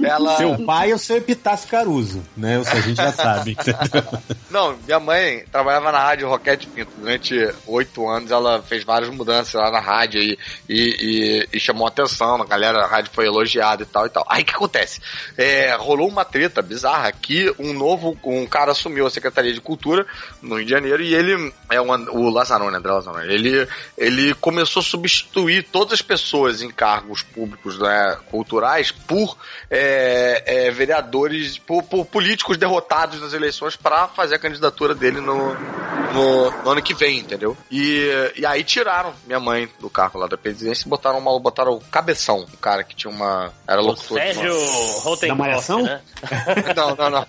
ela. Seu pai é o seu Epitácio Caruso, né? Isso a gente já sabe. Não, minha mãe trabalhava na rádio Roquete Pinto. Durante oito anos ela fez várias mudanças lá na rádio e, e, e- e chamou atenção, a galera, a rádio foi elogiada e tal e tal. Aí o que acontece? É, rolou uma treta bizarra que um novo, um cara assumiu a Secretaria de Cultura no Rio de Janeiro e ele, é um, o Lazzaroni, André Lazzaroni, ele, ele começou a substituir todas as pessoas em cargos públicos né, culturais por é, é, vereadores, por, por políticos derrotados nas eleições para fazer a candidatura dele no, no, no ano que vem, entendeu? E, e aí tiraram minha mãe do cargo lá da presidência e botaram uma, botaram o cabeção, o cara que tinha uma. Era O locutor. de Sérgio Malhação? né? Não, não, não.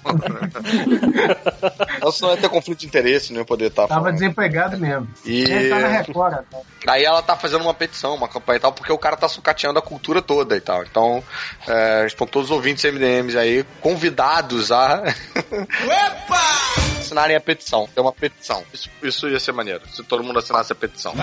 Ela só ia ter conflito de interesse, não ia poder estar Tava falando. desempregado mesmo. E Ele tá na Record, né? aí ela tá fazendo uma petição, uma campanha e tal, porque o cara tá sucateando a cultura toda e tal. Então, é, estão todos os ouvintes MDMs aí convidados a assinarem a petição. Tem uma petição. Isso, isso ia ser maneiro, se todo mundo assinasse a petição.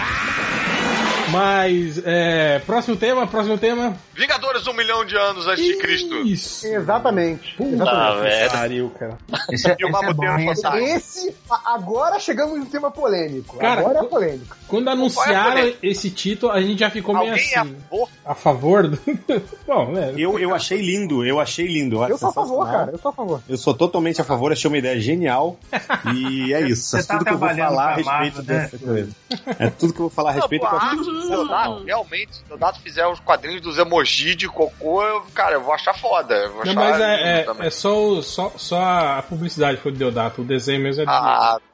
Mas, é, próximo tema, próximo tema. Vingadores, um milhão de anos antes de Cristo. Isso. Exatamente. Ah, Exatamente. velho. Pariu, cara. Esse é, E o esse é bom. Esse, agora chegamos no tema polêmico. Cara, agora é co- polêmico. Quando é anunciaram esse título, a gente já ficou meio Alguém é a assim. favor? A favor do. Bom, né? Eu, eu achei lindo, eu achei lindo. Eu sou a favor, cara. Eu sou a favor. Eu sou totalmente a favor, achei uma ideia genial. E é isso. Você é tá tudo que eu vou falar a respeito né? dessa. É tudo que eu vou falar a respeito. Não, eu realmente, se o Deodato fizer os quadrinhos dos emojis de cocô, eu, cara, eu vou achar foda. Eu vou Não, achar mas é, é, é só, o- só, só a publicidade foi do Deodato. O desenho mesmo é Ah,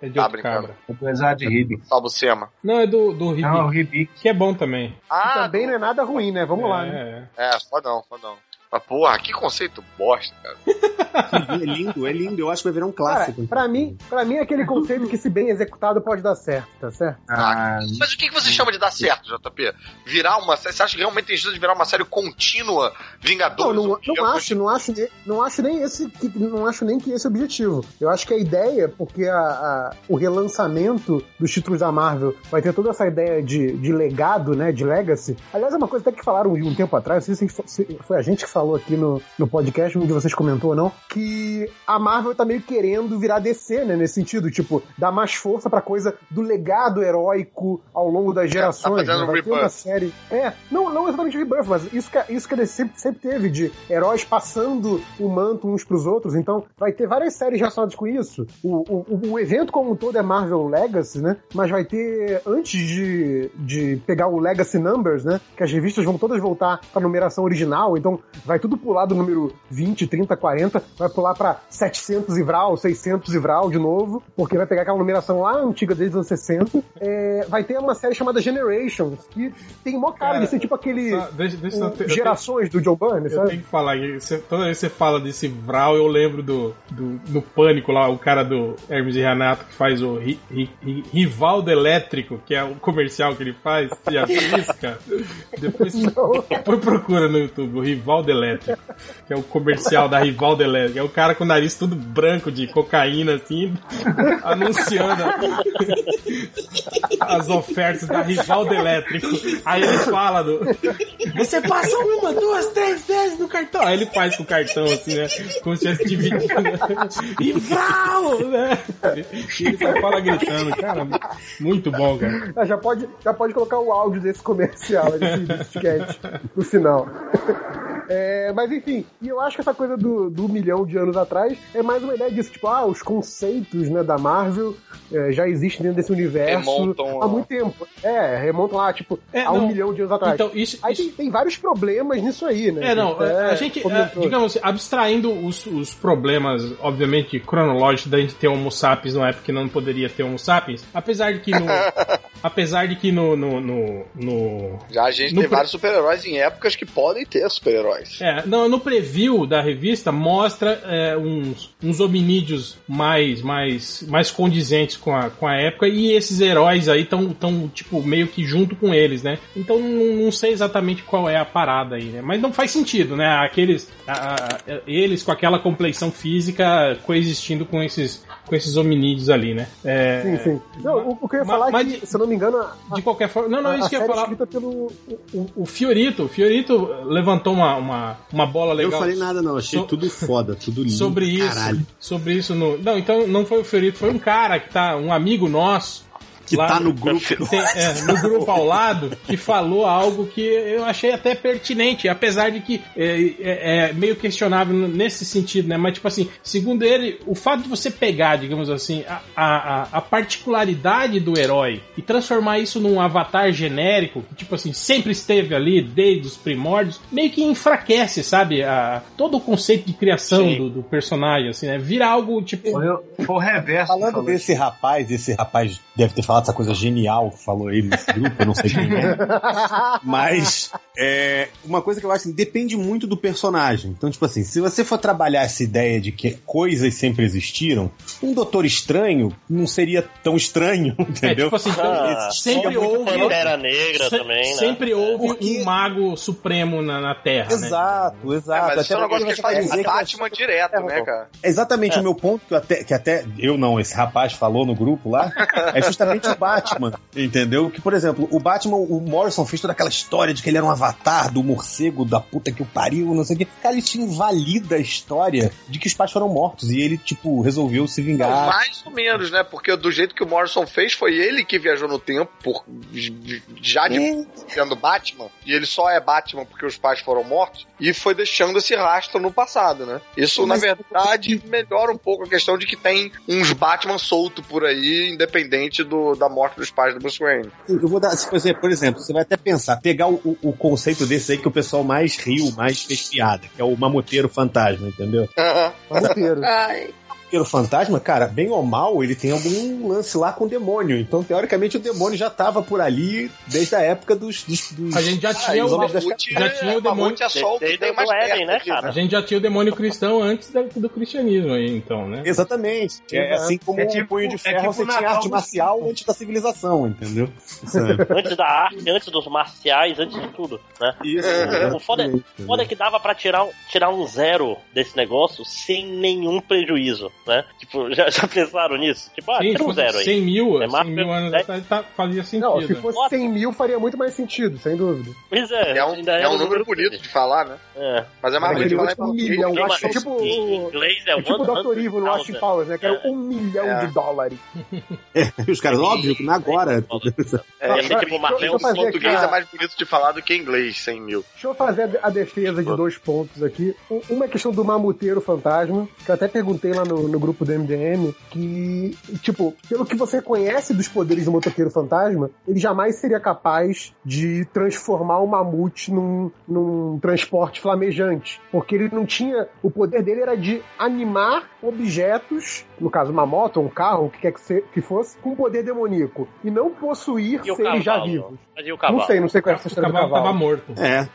é de tá outro brincando. cabra. Apesar de Ribic. Salvo Sema. Não, é do, do Ribi, Não, o Ribic. que é bom também. Ah, Também não é nada ruim, né? Vamos lá, né? É. É, fodão, fodão. Mas, porra, que conceito bosta, cara. É lindo, é lindo. Eu acho que vai virar um Cara, clássico. pra mim, pra mim é aquele conceito que, se bem executado, pode dar certo, tá certo? Ah, Mas o que, que você chama de dar certo, JP? Virar uma série. Você acha que realmente tem chance de virar uma série contínua Não, Vingadores? não, não de- acho, não acho, nem- não acho nem esse, que- não acho nem que esse é o objetivo. Eu acho que a ideia, porque a- a- o relançamento dos títulos da Marvel vai ter toda essa ideia de, de legado, né, de legacy. Aliás, é uma coisa até que falaram um tempo atrás, não sei se foi a gente que falou falou aqui no, no podcast, um de vocês comentou, não? Que a Marvel tá meio querendo virar DC, né? Nesse sentido, tipo, dar mais força pra coisa do legado heróico ao longo das gerações. fazendo né? Vai uma série. É, não, não exatamente rebirth, mas isso que, a- isso que DC sempre, sempre teve, de heróis passando o manto uns pros outros. Então, vai ter várias séries relacionadas com isso. O, o, o evento como um todo é Marvel Legacy, né? Mas vai ter, antes de, de pegar o Legacy Numbers, né? Que as revistas vão todas voltar pra numeração original, então vai tudo pular do número 20, 30, 40, vai pular pra 700 e Vral, 600 e Vral de novo, porque vai pegar aquela numeração lá antiga desde os anos 60. É, vai ter uma série chamada Generations, que tem mó cara, Cara, de ser tipo aquele Só- deixa- deixa eu eu Gerações do Joe Byrne, Eu sabe? tenho que falar, você- toda vez que você fala desse Vral, eu lembro do, do, no Pânico lá, o cara do Hermes e Renato que faz o ri, ri, ri- Rivaldo Elétrico, que é o comercial que ele faz. Já viu isso, cara? Depois, depois procura no YouTube, o Rivaldo Elétrico, que é o comercial da Rivaldo Elétrico. É o cara com o nariz tudo branco de cocaína, assim, anunciando as ofertas da Rivaldo Elétrico. Aí ele fala do. Você passa uma, duas, três vezes no cartão. Aí ele faz com o cartão, assim, né? Como se estivesse dividindo. E vrau! Né? Ele só fala gritando, cara. Muito bom, cara. Ah, já, pode, já pode colocar o áudio desse comercial, desse sketch, no final. É, mas enfim, e eu acho que essa coisa do, do milhão de anos atrás é mais uma ideia disso, tipo, ah, os conceitos né, da Marvel é, já existem dentro desse universo Remontam há a- muito tempo. É, remontam lá, tipo, É, há um não. milhão de anos atrás. Então, isso. Aí isso- tem, tem vários problemas nisso aí, né? É, não, a gente, é, digamos, abstraindo os, os problemas, obviamente, cronológicos da gente ter Homo sapiens numa época que não poderia ter Homo sapiens, apesar de que no. apesar de que no. no, no, no- Já a gente No tem vários super-heróis em épocas que podem ter super-heróis. É, no, no preview da revista mostra é, uns, uns hominídeos mais, mais, mais condizentes com a, com a época e esses heróis aí estão, tão, tipo, meio que junto com eles, né? Então não, não sei exatamente qual é a parada aí, né? Mas não faz sentido, né? Aqueles. a- a- eles com aquela compleição física coexistindo com esses, com esses hominídeos ali, né? É, Sim, sim. Não, o, que eu ia falar mas é que, de- se eu não me engano, a, De qualquer forma. Não, não, isso que eu ia é falar. pelo. O, o Fiorito, o Fiorito levantou uma, uma, uma bola Eu legal. não falei nada, não. Achei So- tudo foda, tudo lindo. sobre isso. Caralho. Sobre isso no. Não, então não foi o Fiorito, foi um cara que tá. Um amigo nosso. Que lá tá no grupo. tem- é, no grupo ao lado, que falou algo que eu achei até pertinente, apesar de que é, é- é meio questionável nesse sentido, né? Mas, tipo assim, segundo ele, o fato de você pegar, digamos assim, a, a, a- particularidade do herói e transformar isso num avatar genérico, que, tipo assim, sempre esteve ali desde os primórdios, meio que enfraquece, sabe? A, todo o conceito de criação do, do personagem, assim, né? Vira algo, tipo. Foi, o- foi o reverso. Falando desse rapaz, esse rapaz deve ter falado essa coisa genial que falou ele nesse grupo, eu não sei quem é. Mas é, uma coisa que eu acho assim, depende muito do personagem. Então, tipo assim, se você for trabalhar essa ideia de que coisas sempre existiram, um Doutor Estranho não seria tão estranho, É, entendeu? tipo assim, Ah, sempre houve. Pantera Negra Se- também, né? Sempre houve Porque- um mago supremo na, na Terra, né? Exato, É, exato. mas isso é um Até negócio que fazem dizer a que Batman direto, né, cara? É exatamente o meu ponto que até, que até eu não, esse rapaz falou no grupo lá, é justamente o Batman, entendeu? Que, por exemplo, o Batman, o Morrison fez toda aquela história de que ele era um avatar do morcego da puta que o pariu, não sei o que. Cara, isso invalida a história de que os pais foram mortos e ele, tipo, resolveu se Não, vingar. mais ou menos, né? Porque do jeito que o Morrison fez, foi ele que viajou no tempo, por, já de É. sendo Batman, e ele só é Batman porque os pais foram mortos, e foi deixando esse rastro no passado, né? Isso, Mas- na verdade, melhora um pouco a questão de que tem uns Batman solto por aí, independente do, da morte dos pais do Bruce Wayne. Eu vou dar, por exemplo, por exemplo, você vai até pensar, pegar o, o- o conceito desse aí que o pessoal mais riu, mais fez piada, que é o mamoteiro fantasma, entendeu? Mamuteiro. Ai, Vampiro fantasma, cara, bem ou mal, ele tem algum lance lá com o demônio. Então, teoricamente, o demônio já tava por ali desde a época dos. dos, dos- A gente já tinha os o, Mamute já tinha o demônio. É só o que Desde tem o mais Éden, né, cara? a gente já tinha o demônio cristão antes do cristianismo aí, então, né? Exatamente. É Exato. assim como É o tipo- punho de é ferro, tipo você o tinha arte dos- marcial antes da civilização, entendeu? Antes da arte, antes dos marciais, antes de tudo, né? Isso. O foda, o foda é que dava pra tirar, tirar um zero desse negócio sem nenhum prejuízo. Né? Tipo, já, já pensaram nisso? Tipo, ah, Sim, um fosse zero aí. 100 mil, É 100 Marvel, mil anos né? atrás tá- fazia sentido. Não, se fosse 100 mil faria muito mais sentido, sem dúvida. Pois é, É um, ainda é um número bonito de falar, né? É. Mas é mais bonito falar em um milhão, acho é tipo, Em inglês é, é tipo o 100,000. Dr. Evil no Austin Powers, né? Que era um milhão É. de dólares. E os caras, óbvio, que não agora. É, Ia ser tipo fazer português é mais bonito de falar do que em inglês, 100 mil. Deixa eu fazer a- defesa de dois pontos aqui. Um- Uma é a questão do mamuteiro fantasma, que eu até perguntei lá no, no grupo do MDM, que, tipo, pelo que você conhece dos poderes do motoqueiro fantasma, ele jamais seria capaz de transformar o mamute num, num transporte flamejante. Porque ele não tinha. O poder dele era de animar objetos, no caso uma moto, ou um carro, o que quer que, se- que fosse, com poder demoníaco. E não possuir E seres já cavalo? vivos. Cavalo? Não sei, não sei qual é essa O história do cavalo cavalo. tava morto. É.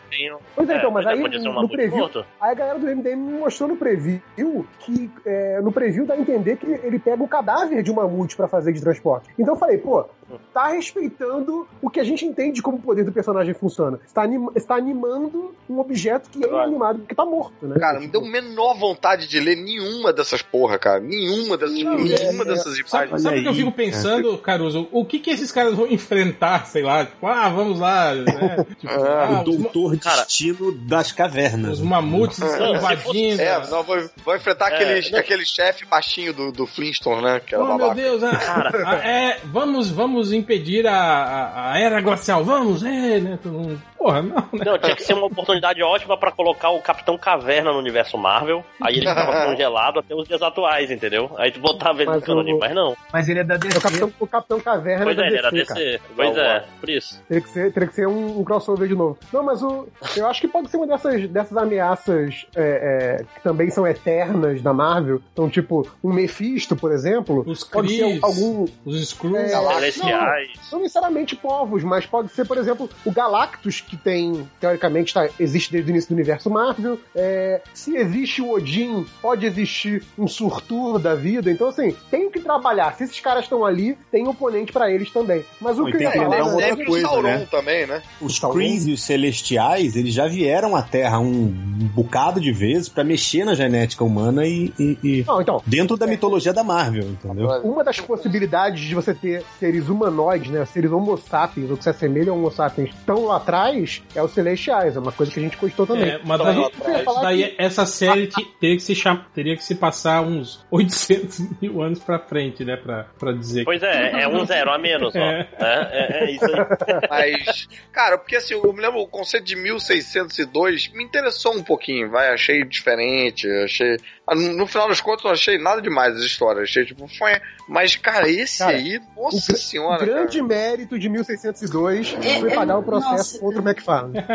Pois é, então, mas aí ser no preview, morto. aí a galera do MDM me mostrou no preview que é, no preview dá a entender que ele pega o cadáver de um mamute pra fazer de transporte. Então eu falei, pô, tá respeitando o que a gente entende como o poder do personagem funciona. Está, anima- está animando um objeto que é inanimado porque tá morto, né? Cara, não deu a menor vontade de ler nenhuma dessas porra, cara. Nenhuma dessas, Não, nenhuma é- dessas Sabe, imagens. sabe o que eu fico pensando, Caruso? O que que esses caras vão enfrentar, sei lá? Tipo, ah, vamos lá, né? Tipo, Ah, ah, o doutor Cara, destino das cavernas. os mamutes estão invadindo. É, não, vou, vou enfrentar É, aquele, não. aquele chefe baixinho do, do Flintstone, né? Que era Oh, meu. Deus, ah, ah, é, vamos, vamos impedir a, a, a era glacial, vamos, é, né? todo mundo- Porra, não, né? Não, tinha que ser uma oportunidade ótima pra colocar o Capitão Caverna no universo Marvel. Aí ele ficava congelado até os dias atuais, entendeu? Aí tu botava ele no Mas cânone, o- mas não. Mas ele é da É DC. o Capitão, o Capitão Caverna Pois da é, ele era DC, cara. DC. Pois é, por isso. Teria que ser, teria que ser um, um crossover de novo. Não, mas o, eu acho que pode ser uma dessas, dessas ameaças é, é, que também são eternas da Marvel. Então, tipo, um Mephisto, por exemplo, Os pode ser Cris, algum. os Skrulls. É, Celestiais. Não necessariamente povos, mas pode ser, por exemplo, o Galactus, que tem, teoricamente, tá, existe desde o início do universo Marvel. É, se existe o Odin, pode existir um Surtur da vida. Então, assim, tem que trabalhar. Se esses caras estão ali, tem oponente pra eles também. Mas o que eu ia tem que falar... outra coisa, Sauron né? também, né? Os Krees e os Celestiais, eles já vieram à Terra um bocado de vezes pra mexer na genética humana e, e- e- Não, então, dentro da mitologia da Marvel, entendeu? Uma das possibilidades de você ter seres humanoides, né? Seres homo sapiens, ou que se assemelham a homo sapiens, tão lá atrás, é os celestiais. É uma coisa que a gente gostou também. É, mas Então, daí, daí que- essa série te- teria, que se cham- teria que se passar uns 800 mil anos pra frente, né? Pra, pra dizer Pois é, é um zero a menos, ó. É. É, é, é isso aí. Mas, cara, porque assim, eu me lembro, o conceito de 1602 me interessou um pouquinho, vai, achei diferente, achei... ah, No final das contas, eu não achei nada demais as histórias, achei tipo, foi... Mas, cara, esse Cara, aí, nossa o gr- senhora, o grande cara. mérito de 1602 É, foi é, pagar o processo nossa. contra o McFarlane.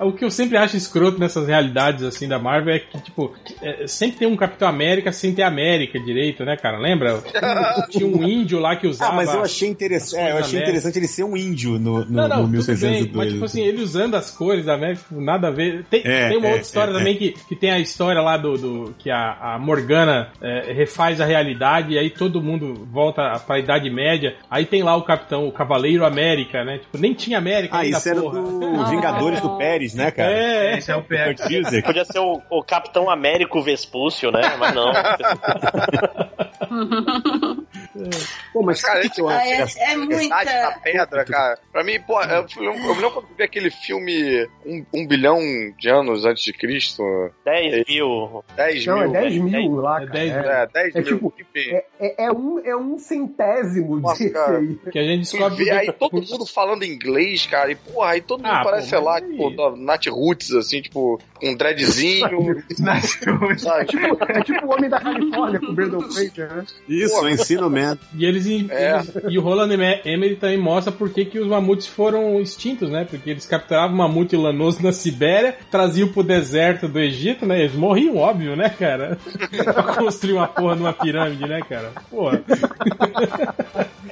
O que eu sempre acho escroto nessas realidades assim da Marvel é que, tipo, é, sempre tem um Capitão América sem ter América direito, né, cara? Lembra? Tinha um índio lá que Ah, usava. mas eu achei interessante, é, eu achei interessante ele ser um índio no, no, Não, não, no tudo bem, 1602. mas tipo assim, ele usando as cores da América, tipo, nada a ver. Tem, É, tem uma é, outra história é, também que, que tem a história lá do, do que a, a Morgana é, refaz a realidade e aí todo mundo volta pra Idade Média. Aí tem lá o Capitão, o Cavaleiro América, né? Tipo, nem tinha América Ah, isso era porra. do Vingadores do Pérez, né, cara? É, Esse é o pé. Kurt Busiek. Podia ser o, o Capitão Américo Vespúcio, né? Mas não. Pô, mas Cara, que eu Ah, acho? é, engraçado? é muita. Da pedra, cara. Pra mim, pô, eu, eu, lembro quando vi aquele filme um, um bilhão de anos antes de Cristo, 10 mil. 10 Não, é mil. 10 mil lá, É cara. 10 É, É, 10 É mil. tipo, é, é- é um, é um centésimo Nossa, desse cara. aí. que a gente E descobre. vê aí todo mundo falando inglês, cara, e porra, aí todo mundo Ah, parece, sei lá, tipo, Nat Roots, assim, tipo, com um dreadzinho, sabe? É tipo o Homem da Califórnia com o Brandon Fraser, né? Isso, o ensino médio. E eles, É. eles- e o Roland Eme- Emmerich também mostra por que, que os mamutes foram extintos, né? Porque eles capturavam mamute lanoso na Sibéria, traziam pro deserto do Egito, né? Eles morriam, óbvio, né, cara? pra construir uma porra numa pirâmide, né, cara? Porra.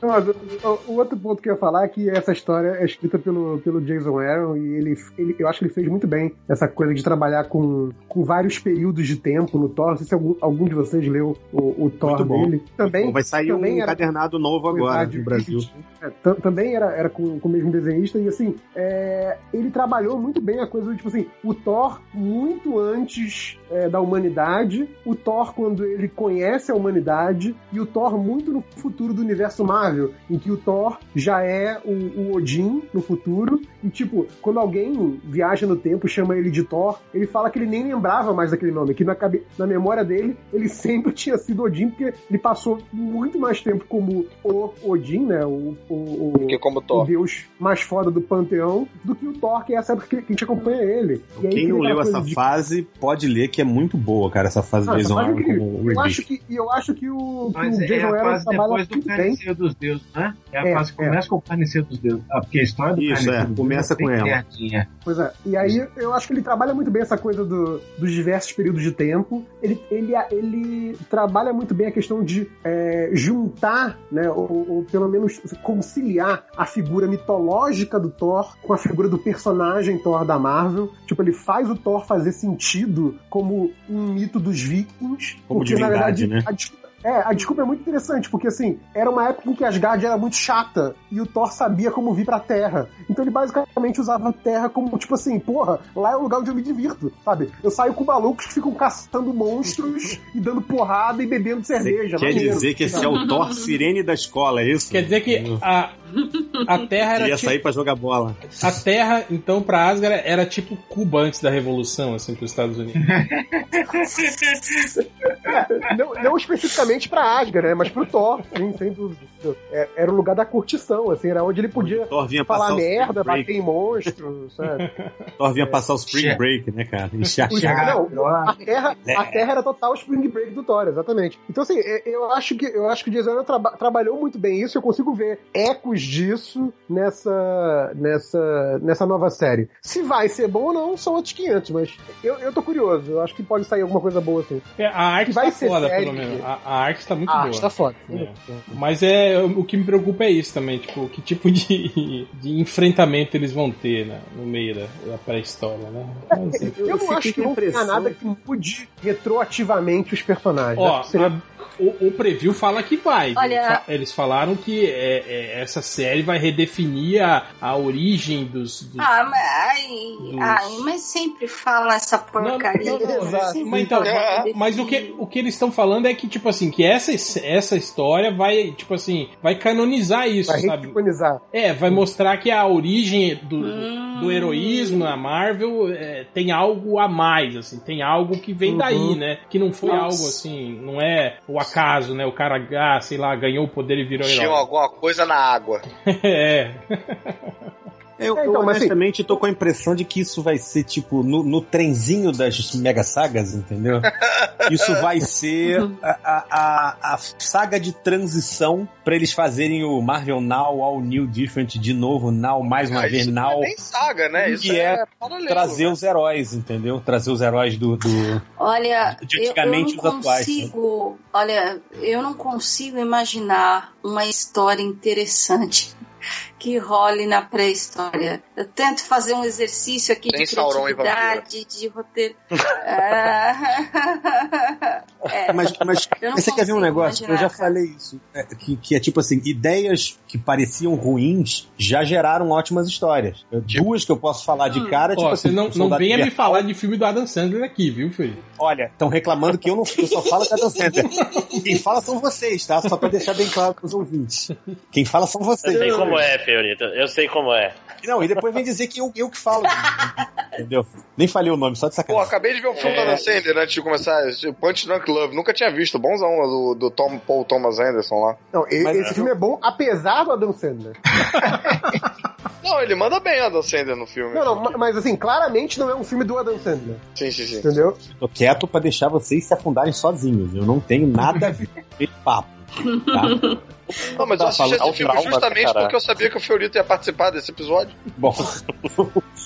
O, o outro ponto que eu ia falar é que essa história é escrita pelo, pelo Jason Aaron e ele, ele, eu acho que ele fez muito bem essa coisa de trabalhar com, com vários períodos de tempo no Thor. Não sei se algum, algum de vocês leu o, o Thor Muito bom. dele. Também, Vai sair também um era- encadernado novo agora Verdade, no Brasil. É, tam- também era, era com, com o mesmo desenhista, e assim, é, ele trabalhou muito bem a coisa do tipo assim, o Thor muito antes Shh. É, da humanidade, o Thor quando ele conhece a humanidade, e o Thor muito no futuro do universo Marvel, em que o Thor já é o, o Odin no futuro, e tipo, quando alguém viaja no tempo e chama ele de Thor, ele fala que ele nem lembrava mais daquele nome, que na, cabe- na memória dele ele sempre tinha sido Odin, porque ele passou muito mais tempo como o Odin, né? O, o, o, Que como o Thor. deus mais foda do panteão, do que o Thor, que é essa época que, a gente acompanha ele. E aí Quem não leu essa de- fase pode ler que é muito boa, cara, essa fase do essa Jason é Aaron como Eu acho que, e eu acho que o, que o é Jason a Aaron fase trabalha depois do. Carniceiro dos Deuses, né? É a É, fase que é. começa com o Carniceiro dos Deuses. Ah, porque a história do Isso, é, dos começa com é bem ela. Pois é. E aí eu acho que ele trabalha muito bem essa coisa do- dos diversos períodos de tempo. Ele, ele, ele trabalha muito bem a questão de é, juntar, né, ou, ou pelo menos conciliar a figura mitológica do Thor com a figura do personagem Thor da Marvel. Tipo, ele faz o Thor fazer sentido como um mito dos vikings. Como porque, na divindade, verdade, né? a desculpa- é, a desculpa é muito interessante, porque assim, era uma época em que Asgard era muito chata e o Thor sabia como vir pra Terra. Então ele basicamente usava a Terra como, tipo assim, porra, lá é o lugar onde eu me divirto, sabe? Eu saio com malucos que ficam caçando monstros e dando porrada e bebendo cerveja. Quer maneiro. dizer que esse é o Thor sirene da escola, é isso? Quer dizer que a, a Terra era Ia tipo, sair pra jogar bola. a Terra, então, pra Asgard era tipo Cuba antes da Revolução, assim, pros Estados Unidos. não, não especificamente pra Asgard, né? Mas pro Thor, sim, sem dúvida. É, Era o lugar da curtição, assim, era onde ele podia Thor vinha falar merda, bater em monstros, sabe? Thor vinha passar o Spring Break, né, cara? Não, a terra, a terra era total Spring Break do Thor, exatamente. Então, assim, é- eu acho que eu acho que o Jason traba- trabalhou muito bem isso, eu consigo ver ecos disso nessa, nessa, nessa nova série. Se vai ser bom ou não, são outros 500, mas eu, eu tô curioso, eu acho que pode sair alguma coisa boa assim. É, a arte Vai tá ser foda, série. pelo menos. A, a arte tá muito Ah, boa. tá foda. É. Mas é o que me preocupa é isso também, tipo, que tipo de, de enfrentamento eles vão ter né, no meio da, da pré-história, né? Mas, enfim. Eu, não acho que a não tenha impressão- nada que mude retroativamente os personagens. Ó, seria- a- o, o preview fala que vai. Olha- Eles falaram que é, é, essa série vai redefinir a, a origem dos. dos- Ah, mas, ai, Dos- ai, mas sempre fala essa porcaria. Não, não, não, Exato. Sempre Mas, então, fala mas- o que, o que eles estão falando é que, tipo assim, que essa, essa história vai, tipo assim, vai canonizar isso, vai sabe? reticonizar. É, vai mostrar que a origem do, Hum. do heroísmo na Marvel é, tem algo a mais, assim, tem algo que vem Uhum. daí, né? Que não foi Nossa. algo assim, não é o acaso, né? O cara, ah, sei lá, ganhou o poder e virou Tinha herói. alguma coisa na água. é. Eu, É, eu então, mas assim- honestamente tô com a impressão de que isso vai ser tipo no, no trenzinho das mega sagas, entendeu? Isso vai ser a, a, a, a saga de transição pra eles fazerem o Marvel Now, All New Different de novo, Now, mais uma Ah, vez isso não Now. é nem saga, né? Isso Que é, é paralelo. Trazer né? os heróis, entendeu? Trazer os heróis do. do... Olha, De eu, eu antigamente não os atuais, né? consigo. Olha, eu não consigo imaginar uma história interessante que role na pré-história. Eu tento fazer um exercício aqui Tem de e criatividade, de roteiro. Ah, é, Mas, mas eu você quer ver um negócio? Eu já imaginar, cara. falei isso. é, que, que é tipo assim: ideias que pareciam ruins já geraram ótimas histórias. Duas que eu posso falar de cara, tipo Ó, assim. você não, não venha me falar de filme do Adam Sandler aqui, viu, filho? Olha, estão reclamando que eu não eu só falo da Dan Sandler. Quem fala são vocês, tá? Só pra deixar bem claro pros ouvintes. Quem fala são Eu vocês. sei como é, Fiorito. Eu sei como é. Não, e depois vem dizer que eu, eu que falo. Entendeu? Nem falei o nome, só de Pô, sacanagem. acabei de ver um filme É. da Dan Sandler antes de começar, Punch Drunk Love. Nunca tinha visto, bonzão do, do Tom, Paul Thomas Anderson lá. Não, e- Mas- esse filme é bom, apesar do Adam Sandler. Não, ele manda bem a Dan Sandler no filme. Não, não, ma- mas assim, claramente não é um filme do Adam Sandler, Sim, sim, sim. entendeu? Tô quieto pra deixar vocês se afundarem sozinhos. Eu não tenho nada a ver com esse papo. Tá? Não, mas eu assisti esse filme trauma, justamente porque eu sabia que o Fiorito ia participar desse episódio. Bom,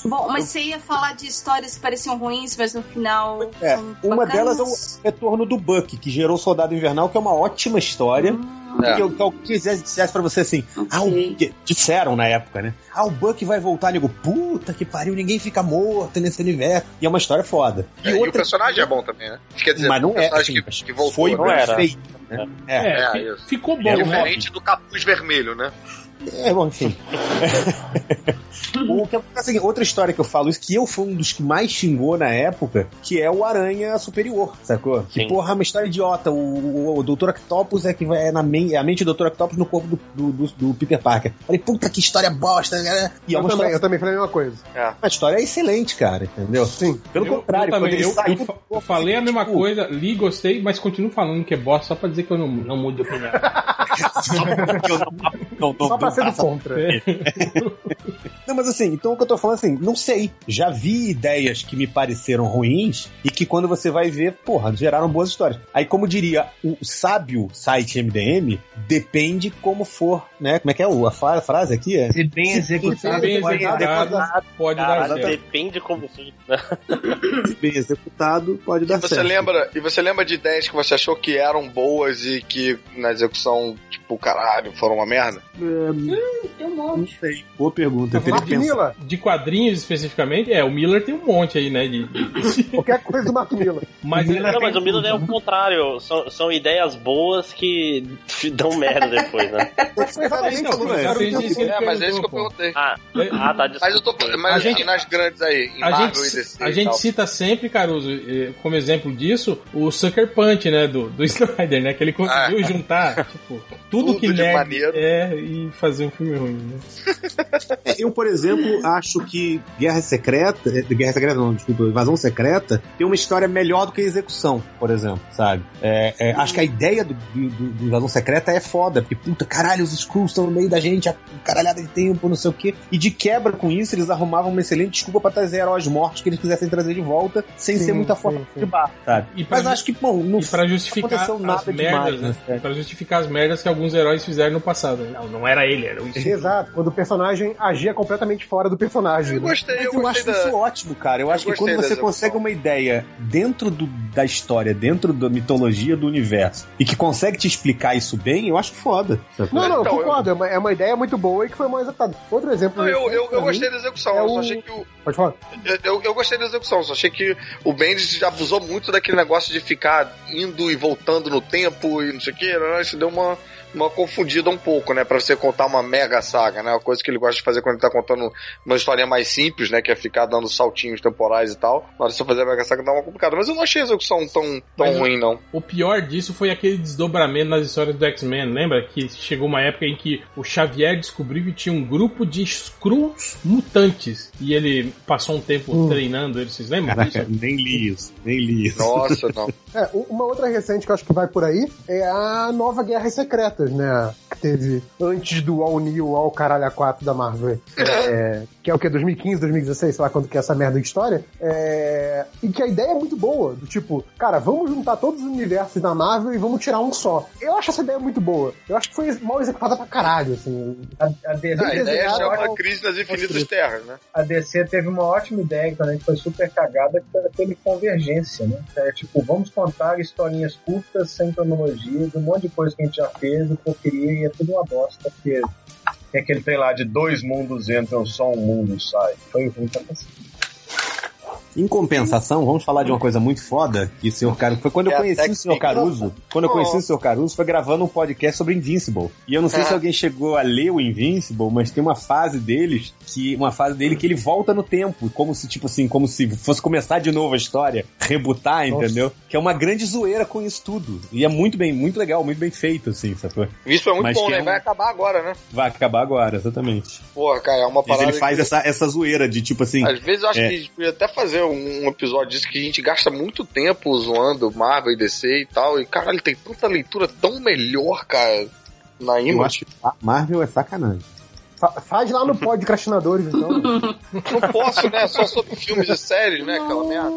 Bom, mas você ia falar de histórias que pareciam ruins, mas no final. É, uma bacanas. delas é o retorno do Buck, que gerou o Soldado Invernal, que é uma ótima história. Hum. É. Que, que alguém dissesse, dissesse pra você assim, ah, o, que- disseram na época, né? Ah, o Buck vai voltar, nego, puta que pariu, ninguém fica morto nesse universo. E é uma história foda. É, E, o personagem é bom também, né? Quer dizer, Mas não o é, personagem assim, que, que voltou. foi não né? era. feito. Né? É, É, É, ficou bom, É, né? Diferente do capuz vermelho, né? É, bom, enfim. o que é, assim, outra história que eu falo, isso que eu fui um dos que mais xingou na época, que é o Aranha Superior, sacou? Que Sim. porra, é uma história idiota. O, o, o Dr. Octopus é que vai é na men- é a mente do Dr. Octopus no corpo do, do, do- do Peter Parker. Falei, puta que história bosta, né? E é Eu uma também, história, eu também falei a mesma coisa. a história é excelente, cara, entendeu? Sim. Pelo Eu- contrário, eu, também, ele eu, saiu. eu eu falei a mesma tipo, coisa, li, gostei, mas continuo falando que é bosta só pra dizer que eu não, não mudo de opinião. Não, não, Só pra não, ser do contra. Não, mas assim, então o que eu tô falando assim, não sei. Já vi ideias que me pareceram ruins e que quando você vai ver, porra, geraram boas histórias. Aí, como diria o sábio site MDM, depende como for, né? Como é que é o- a frase aqui? É? Se bem executado, Bem pode dar executado, pode dar certo. depende como for. Se bem executado, pode dar você certo. lembra, e você lembra de ideias que você achou que eram boas e que na execução, tipo, caralho, foram uma merda? Tem um Não monte. sei. Boa pergunta. Eu teria Mark. Miller. De quadrinhos especificamente, é, o Miller tem um monte aí, né? De, de- Qualquer coisa do Mark Miller. mas ele Não, mas o Miller é o contrário. São, são ideias boas que dão merda depois, né? Foi exatamente gente que ele É, mas é isso que eu perguntei. Ah, ah tá. Mas eu tô. Mas A assim, gente- nas grandes aí, em A Marvel gente, e DC. a gente tal. cita sempre, Caruso, eh, como exemplo disso, o Sucker Punch, né, do, do Snyder, né, que ele conseguiu Ah. juntar, tipo, tudo, Tudo que de nerd maneiro. é e fazer um filme ruim, né? É, Eu, por exemplo, acho que Guerra Secreta, eh, Guerra Secreta não, desculpa, Invasão Secreta, tem uma história melhor do que a execução, por exemplo, sabe? É, é, acho que a ideia do, do, do Invasão Secreta é foda, porque, puta, caralho, os Skrulls estão no meio da gente, a caralhada de tempo, não sei o quê. E de quebra com isso, eles arrumavam uma excelente desculpa pra trazer heróis mortos que eles quisessem trazer de volta, sem Sim, ser muita força sim. de barro, sabe? E pra Mas acho que, bom, no E pra justificar aconteceu nada as merdas, demais, né? né? Pra justificar as merdas que alguns heróis fizeram no passado. Não, não era ele, era o Exato, quando o personagem agia completamente fora do personagem. Eu né? gostei, Mas eu eu gostei acho da. isso ótimo, cara. Eu, acho que quando você consegue uma ideia dentro do- da história, dentro da mitologia do universo, e que consegue te explicar isso bem, eu acho foda. Não, não, Então, concordo. É, uma, é uma ideia muito boa e que foi mal executada. Outro exemplo. Não, eu, eu, eu gostei da execução, é eu só achei que o. Pode falar. Eu, eu, eu gostei da execução, só achei que o Bendis abusou muito daquele negócio de ficar indo e voltando no tempo e não sei o que, né? Isso deu uma, uma confundida um pouco, né? Pra você contar uma mega saga, né? Uma coisa que ele gosta de fazer quando ele tá contando uma história mais simples, né? Que é ficar dando saltinhos temporais e tal. Na hora de você fazer a mega saga dá uma complicada. Mas eu não achei a execução tão, tão Mas- ruim, não. O pior disso foi aquele desdobramento nas histórias do X-Men, lembra? Que chegou uma época em que o Xavier descobriu que tinha um grupo de Skrulls mutantes. E ele passou um tempo Hum. treinando eles, vocês lembram Caraca, disso? nem li isso, nem li isso. Nossa, não. É, uma outra recente que eu acho que vai por aí é a nova Guerras Secretas, né? Que teve antes do All New, All Caralho 4 da Marvel. É, que é o que? 2015, 2016, sei lá quando que é essa merda de história. É, e que a ideia é muito boa. Do tipo, cara, vamos juntar todos os universos da Marvel e vamos tirar um só. Eu acho essa ideia muito boa. Eu acho que foi mal executada pra caralho, assim. A, a DC, Ah, a ideia desenhava- chama Crise nas Infinitas Terras, né? a DC teve uma ótima ideia também, que foi super cagada, que foi aquele Convergência, né? É tipo, vamos contar historinhas curtas, sem cronologia, de um monte de coisa que a gente já fez, e porqueria, e é tudo uma bosta, porque tem aquele tem lá de dois mundos entram, só um mundo sai. Foi pra cacete. Em compensação, vamos falar de uma coisa muito foda, que o senhor Caruso. Foi quando eu É conheci o senhor técnica. Caruso. Quando eu conheci o senhor Caruso, foi gravando um podcast sobre Invincible. E eu não sei se alguém chegou a ler o Invincible, mas tem uma fase deles, que. Uma fase dele que ele volta no tempo. Como se, tipo assim, como se fosse começar de novo a história, rebutar, Nossa. entendeu? Que é uma grande zoeira com isso tudo. E é muito bem, muito legal, muito bem feito, assim, sacou? Isso é muito Mas bom, que né? é um- Vai acabar agora, né? Vai acabar agora, exatamente. Porra, cara, é uma Mas parada. ele faz que- essa, essa zoeira de tipo assim. Às vezes eu acho É. que a gente podia até fazer um, um episódio disso que a gente gasta muito tempo zoando Marvel e DC e tal. E caralho, tem tanta leitura tão melhor, cara, na Eu Image. acho que Marvel é sacanagem. Fa- faz lá no Podcrastinadores, então. Não posso, né? Só sobre filmes e séries, né? Aquela merda.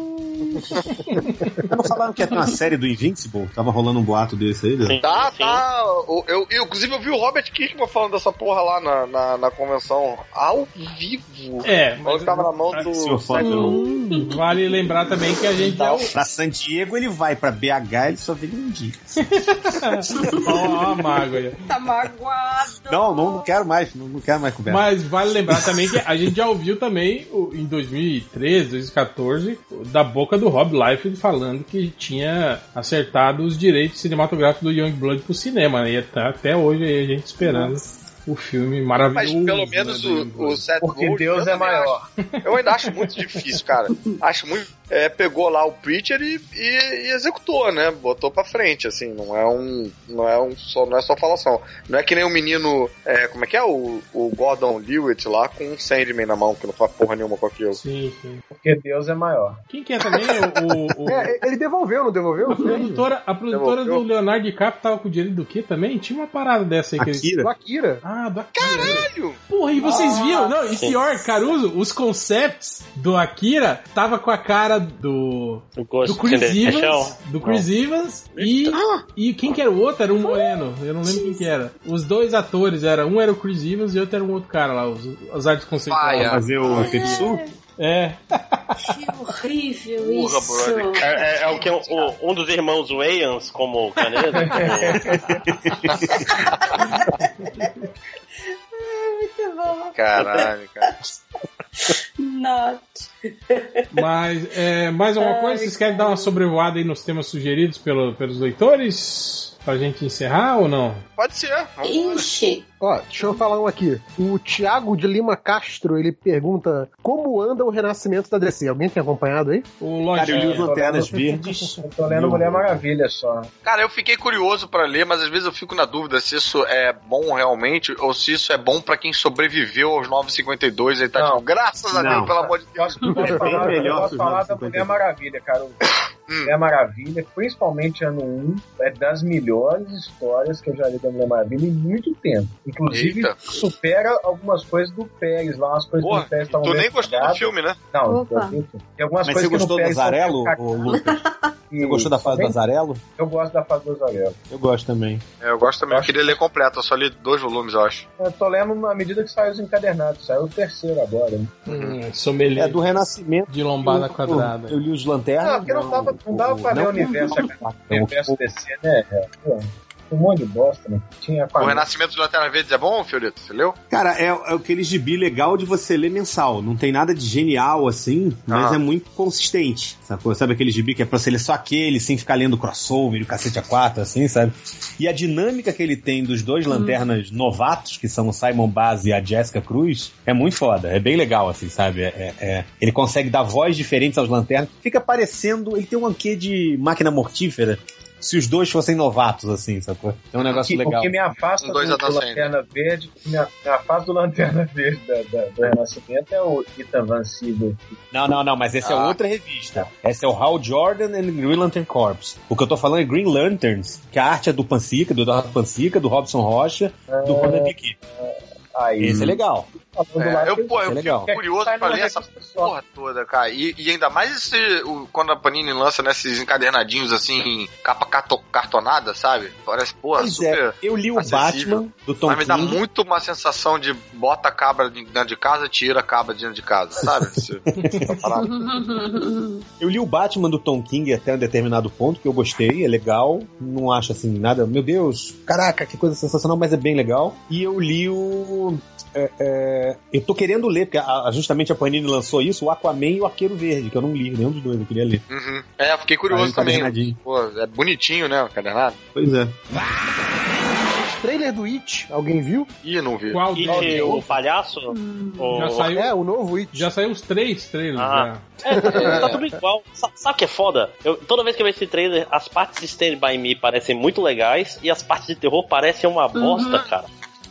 Não falaram que ia ter uma série do Invincible? Tava rolando um boato desse aí, né? Sim, Tá, sim. tá. Eu, eu, eu, inclusive, eu vi o Robert Kirkman falando dessa porra lá na, na, na convenção ao vivo. É, Quando tava na mão do. Senhor foda. Simon- Vale lembrar também que a gente é o. Pra San Diego ele vai, pra BH ele só vem um dia. Ó, a mágoa. Tá magoado. Não, não, não quero mais, não, não quero mais conversa. Mas vale lembrar também que a gente já ouviu também em 2013, 2014, da boca do Rob Liefeld falando que tinha acertado os direitos cinematográficos do Youngblood pro cinema, né? E até hoje aí a gente esperando o filme Mas maravilhoso. pelo menos né, do o, o Seth Porque Deus eu é maior. acho- eu ainda acho muito difícil, cara. Acho muito. é, pegou lá o Preacher e, e- e executou, né? Botou pra frente, assim. Não é um. Não é um só, não é só falação. Não é que nem o menino. é, como é que é? O, o Gordon Lewitt lá com um Sandman na mão, que não faz porra nenhuma com aquilo. Sim, sim. Porque Deus é maior. Quem que é também o. o, o- É, ele devolveu, não devolveu? a produtora, a produtora do Devolveu? Leonardo DiCaprio tava com o direito do quê também? Tinha uma parada dessa aí que eles... Akira? Do Akira. Ah, do Akira. Caralho! Porra, e vocês viram? Não, e pior, Caruso, os concepts do Akira tava com a cara do. O Ghost Do Chris Evans. Do Chris Evans e. E quem que era o outro? Era um moreno. Eu não lembro quem que era. Os dois atores, era um era o Chris Evans e outro era um outro cara lá, os, as artes conceituais. Fazer o Tetsu? É. Que horrível Porra, isso. brother. É, é- é o que o- um dos irmãos Wayans, como Canedo. Muito bom. Caralho, cara. Not. Mas, é, mais alguma Ai, coisa? Vocês querem dar uma sobrevoada aí nos temas sugeridos pelo- pelos leitores? Pra gente encerrar ou não? Pode ser. Vamos Ixi. Ó, deixa eu falar um aqui. O Thiago de Lima Castro, ele pergunta como anda o renascimento da DC. Alguém tem acompanhado aí? O Cara, eu li os Lojinha. Lanternas Verdes. Eu tô lendo Mulher Maravilha só. Cara, eu fiquei curioso pra ler, mas às vezes eu fico na dúvida se isso é bom realmente ou se isso é bom pra quem sobreviveu aos 952 e tá Não. tipo, graças a. Deus, pelo amor de Deus. Posso, posso É bem falar, melhor posso que os falar da 952. Mulher Maravilha, cara. Hum. Mulher Maravilha, principalmente ano 1, é das melhores histórias que eu já li da Mulher Maravilha em muito tempo. Inclusive, Eita. supera algumas coisas do Pérez lá, umas coisas Porra, que o Pérez estavam tu nem bem gostou do cagadas. filme, né? Não, Opa. eu tem algumas Mas coisas você que gostou do Azarelo, ô, Lucas? Você gostou da fase do Azarelo? Eu gosto da fase do Azarelo. Eu gosto também. É, eu gosto também. Eu queria ler completo, eu só li dois volumes, eu acho. Eu tô lendo à medida que saiu os encadernados. Saiu o terceiro agora. Né? Hum, sommelier É do Renascimento. de lombada eu, quadrada. Eu li os Lanternas. Não, porque não dava, não dava pra ver o universo, o universo DC, né? É, pô, um monte de bosta, né? Tinha O Renascimento de Lanterna Verde é bom, Fiorito? Você leu? Cara, é, é aquele gibi legal de você ler mensal. Não tem nada de genial assim, mas Ah. é muito consistente. Sacou? Sabe aquele gibi que é pra você ler só aquele, sem ficar lendo crossover, o cacete a quatro, assim, sabe? E a dinâmica que ele tem dos dois lanternas novatos, que são o Simon Baz e a Jessica Cruz, é muito foda. É bem legal, assim, sabe? É, é- ele consegue dar voz diferentes aos lanternas. Fica parecendo. Ele tem um quê de máquina mortífera. Se os dois fossem novatos, assim, sacou? É um negócio que, legal. O que me afasta dois do, do Lanterna Verde, que me, afasta do Lanterna Verde da, da- do Renascimento é o Ethan Van Siever. Não, não, não, mas essa é Ah. outra revista. Essa é o Hal Jordan and Green Lantern Corps. O que eu tô falando é Green Lanterns, que a arte é do Pansica, do Eduardo Pansica, do Robson Rocha, do Ronan Piquet. Aí, Esse é legal. Falando lá, É, eu, pô, eu é fico legal. curioso Sai pra ler essa porra toda, cara. E, e ainda mais esse, o- quando a Panini lança nesses encadernadinhos assim, capa carto- cartonada, sabe? Parece, porra, Pois super. é, eu li o acessível. Batman do Tom Mas me dá King. muito uma sensação de bota a cabra de- dentro de casa, tira a cabra de dentro de casa, sabe? Eu li o Batman do Tom King até um determinado ponto, que eu gostei, é legal. Não acho assim nada, meu Deus, caraca, que coisa sensacional, mas é bem legal. E eu li o. é, é, eu tô querendo ler, porque a- justamente a Panini lançou isso, o Aquaman e o Arqueiro Verde, que eu não li, nenhum dos dois, eu queria ler. Uhum. É, eu fiquei curioso Aí, também. Pô, é bonitinho, né? O encadernado. Pois é. Trailer do It, alguém viu? Ih, não vi. Qual deles? o palhaço? O- Já saiu, É, o novo It. já saiu os três trailers. Ah. já. É, tá, tá tudo igual. Sa- Sabe o que é foda? Eu- toda vez que eu vejo esse trailer, as partes de Stand By Me parecem muito legais e as partes de terror parecem uma bosta, cara.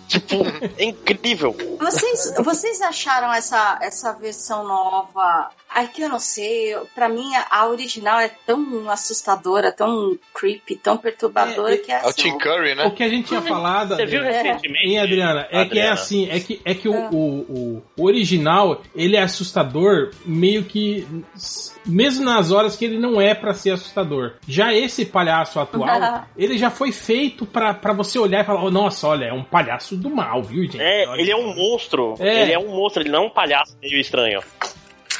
Tipo, é incrível. Vocês, vocês acharam essa, essa versão nova? Ai, que eu não sei. Pra mim, a- original é tão assustadora, tão creepy, tão perturbadora É, que é É o assim, Tim Curry, O né? que a gente tinha falado. Você viu Adriana, recentemente? Hein, Adriana? É que é Adriana? assim, é que, é que o, É. o, o- o original, ele é assustador meio que. Mesmo nas horas que ele não é pra ser assustador. Já esse palhaço atual, ele já foi feito pra, pra você olhar e falar: oh, nossa, olha, é um palhaço do mal, viu, gente? É, Olha ele é só." um monstro. É. Ele é um monstro, ele não é um palhaço meio estranho.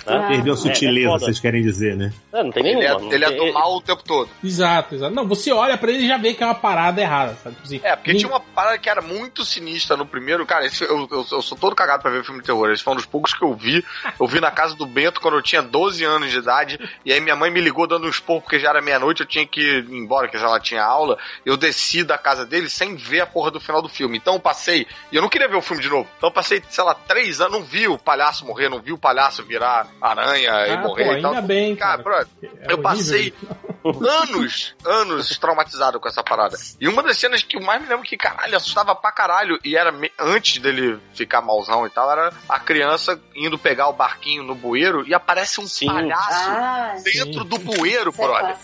Ah. Perdeu a sutileza, É, é vocês querem dizer, né? É, não tem Ele nenhuma. é, não ele é do mal o tempo todo. Exato, exato. Não, você olha pra ele e já vê que é uma parada errada, sabe? Tipo assim, É, porque nin- tinha uma parada que era muito sinistra no primeiro. Cara, esse- eu, eu, eu sou todo cagado pra ver filme de terror. Esse foi um dos poucos que eu vi. Eu vi na casa do Bento quando eu tinha 12 anos de idade. E aí minha mãe me ligou dando um esporro porque já era meia-noite. Eu tinha que ir embora, que já ela tinha aula. Eu desci da casa dele sem ver a porra do final do filme. Então eu passei. E eu não queria ver o filme de novo. Então eu passei, sei lá, três anos. Não vi o palhaço morrer, não vi o palhaço virar aranha e Ah, morrer pô, e tal. ainda bem, Cara, cara. É eu horrível passei anos, anos traumatizado com essa parada. E uma das cenas que eu mais me lembro que, caralho, assustava pra caralho, e era me- antes dele ficar malzão e tal, era a criança indo pegar o barquinho no bueiro e aparece um Sim. palhaço Ah, dentro Sim. do bueiro, é brother.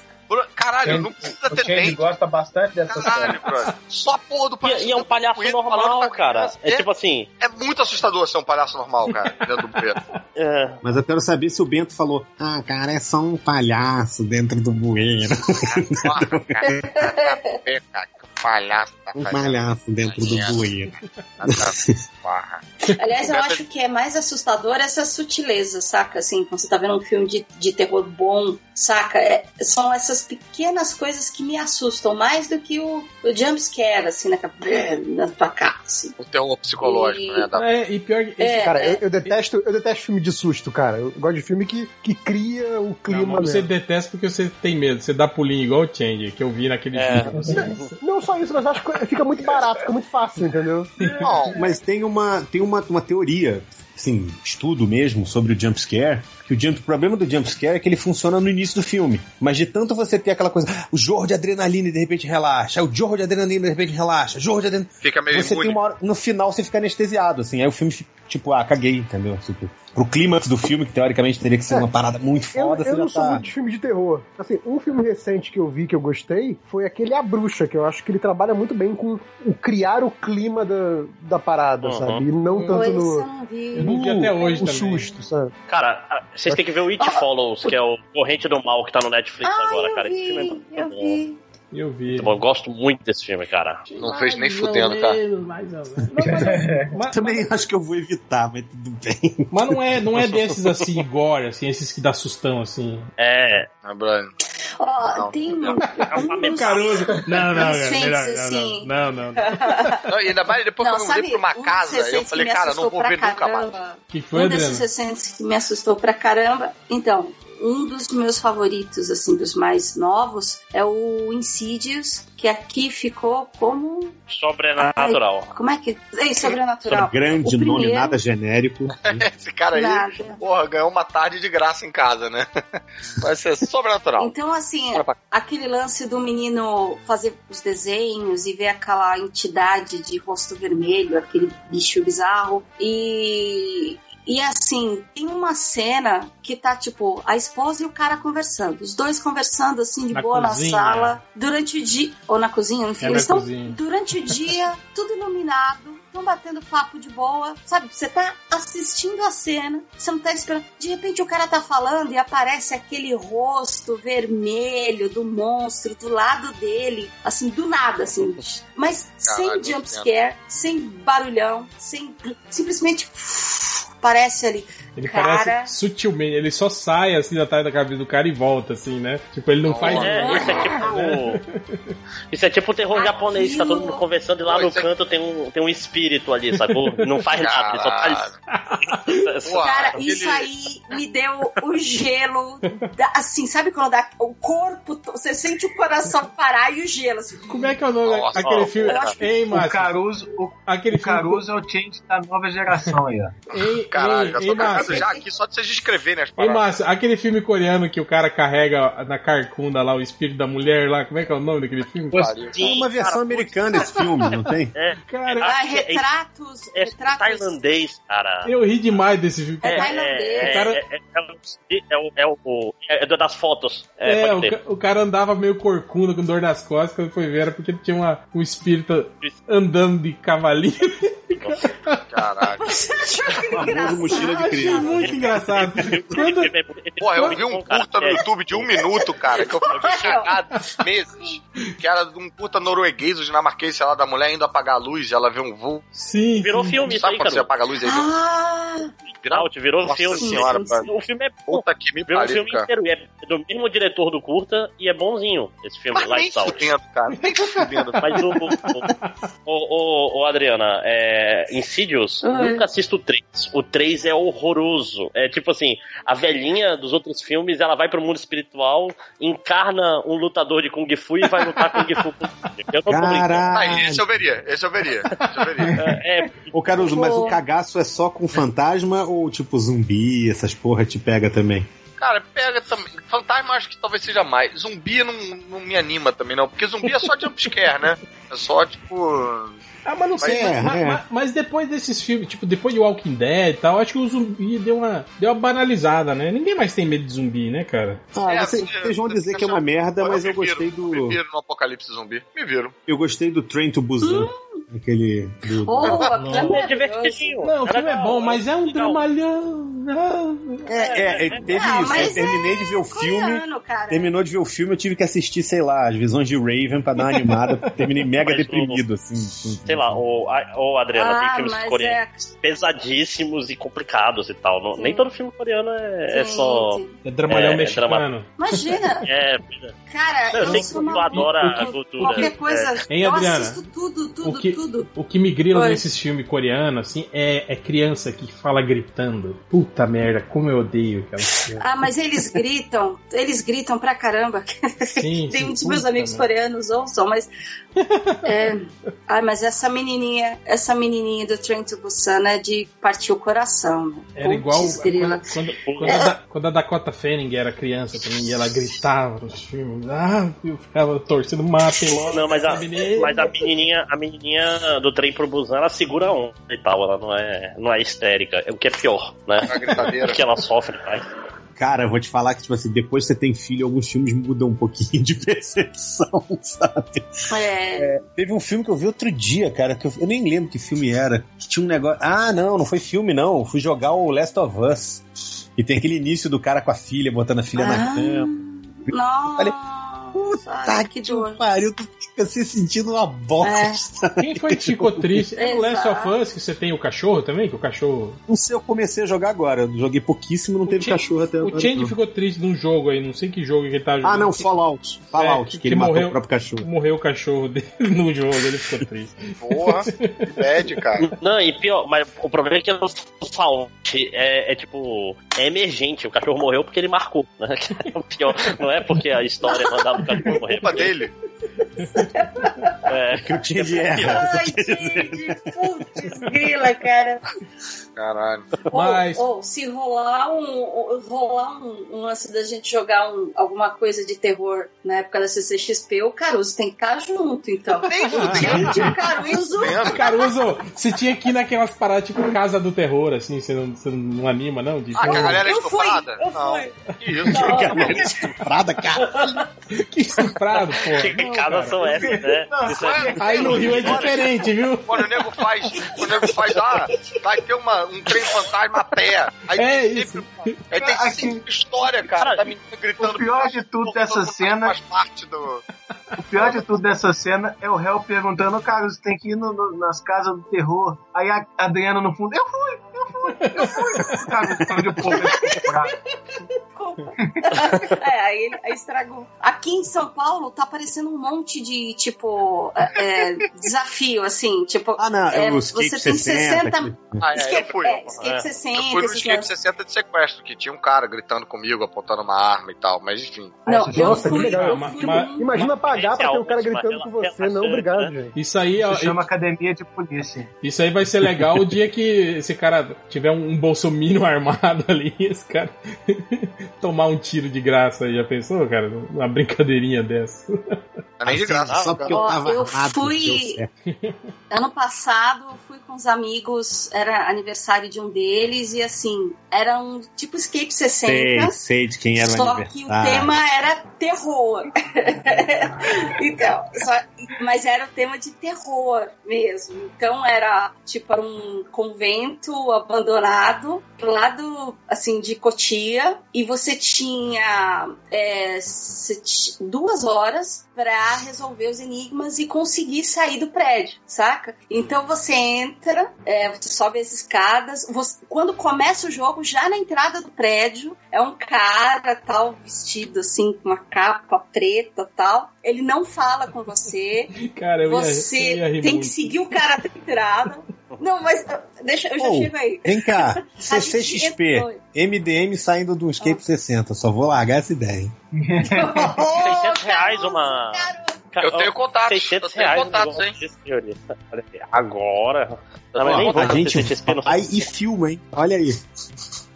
Caralho, não precisa O ter dente. gosta bastante dessa Caralho. Só a porra do palhaço. E, e é um palhaço normal, cara. criança. É tipo assim. É muito assustador ser um palhaço normal, cara, dentro do bueiro. É, Mas eu quero saber se o Bento falou: Ah, cara, é só um palhaço dentro do bueiro. Palhaço tá Um palhaço dentro do bueiro. Porra. Aliás, eu acho que é mais assustador essa sutileza, saca? Assim, quando você tá vendo um filme de, de terror bom, saca? É- são essas pequenas coisas que me assustam mais do que o, o jumpscare, assim, na, cap- na tua cara, assim. O terror psicológico, E- né? Da... É, e pior que. É, Cara, é. eu, eu detesto, eu detesto filme de susto, cara. Eu gosto de filme que, que cria o Não, clima. mas você detesta porque você tem medo. Você dá pulinho igual o Change, que eu vi naquele É. filme. assim. Não só isso, mas eu acho que fica muito barato, fica muito fácil, entendeu? Não, Mas tem uma, tem uma, uma teoria, assim, estudo mesmo sobre o jumpscare, que o, jump, o problema do jumpscare é que ele funciona no início do filme. Mas de tanto você ter aquela coisa, o jorro de adrenalina e de repente relaxa, o jorro de adrenalina e de repente relaxa, jorro de adrenalina. fica meio Você imune. tem uma hora, no final você fica anestesiado, assim, aí o filme fica, tipo, ah, caguei, entendeu? Tipo, pro clímax do filme, que teoricamente teria que ser É. uma parada muito Eu, foda, eu você não sou tá. muito de filme de terror. Assim, um filme recente que eu vi que eu gostei foi aquele A Bruxa, que eu acho que ele trabalha muito bem com o criar o clima da, da parada, Uhum. sabe? E não tanto eu no. vi. Eu não vi até hoje o também. susto, sabe? cara, vocês têm que ver o It Follows, que é o Corrente do Mal que tá no Netflix Ah, agora, eu cara. Esse filme é vi, muito eu bom. vi. Eu vi. Bom, eu gosto muito desse filme, cara. Não fez nem Mais fudendo, cara. menos, mais ou menos. Não, mas, mas- Também acho que eu vou evitar, mas tudo bem. mas não é, não é desses assim, gore, assim, esses que dá sustão, assim. É. Né, Brian? Ó, Não. tem um, um dos- Caruso. Não, não, não, melhor, assim. não, não, não, não. Não, e ainda mais depois Não, que eu me mudei sabe, pra uma um casa, eu que falei, me cara, não assustou vou ver pra nunca mais. caramba. que foi, um desses recentes que me assustou pra caramba. Então, um dos meus favoritos, assim, dos mais novos, é o Insidious, que aqui ficou como. Sobrenatural. Como é que. É sobrenatural. Grande O nome, primeiro- nada genérico. Esse cara aí, Nada. porra, ganhou uma tarde de graça em casa, né? Vai ser sobrenatural. Então, assim, aquele lance do menino fazer os desenhos e ver aquela entidade de rosto vermelho, aquele bicho bizarro. E. E assim, tem uma cena que tá tipo a esposa e o cara conversando. Os dois conversando assim de Na boa cozinha. na sala, durante o dia. Ou na cozinha, enfim. É eles estão cozinha. durante o dia, tudo iluminado, estão batendo papo de boa, sabe? Você tá assistindo a cena, você não tá esperando. De repente o cara tá falando e aparece aquele rosto vermelho do monstro do lado dele, assim, do nada, assim. Mas Caralho, sem jumpscare, sem barulhão, sem. Simplesmente aparece ali. Ele Cara. parece sutilmente, ele só sai assim atrás da cabeça do cara e volta, assim, né? Tipo, ele não faz. É, isso é tipo. Isso é tipo o terror japonês, que tá todo mundo conversando e lá Pô, no é- canto tem um, tem um espírito ali, sacou? Não faz nada, ele só. Pô, Cara, aquele- isso aí me deu o gelo, da- assim, sabe quando dá o corpo, você sente o coração parar e o gelo, assim. Como é que é o nome Nossa, daquele ó, filme? Ei, O Márcio, Caruso, o, aquele o Caruso é o change da nova geração aí, ó. filme. Ei, Caralho, ei, já ei, tô cagado Márcio. já aqui só de vocês escreverem as Ei, palavras. Márcio, aquele filme coreano que o cara carrega na carcunda lá o espírito da mulher lá, como é que é o nome daquele filme? Pariu. Tem uma versão americana desse filme, não tem? É, Cara, Ah, é- retratos, é retratos. tailandês, cara. eu ri demais desse filme. É cara. tailandês. É, O cara- é, o- das fotos. É, É, o, cara andava meio corcunda, com dor nas costas, quando foi ver, era porque tinha uma, um espírito andando de cavalinho. Caralho. Famoso mochila de Achei muito engraçado. Quando, Porra, eu vi um curta no YouTube de um minuto, cara, que eu fiquei cagado meses. que era de um puta norueguês ou dinamarquês, sei lá, da mulher indo apagar a luz e ela vê um voo. Sim. Virou sim. filme Sabe aí, quando você cara. apaga a luz aí Ah, Out, virou Nossa filme. senhora, sim, velho. O filme é bom. Puta que me Virou um filme cara. inteiro. E é do mesmo diretor do curta e é bonzinho esse filme, Mas nem Lights Out. fudendo, cara. Nem fudendo. Mas o. O, o, o, o Adriana, é, Insidious, Oi. nunca assisto o 3. O 3 é horroroso. É tipo assim, a velhinha dos outros filmes, ela vai pro mundo espiritual, encarna um lutador de Kung Fu e vai lutar Kung Fu com Eu não Caralho. esse eu veria, esse eu veria. Esse eu veria. É, é, Ô, Caruso, mas o cagaço é só com fantasma ou tipo zumbi, essas porra te pega também? Cara, pega também. Fantasma acho que talvez seja mais. Zumbi não, não me anima também, não. Porque zumbi é só jumpscare, né? É só, tipo. Ah, mas não sei. Mas é, mas, é. mas- mas depois desses filmes, tipo, depois de Walking Dead e tal, acho que o zumbi deu uma, deu uma banalizada, né? Ninguém mais tem medo de zumbi, né, cara? Ah, É, vocês, vocês vão eu- dizer que é uma merda, mas eu me viro, gostei do. Me viro no apocalipse zumbi. Me viro. Eu gostei do Train to Busan. Aquele. Do, oh, aquilo é é divertidinho. Não, o filme é bom, mas é um dramalhão. É, é, é, teve Ah, isso. Eu terminei de ver o filme. Coreano. Terminou de ver o filme, eu tive que assistir, sei lá, as visões de Raven pra dar uma animada. Terminei mega Mas deprimido, assim. Sei lá, o, a- o Adriana tem Ah, filmes mas coreanos pesadíssimos e complicados e tal. Não- nem todo filme coreano é, é Sim, só. sim. é dramalhão É, é mexicano. Imagina, É, cara, Não, eu eu, sei que tu adora a qualquer- cultura. Qualquer coisa, Hein, eu Adriana? assisto tudo, tudo, O que- tudo. O que me grila nesses filmes coreanos, assim, é, é criança que fala gritando. Puta merda, como eu odeio aquela criança. Ah, mas eles gritam, eles gritam pra caramba. Sim, Tem sim, um dos meus amigos merda. coreanos ouçam, mas. É... Ai, mas essa menininha, essa menininha do Train to Busan é de partir o coração. né? Era igual grila. quando, quando, quando a, Da- quando a Dakota Fanning era criança também, e ela gritava nos filmes. Ah, eu ficava torcendo, matem logo. Não, mas a, mas a menininha, a menininha do trem pro Busan, ela segura a onda e tal, ela não é, não é histérica, é o que é pior, né? O que ela sofre, pai. Cara, eu vou te falar que, tipo assim, depois que você tem filho, alguns filmes mudam um pouquinho de percepção, sabe? É, Teve um filme que eu vi outro dia, cara, que eu, eu nem lembro que filme era. Que tinha um negócio. Ah, não, não foi filme, não. Fui jogar o Last of Us. E tem aquele início do cara com a filha, botando a filha na Ah, cama. Falei, Nossa, Tá que que dor. pariu, tu fica se sentindo uma bosta. Quem foi que ficou triste? É no Last of. Us que você tem o cachorro também? Que o cachorro. Não sei, eu comecei a jogar agora. Eu joguei pouquíssimo, não teve Ch- cachorro até O agora. Change não. ficou triste num jogo aí, não sei que jogo que ele tá jogando. Ah, não, Fallout. Fallout, É, que, que ele matou morreu. o próprio cachorro. Morreu o cachorro dele no jogo, ele ficou triste. Porra. Bad, cara. Não, e pior, mas o problema é que no Fallout é, é tipo, é emergente, o cachorro morreu porque ele marcou, né? É o pior, não é porque a história mandava o cachorro morrer. Culpa dele. É, Que o Change erra. Ai, gente, putz, grila, cara. Caralho. Mas- Ou, ou se rolar um, rolar um, um lance da gente jogar um- alguma coisa de terror na época da CCXP, o Caruso tem que estar junto, então. Fudendo. Gente, o Caruso. Caruso, você tinha que ir naquelas paradas tipo Casa do Terror, assim, você não, você não anima, não? De... Ah, que a galera é Eu fui, estuprada? eu Não. fui. Que isso? Galera estuprada, cara. Que estuprado, pô. que cara. são essas, né? Não, Isso é- Aí no Rio é diferente, viu? Quando o nego faz, quando o nego faz, ah, vai ter uma, um trem fantasma a pé. Aí É tem isso. sempre, aí tem Aqui- sempre história, cara, da menina gritando. O pior de tudo dessa cena- Faz parte do. O pior de tudo dessa cena é o réu perguntando, cara, você tem que ir no- no- nas casas do terror. Aí a Adriana no fundo, eu fui, eu fui, eu. Cara, de pouco, É, aí aí estragou. Aqui em São Paulo tá aparecendo um monte de, tipo, é, é, desafio, assim, tipo. Ah, não, é é, o Escape você tem 60. 60 Ah, é, eu Escape, fui. é, escape É. 60, Eu fui no escape negócios. 60 de sequestro, que tinha um cara gritando comigo, apontando uma arma e tal, mas enfim. Não, eu Nossa, que legal. eu Ma- fui ma- num- Imagina pagar pra ter um cara é gritando com você. Não, obrigado, né? gente. Isso aí, Se chama academia de polícia. isso aí vai ser legal o dia que esse cara tiver um, um bolsominion armado ali, esse cara tomar um tiro de graça aí. Já pensou, cara? Uma brincadeirinha dessa. É nem de graça. Só porque eu Ó, tava eu armado. fui-. Ano passado, eu fui com os amigos, era aniversário de um deles, e assim, era um tipo Escape 60. Sei, sei de quem era o Só que o tema era terror. então, só- mas era o tema de terror mesmo. Então era tipo era um convento abandonado pro lado assim de Cotia e você tinha é, duas horas pra tentar resolver os enigmas e conseguir sair do prédio, saca? Então você entra, é, você sobe as escadas, você- quando começa o jogo, já na entrada do prédio, é um cara tal, vestido assim, com uma capa preta tal. Ele não fala com você, Cara, eu ia, você eu ia tem muito. que seguir o cara até a entrada. Não, mas deixa, eu já Oh, chego aí. Vem cá, CCXP. MDM saindo do Escape 60. Só vou largar essa ideia, hein? 600 reais uma. Eu tenho contatos, 600 eu tenho reais contatos, hein? aí, Agora. Não, A gente vai e filma, hein? Olha aí.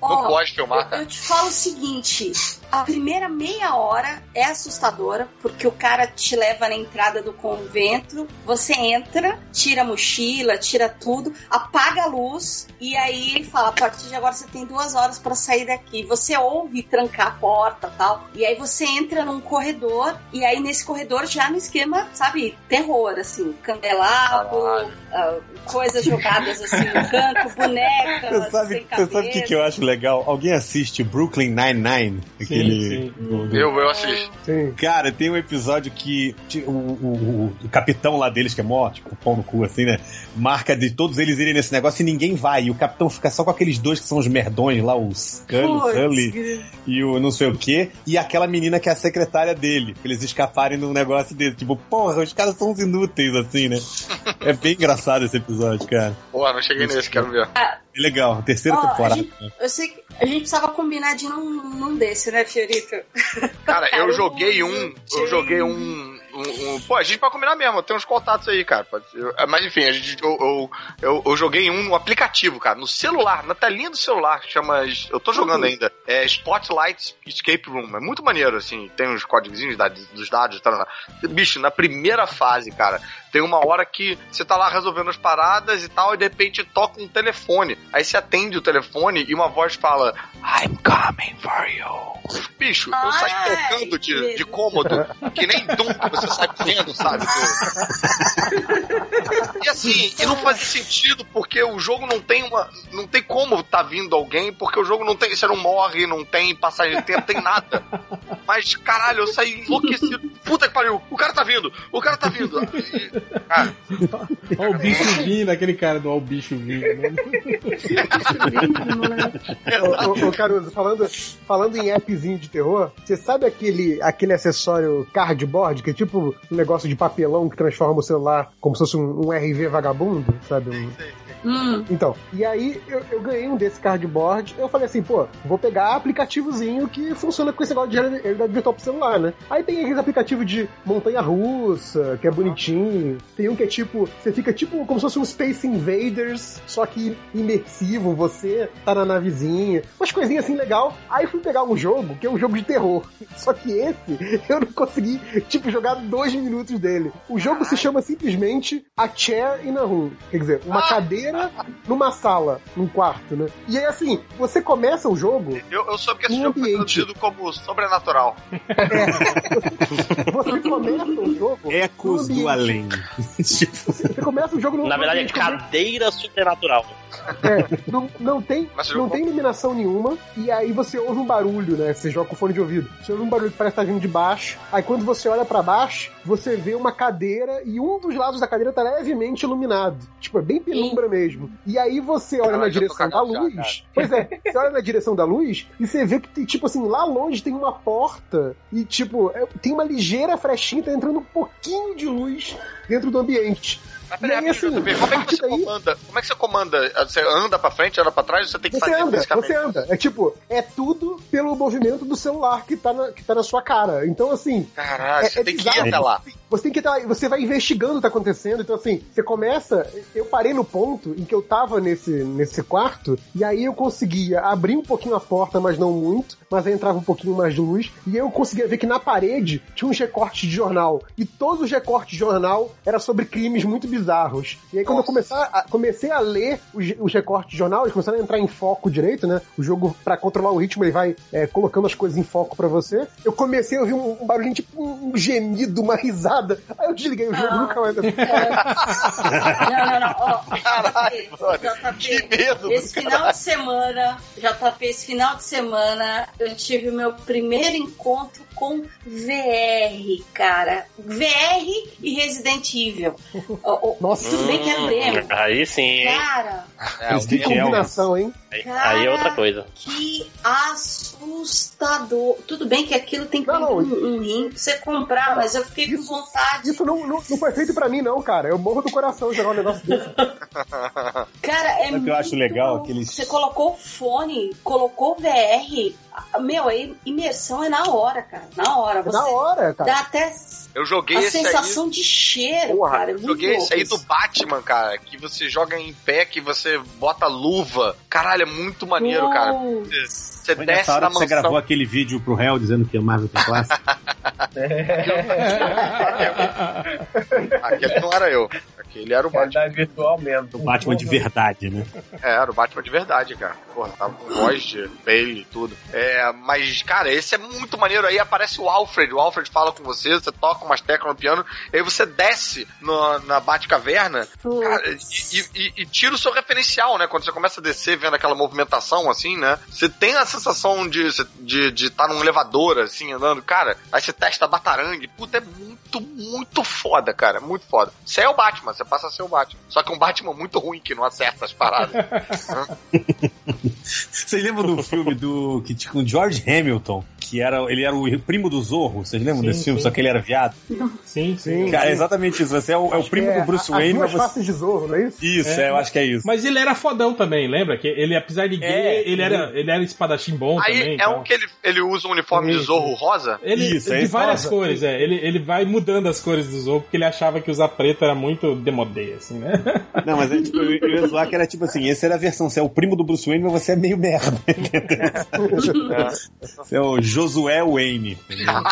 Ó, Não pode filmar, eu, cara. eu te falo o seguinte: a primeira meia hora é assustadora, porque o cara te leva na entrada do convento, você entra, tira a mochila, tira tudo, apaga a luz, e aí ele fala: a partir de agora você tem duas horas pra sair daqui. Você ouve trancar a porta tal, e aí você entra num corredor, e aí nesse corredor já no esquema, sabe, terror, assim, candelabro, ah, coisas jogadas assim no canto, bonecas. Você sabe, sem você sabe o que, que eu acho legal? Alguém assiste Brooklyn Nine-Nine? Aquele. sim. do- do- Eu, eu assisto. Sim. Cara, tem um episódio que o, o- o- o capitão lá deles, que é mó, tipo, pão no cu, assim, né? Marca de todos eles irem nesse negócio e ninguém vai. E o capitão fica só com aqueles dois que são os merdões lá, o Scully, o Putz, Sully e o não sei o quê. E aquela menina que é a secretária dele. Pra eles escaparem num negócio dele. Tipo, porra, os caras são uns inúteis, assim, né? É bem engraçado esse episódio, cara. Pô, não cheguei nesse, quero ver. É legal, terceira a temporada. gente- Eu sei que a gente precisava combinar de num, num desse, né, Fiorito? Cara, eu joguei um. Eu joguei um. um- um- Pô, a gente pode combinar mesmo, tem uns contatos aí, cara. Eu- mas enfim, a gente, eu, eu, eu, eu joguei um no aplicativo, cara, no celular, na telinha do celular, que chama. Eu tô jogando ainda. É Spotlight Escape Room. É muito maneiro, assim. Tem uns códigozinhos da- dos dados e tal. Bicho, na primeira fase, cara, tem uma hora que você tá lá resolvendo as paradas e tal, e de repente toca um telefone. Aí você atende o telefone e uma voz fala: I'm coming for you. Bicho, eu saí Ai, tocando de, de cômodo, que nem que você sai correndo, sabe? E assim, e não faz sentido, porque o jogo não tem uma. Não tem como tá vindo alguém, porque o jogo não tem. Você não morre, não tem passagem de tempo, tem nada. Mas, caralho, eu saí enlouquecido. Puta que pariu, o cara tá vindo, o cara tá vindo. E, cara, Olha o bicho vindo, aquele cara do Ó o bicho vindo. Né? Ô, ô, ô, Caruso, falando, falando em appzinho de terror, você sabe aquele, aquele acessório cardboard, que é tipo um negócio de papelão que transforma o celular como se fosse um, um RV vagabundo, sabe? Um- Hum, Então, e aí eu, eu ganhei um desse cardboard, eu falei assim, pô, vou pegar aplicativozinho que funciona com esse negócio de realidade virtual pro celular, né? Aí tem aqueles aplicativos de montanha-russa, que é bonitinho. Tem um que é tipo, você fica tipo como se fosse um Space Invaders, só que imersivo, você tá na navezinha, umas coisinhas assim legal. Aí fui pegar um jogo, que é um jogo de terror. Só que esse, eu não consegui, tipo, jogar dois minutos dele. O jogo se chama simplesmente A Chair in a Room. Quer dizer, uma cadeira numa sala, num quarto, né? E aí, assim, você começa o jogo, eu, eu soube que esse Um jogo foi ambiente. traduzido como sobrenatural. você começa o jogo. Ecos do além. tipo, Você começa o jogo num Na verdade, é cadeira supernatural. É, não, não tem, Mas não tem iluminação nenhuma, e aí você ouve um barulho, né? Você joga com fone de ouvido. Você ouve um barulho que parece estar vindo de baixo. Aí quando você olha pra baixo, você vê uma cadeira e um dos lados da cadeira tá levemente iluminado. Tipo, é bem penumbra mesmo. E aí você olha Caralho, na já direção da já, luz. cara. pois é, você olha na direção da luz e você vê que tem, tipo assim, lá longe tem uma porta e, tipo, é- tem uma ligeira frechinha, tá entrando um pouquinho de luz dentro do ambiente. Mas peraí, aí, assim, como é que você daí- comanda? Como é que você comanda? Você anda pra frente, anda pra trás, você tem que Você fazer anda, você anda. É tipo, é tudo pelo movimento do celular que tá na, que tá na sua cara. Então, assim, Caralho, É- você é tem que ir bizarro. até lá. você tem que estar. Você vai investigando o que tá acontecendo. Então, assim, você começa. Eu parei no ponto em que eu tava nesse, nesse quarto, e aí eu conseguia abrir um pouquinho a porta, mas não muito. Mas aí entrava um pouquinho mais de luz. E eu conseguia ver que na parede tinha uns recortes de jornal. E todos os recortes de jornal eram sobre crimes muito bizarros. E aí quando eu começar a- comecei a ler os, os recortes de jornal, eles começaram a entrar em foco direito, né? O jogo, pra controlar o ritmo, ele vai é, colocando as coisas em foco pra você. Eu comecei a ouvir um, um barulhinho, tipo um gemido, uma risada. Aí eu desliguei o jogo Ah. nunca mais. Não, não, não. Ó, Caralho, JP, brother. Que medo, Esse final de semana, JP, esse final de semana, eu tive o meu primeiro encontro com VR, cara. VR e Resident Evil. Oh, Nossa. Tudo bem que demo. Hum, Aí sim? Cara, É, Que meu- combinação, hein? Aí, Cara, aí é outra coisa. que assustador. Tudo bem que aquilo tem que Não, um, um rim pra você comprar, mas eu fiquei com vontade. Isso não, não, não foi feito pra mim, não, cara. Eu morro do coração jogar um negócio desse. Cara, é Sabe o que eu muito acho legal? Aqueles- Você colocou o fone, colocou o VR. Meu, a imersão é na hora, cara. Na hora. É Você da hora, cara. dá até Eu joguei a esse aí. sensação de cheiro, Porra, cara. É eu joguei esse aí louco do Batman, cara, que você joga em pé, que você bota luva. Caralho, é muito maneiro, cara. Você, você Foi desce na que você mansão. gravou aquele vídeo pro réu dizendo que a Marvel tem classe. Aquele não era eu. Aquele era o Batman. Realidade virtual mesmo. O Batman de verdade, né? É, era o Batman de verdade, cara. Porra, tava com voz de Bale e tudo. É, mas, cara, esse é muito maneiro. Aí aparece o Alfred. O Alfred fala com você, você toca umas teclas no piano, aí você desce no- na Batcaverna cara, e, e- e- tira o seu referencial, né? Quando você começa a descer vendo aquela movimentação assim, né? Você tem a sensação de estar de, de tá num elevador, assim, andando. Cara, aí você testa batarangue. Puta, é muito, muito foda, cara. Muito foda. Você é o Batman, você passa a ser o Batman. Só que um Batman muito ruim que não acerta as paradas. Vocês lembram do filme do que tinha com o George Hamilton, que era ele era o primo do Zorro? Vocês lembram Sim, desse filme? sim. Só que ele era viado. Sim, sim. Cara, é exatamente isso. Você é o, é o primo É, do Bruce a- Wayne, As duas você... de Zorro, não é isso? Isso, É. é, eu acho que é isso. Mas ele era fodão também, lembra? Que ele, apesar de gay, É, ele, era, ele era espadachim bom Aí também. é então. um que ele, ele usa um uniforme de Zorro rosa. Ele, Isso, é de esse várias rosa. cores, é. Ele, ele vai mudando as cores do Zorro porque ele achava que usar preto era muito demodê, assim, né? Não, mas é, tipo, eu ia zoar que era tipo assim, esse era a versão, você é o primo do Bruce Wayne, mas você é meio merda. Você é o Josué Wayne. entendeu?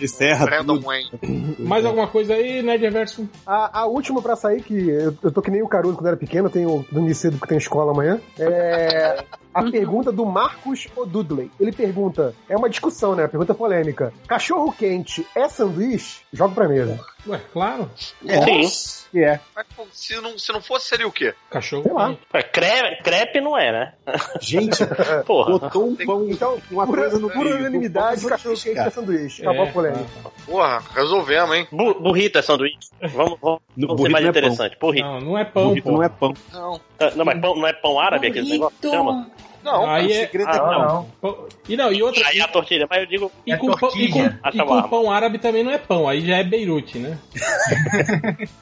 Esse erra Brandon tudo. Wayne. Mais alguma coisa aí, Nerd Reverso? A, a última pra sair, que eu, eu tô que nem o Caruso quando era pequeno, eu tenho dormir cedo porque tenho escola amanhã. É. A pergunta do Marcos O'Dudley. Ele pergunta: é uma discussão, né? Pergunta polêmica. Cachorro quente é sanduíche? Joga pra mesa. Ué, claro. Sim. Que é. Mas se não, se não fosse, seria o quê? Cachorro Sei lá. Crepe, crepe não é, né? Gente, Porra. botou um pão, Então, uma pura, coisa no pura meio, unanimidade, pão cachorro quente é sanduíche. Acabou É, a polêmica. Porra, resolvemos, hein? Bu- Burrito é sanduíche. Vamos, vamos, vamos ser burrito mais não é pão. interessante. Burrito. Não, não é pão, Burrito pô. não é pão. Não. Ah, Não, mas pão, não é pão árabe aquele negócio? Chama? Não, Aí é. segredo Ah, é Não, não. E não, e outra. Aí é a tortilha, mas eu digo. E É com, pão, e, com, e com pão árabe também não é pão, aí já é Beirute, né?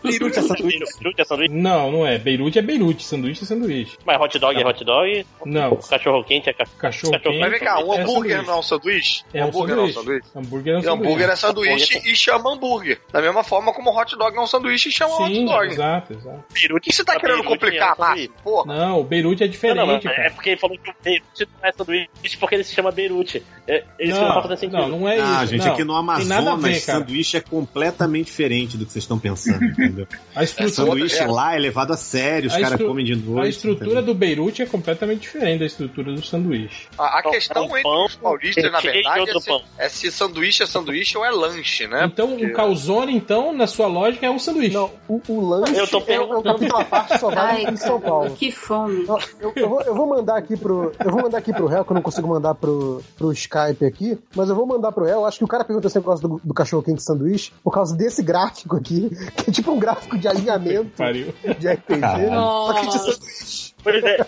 Peruche é sanduíche. Beirute é sanduíche, Não, não é. Beirute é Beirute, sanduíche é sanduíche. mas hot dog é hot dog. Não. Cachorro quente é cachorro. Cachorro Cachorro- quente. Mas vem cá, um é hambúrguer sanduíche. não é um sanduíche? É um hambúrguer não é um sanduíche. sanduíche? Hambúrguer é um E sanduíche. hambúrguer é sanduíche e chama hambúrguer. Da mesma forma como hot dog é um sanduíche e chama Sim, hot dog. exato, exato. O que você tá querendo Beirute complicar é lá? sanduíche. Porra. Não, o Beirute é Não, diferente, não, não, é porque ele falou que Beirute não é sanduíche porque ele se chama Beirute. É, isso não, não tá fazendo não, não é isso. Ah, gente, não. aqui no Amazonas, ver, sanduíche é completamente diferente do que vocês estão pensando, entendeu? A estrutura, sanduíche é. lá é levado a sério, os caras estru- comem de noite. a estrutura do Beirute é completamente diferente da estrutura do sanduíche. A, a Pão- questão um entre pão os paulistas, na verdade, é se, pão. é se sanduíche é sanduíche ou é lanche, né? então, Porque- um calzone, então, na sua lógica, é um sanduíche. Não, o, o lanche Eu tô é, é perguntando. capítulo à parte, só vale Ai, em São Paulo. que fome. Eu, eu vou, eu vou mandar aqui pro. Eu vou mandar aqui pro réu, que eu não consigo mandar pro, pro Skype aqui, mas eu vou mandar pro réu. Acho que o cara perguntou esse negócio do, do cachorro quente sanduíche por causa desse gráfico aqui, que é tipo um gráfico de alinhamento Pariu. de RPG, só que de sanduíche. Pois é.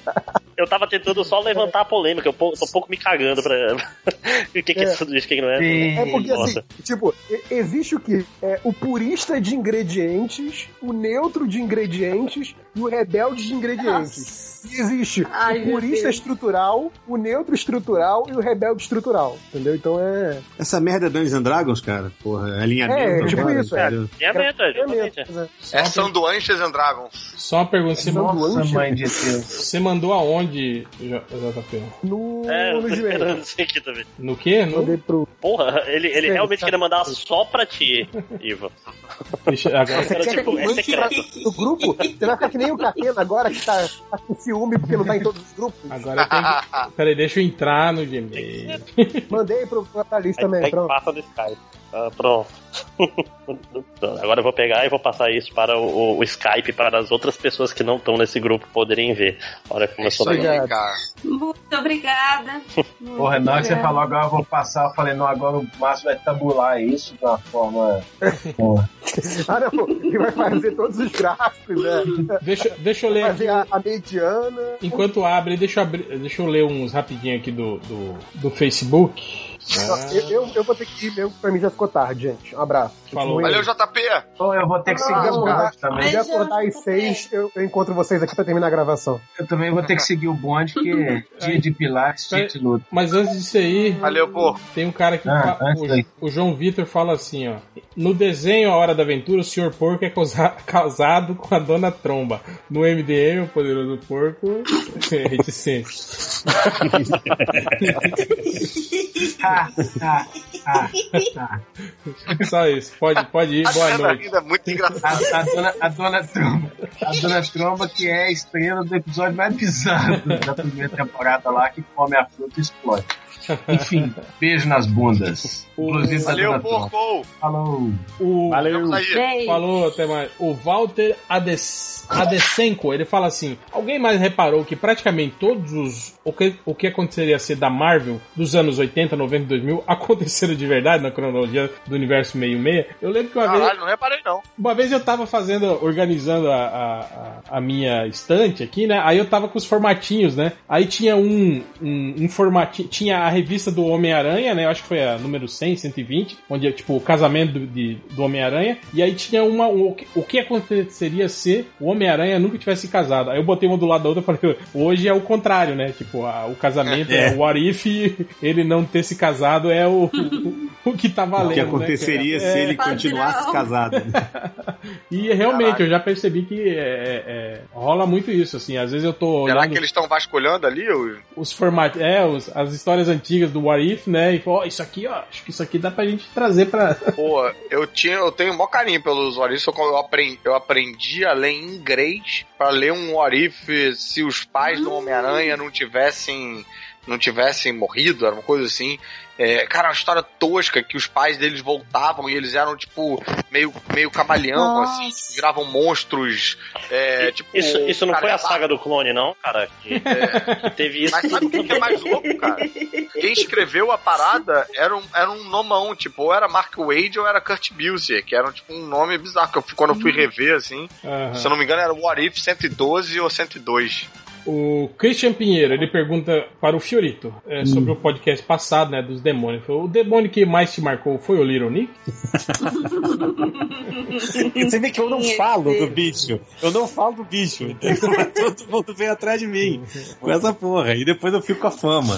Eu tava tentando só levantar a polêmica, eu tô um pouco me cagando pra. o que, que é, É. sanduíche, o que, não é? Sim. É porque assim, Nossa. tipo, e- existe o que? É o purista de ingredientes, o neutro de ingredientes e o rebelde de ingredientes. E existe Ai, o purista estrutural, o neutro estrutural e o rebelde estrutural. Entendeu? Então é. Essa merda é Dungeons and Dragons, cara. Porra, é alinhamento. É, tipo agora, isso, é. É a meta, É exatamente. mesmo. né? Só, É uma, sanduanches and dragons. só uma pergunta. Você, Não. Nossa, mãe de Deus. Você mandou aonde, JP? No, É, no joelho. aqui também. No quê? No... Mandei pro. Porra, ele, ele Sim, realmente tá. queria mandar só pra ti, Iva. Deixa, agora, Era Quer tipo, que é secreto. no grupo? Você vai ficar que nem o Catena agora que tá, tá com ciúme porque não tá em todos os grupos? agora eu tenho que... Peraí, deixa eu entrar no Gmail. Mandei pro, pra Aí, também, pronto. passa do Skype. Ah, pronto. Agora eu vou pegar e vou passar isso para o, o Skype para as outras pessoas que não estão nesse grupo poderem ver. Olha como eu sou. Muito obrigada. Porra, na hora que você falou agora eu vou passar, eu falei, não, agora o Márcio vai tabular isso de uma forma. Ah, não, ele vai fazer todos os gráficos, né? Deixa, deixa eu ler Fazer aqui. a, a mediana. Enquanto abre, deixa eu, abrir, deixa eu ler uns rapidinho aqui do, do, do Facebook. Eu, eu, eu vou ter que ir mesmo, pra mim já ficou tarde, gente. Um abraço. Falou. Valeu, JP. Então eu vou ter que seguir Não, o bonde também. Se eu acordar às seis, eu, eu encontro vocês aqui pra terminar a gravação. Eu também vou ter que seguir o bonde, que é dia de pilates, dia de luta. Mas antes disso aí, Valeu, pô. tem um cara que Ah, fa- antes daí. o, o João Vitor fala assim, ó. No desenho A Hora da Aventura, o Sr. Porco é casado com a Dona Tromba. No MDM, o Poderoso Porco, é reticência. Ah, ah, ah, ah. Só isso. Pode, pode ir. Boa noite. ainda muito engraçada. A, a dona, a dona Tromba. A dona Tromba, que é a estrela do episódio mais bizarro da primeira temporada lá, que come a fruta e explode. Enfim, beijo nas bundas. Inclusive da Valeu, porco. Falou. O. Beijo. Falou, até mais. O Walter Ades, Adesenko, ele fala assim: alguém mais reparou que praticamente todos os. O que, o que aconteceria ser da Marvel dos anos 80, 90 e 2000 aconteceram de verdade na cronologia do universo 66? Eu lembro que uma vez. Caralho, não reparei não. Uma vez eu tava fazendo, organizando a, a, a- a minha estante aqui, né? Aí eu tava com os formatinhos, né? Aí tinha um, um, um formatinho, tinha a revista do Homem-Aranha, né? Eu acho que foi a número 100, 120, onde é tipo o casamento do, de- do Homem-Aranha. E aí tinha uma, um- o, que, o que aconteceria se o Homem-Aranha nunca tivesse casado. Aí eu botei uma do lado da outra e falei, hoje é o contrário, né? Tipo, a- o casamento é. o what if ele não ter se casado é o, o que tá valendo. O que né, aconteceria cara? se É. ele continuasse casado? E realmente, Caralho. eu já percebi que é, é, é, rola muito isso, assim. Às vezes eu tô Será olhando que eles estão vasculhando ali? o- os formatos, é, os- as histórias antigas do What If, né? E falo, ó, isso aqui, ó, acho que isso aqui dá pra gente trazer pra. Pô, eu, tinha, eu tenho um maior carinho pelos What Ifs, eu, aprendi, eu aprendi a ler inglês pra ler um What If se os pais do Homem-Aranha não tivessem não tivessem morrido, era uma coisa assim. É, cara, uma história tosca que os pais deles voltavam e eles eram, tipo, meio, meio camaleão, assim, Nossa. viravam monstros. É, tipo, Isso, isso não cara, foi a saga do clone, não, cara? Que, que teve isso. Mas sabe o que é mais louco, cara? Quem escreveu a parada era um, era um nomão, tipo, ou era Mark Wade ou era Kurt Busiek, que era tipo um nome bizarro. Que eu, quando eu fui rever, assim, Aham. se eu não me engano, era What If 112 ou 102. O Christian Pinheiro, ele pergunta para o Fiorito é, sobre o podcast passado, né, dos demônios. O demônio que mais te marcou foi o Little Nick? Você vê que eu não falo do bicho. Eu não falo do bicho. entendeu? Todo mundo vem atrás de mim com essa porra. E depois eu fico com a fama.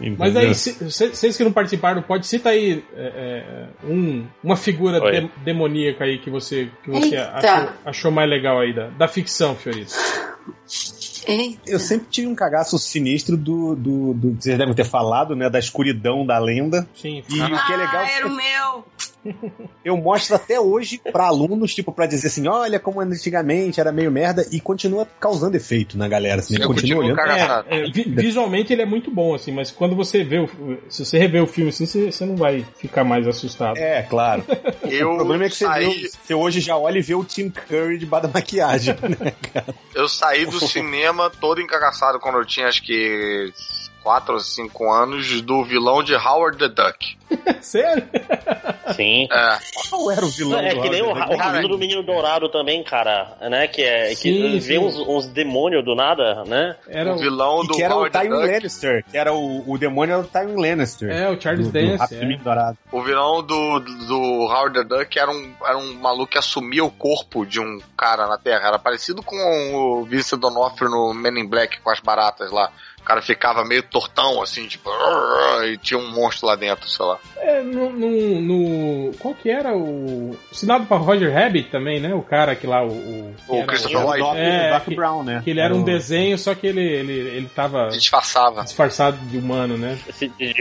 Mas entendeu? aí, se- se- vocês que não participaram, pode citar aí é, é, um- uma figura de- demoníaca aí que você, que você achou, achou mais legal aí da, da ficção, Fiorito. Eita. Eu sempre tive um cagaço sinistro do, do, do- Vocês devem ter falado, né? Da escuridão da lenda. Sim. E o que é legal Ah, era o meu. Eu mostro até hoje pra alunos, tipo, pra dizer assim, olha como antigamente era meio merda, e continua causando efeito na galera. Assim, Eu continua continuo olhando. É, é, vi- visualmente ele é muito bom, assim, mas quando você vê o, se você rever o filme assim, você, você não vai ficar mais assustado. É, claro. Eu o problema é que você, saí, vê, você hoje já olha e vê o Tim Curry debaixo da maquiagem. né? eu saí do cinema todo encagaçado quando eu tinha acho que 4 ou 5 anos do vilão de Howard the Duck. Sério? Sim. É, Qual era o vilão É do que nem o, o do Menino Dourado também, cara, né? Que é que Sim, vê sim. uns, uns demônios do nada, né? Era o o, vilão E do que era o Howard the Tywin Duck. Lannister, que era o, o demônio era o Tywin Lannister. é, o Charles do, do Dance. Rápido é. Menino Dourado. O vilão do, do Howard the Duck era um, era um maluco que assumia o corpo de um cara na Terra. Era parecido com o Vice Donofrio no Men in Black com as baratas lá. O cara ficava meio tortão, assim, tipo... E tinha um monstro lá dentro, sei lá. É, no, no, no- Qual que era o. Assinado pra Roger Rabbit também, né? O cara que lá, o. o O Christopher Lloyd. Doc, É, Doc que- Brown, né? Que ele era um o- desenho, só que ele, ele, ele tava Disfarçava. disfarçado de humano, né? Esse de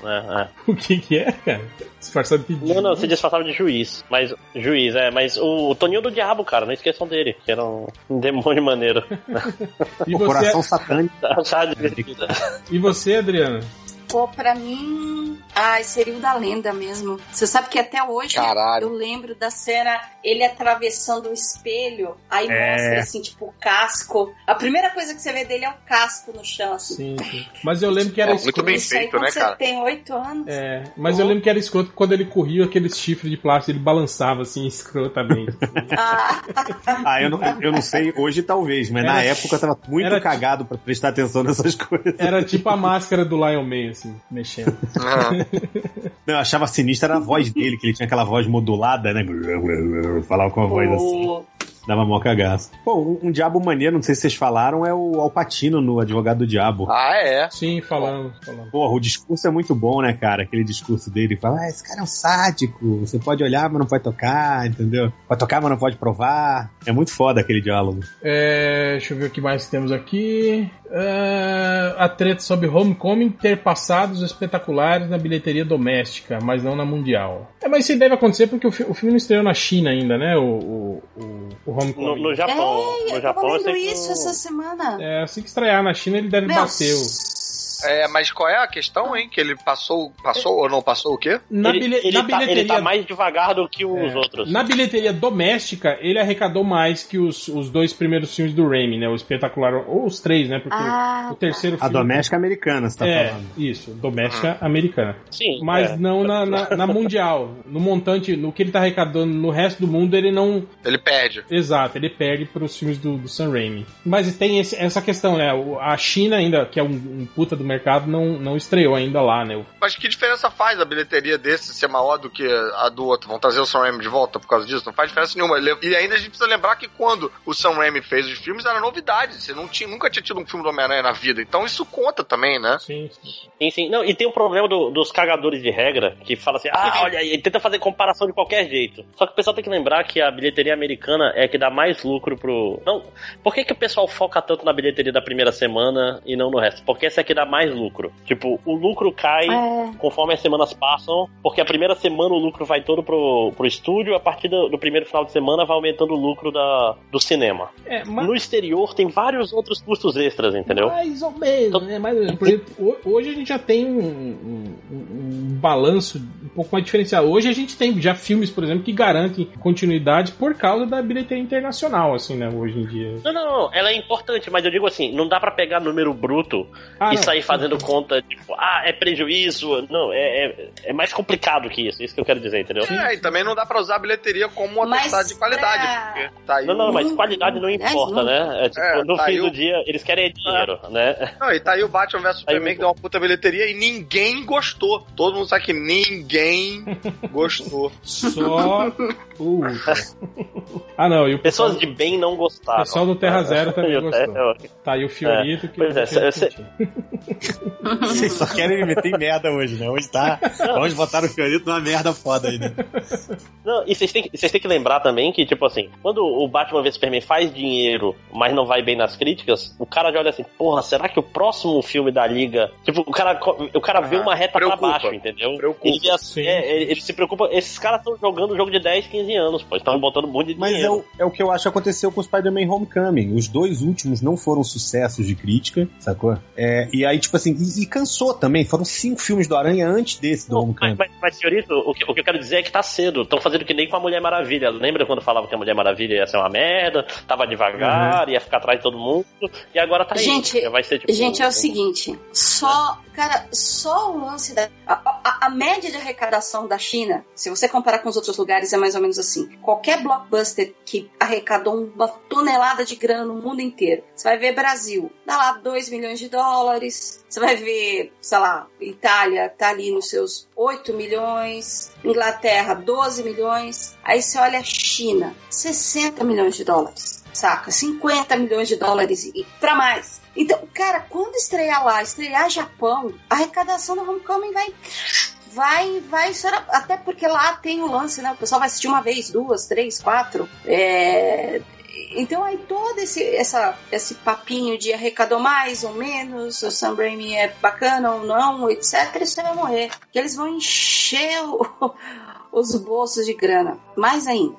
juiz. né, O que que é, cara? Disfarçado de. é. Não, não, se disfarçava de juiz. Mas, juiz, é, mas o, o Toninho do Diabo, cara, não esqueçam dele, que era um, demônio maneiro. E O você, coração satânico. Sabe? e você, Adriana? Pô, pra mim. Ai, seria o da lenda mesmo. Você sabe que até hoje Caralho. eu lembro da cena ele atravessando o espelho, aí É. mostra assim, tipo, o casco. A primeira coisa que você vê dele é o casco no chão, assim. Sim, sim. Mas eu lembro que era muito escroto. bem Isso aí feito, quando né, você cara? tem oito anos. É, mas eu lembro que era escroto quando ele corria aqueles chifres de plástico, ele balançava assim escrotamente. Ah, Ah, eu não, eu não sei, hoje talvez, mas na Era- época eu tava muito era- cagado pra prestar atenção nessas coisas. Era tipo a máscara do Lion Man, assim, mexendo. Não, eu achava sinistra era a voz dele, que ele tinha aquela voz modulada, né? Falava com a voz assim. O... Dava mó cagaço. Pô, um, um diabo maneiro, não sei se vocês falaram, é o Alpatino no Advogado do Diabo. Ah, é. Sim, falando, falando. Porra, o discurso é muito bom, né, cara? Aquele discurso dele fala, ah, esse cara é um sádico, você pode olhar, mas não pode tocar, entendeu? Pode tocar, mas não pode provar. É muito foda aquele diálogo. É, deixa eu ver o que mais temos aqui. É, a treta sobre Homecoming ter passados espetaculares na bilheteria doméstica, mas não na mundial. É, mas isso deve acontecer porque o, fi- o filme não estreou na China ainda, né? O, o, o, No, no Japão. É, no eu Japão tava eu lendo que isso essa semana. É, assim que estrear na China, ele deve Meu, bater o. É, mas qual é a questão, hein? Que ele passou, passou ou não passou o quê? Na, ele, bilhe- ele na tá, bilheteria. ele tá mais devagar do que os É. outros. Na bilheteria doméstica, ele arrecadou mais que os, os dois primeiros filmes do Raimi, né? O espetacular. Ou os três, né? Porque Ah, o terceiro A filme. doméstica americana, você tá é, falando. isso, doméstica americana. Sim. Mas é. não na, na, na mundial. No montante, no que ele tá arrecadando no resto do mundo, ele não. Ele perde. Exato, ele perde pros filmes do, do Sam Raimi. Mas tem esse- essa questão, né? A China ainda, que é um, um puta do mercado, não, não estreou ainda lá, né? Mas que diferença faz a bilheteria desse ser maior do que a do outro? Vão trazer o Sam Raimi de volta por causa disso? Não faz diferença nenhuma. Ele- E ainda a gente precisa lembrar que quando o Sam Raimi fez os filmes, era novidade. Você não tinha, nunca tinha tido um filme do Homem-Aranha na vida. Então isso conta também, né? Sim, sim. Sim, sim. Não, e tem o problema do- dos cagadores de regra, que fala assim, ah, olha aí, tenta fazer comparação de qualquer jeito. Só que o pessoal tem que lembrar que a bilheteria americana é a que dá mais lucro pro... Não, por que, que o pessoal foca tanto na bilheteria da primeira semana e não no resto? Porque essa é a que dá mais lucro. Tipo, o lucro cai É. conforme as semanas passam, porque a primeira semana o lucro vai todo pro, pro estúdio, a partir do, do primeiro final de semana vai aumentando o lucro da, do cinema. É, mas. No exterior tem vários outros custos extras, entendeu? Mais ou menos, né? Mais ou menos. Por exemplo, ho- hoje a gente já tem um, um- um- balanço um pouco mais diferenciado. Hoje a gente tem já filmes, por exemplo, que garantem continuidade por causa da bilheteria internacional, assim, né? Hoje em dia. Não, não, não, ela é importante, mas eu digo assim, não dá pra pegar número bruto Ah, e não. sair fazendo conta, tipo, ah, é prejuízo. Não, é, é, é mais complicado que isso, isso que eu quero dizer, entendeu? É, e também não dá pra usar a bilheteria como um Mas atestado de qualidade. pra- Porque tá aí Não, não, o- mas qualidade não importa, né? É, tipo, É, no tá fim aí do o- dia, eles querem é dinheiro, né? Não, e tá aí o Batman vs Superman o- que deu uma puta bilheteria e ninguém gostou. Todo mundo sabe que ninguém gostou. Só. Puta. ah, não. E o pessoal, Pessoas de bem não gostaram. o pessoal do Terra Zero também gostou. Tá aí o Fiorito que. Pois é, que cê- cê- Vocês só querem me meter em merda hoje, né? Hoje tá. Vamos botar o Fiorito numa merda foda aí, né? Não, e vocês têm, vocês têm que lembrar também que, tipo assim, quando o Batman vs Superman faz dinheiro, mas não vai bem nas críticas, o cara já olha assim, porra, será que o próximo filme da Liga. Tipo, o cara, o cara vê Ah, uma reta preocupa. pra baixo, entendeu? Preocupa. Ele, vê assim, Sim. é, ele, ele se preocupa. Esses caras estão jogando jogo de 10, 15 anos, pô. Estão botando um monte de Mas é dinheiro. o, é o que eu acho que aconteceu com o Spider-Man Homecoming. Os dois últimos não foram sucessos de crítica, sacou? É, e aí, tipo assim, e, e cansou também. Foram cinco filmes do Aranha antes desse do Homecoming. mas, mas, mas, senhorito, o que, o que eu quero dizer é que tá cedo. Estão fazendo que nem com a Mulher Maravilha. Lembra quando falava que a Mulher Maravilha ia ser uma merda, tava devagar, ia ficar atrás de todo mundo, e agora tá aí. Gente, vai ser, tipo, Gente, é o seguinte, só, cara, só o lance da a, a- a média de arrecadação da China, se você comparar com os outros lugares, é mais ou menos assim. Qualquer blockbuster que arrecadou uma tonelada de grana no mundo inteiro, você vai ver Brasil, dá lá 2 milhões de dólares. Você vai ver, sei lá, Itália tá ali nos seus 8 milhões, Inglaterra 12 milhões. Aí você olha a China, 60 milhões de dólares saca? 50 milhões de dólares e pra mais. Então, cara, quando estrear lá, estrear Japão, a arrecadação do Homecoming vai vai vai até porque lá tem o lance, né? O pessoal vai assistir uma vez, duas, três, quatro. É... Então aí todo esse, essa, esse papinho de arrecadou mais ou menos, o Sam Raimi é bacana ou não, etc, isso vai morrer. Que eles vão encher o- os bolsos de grana. Mais ainda.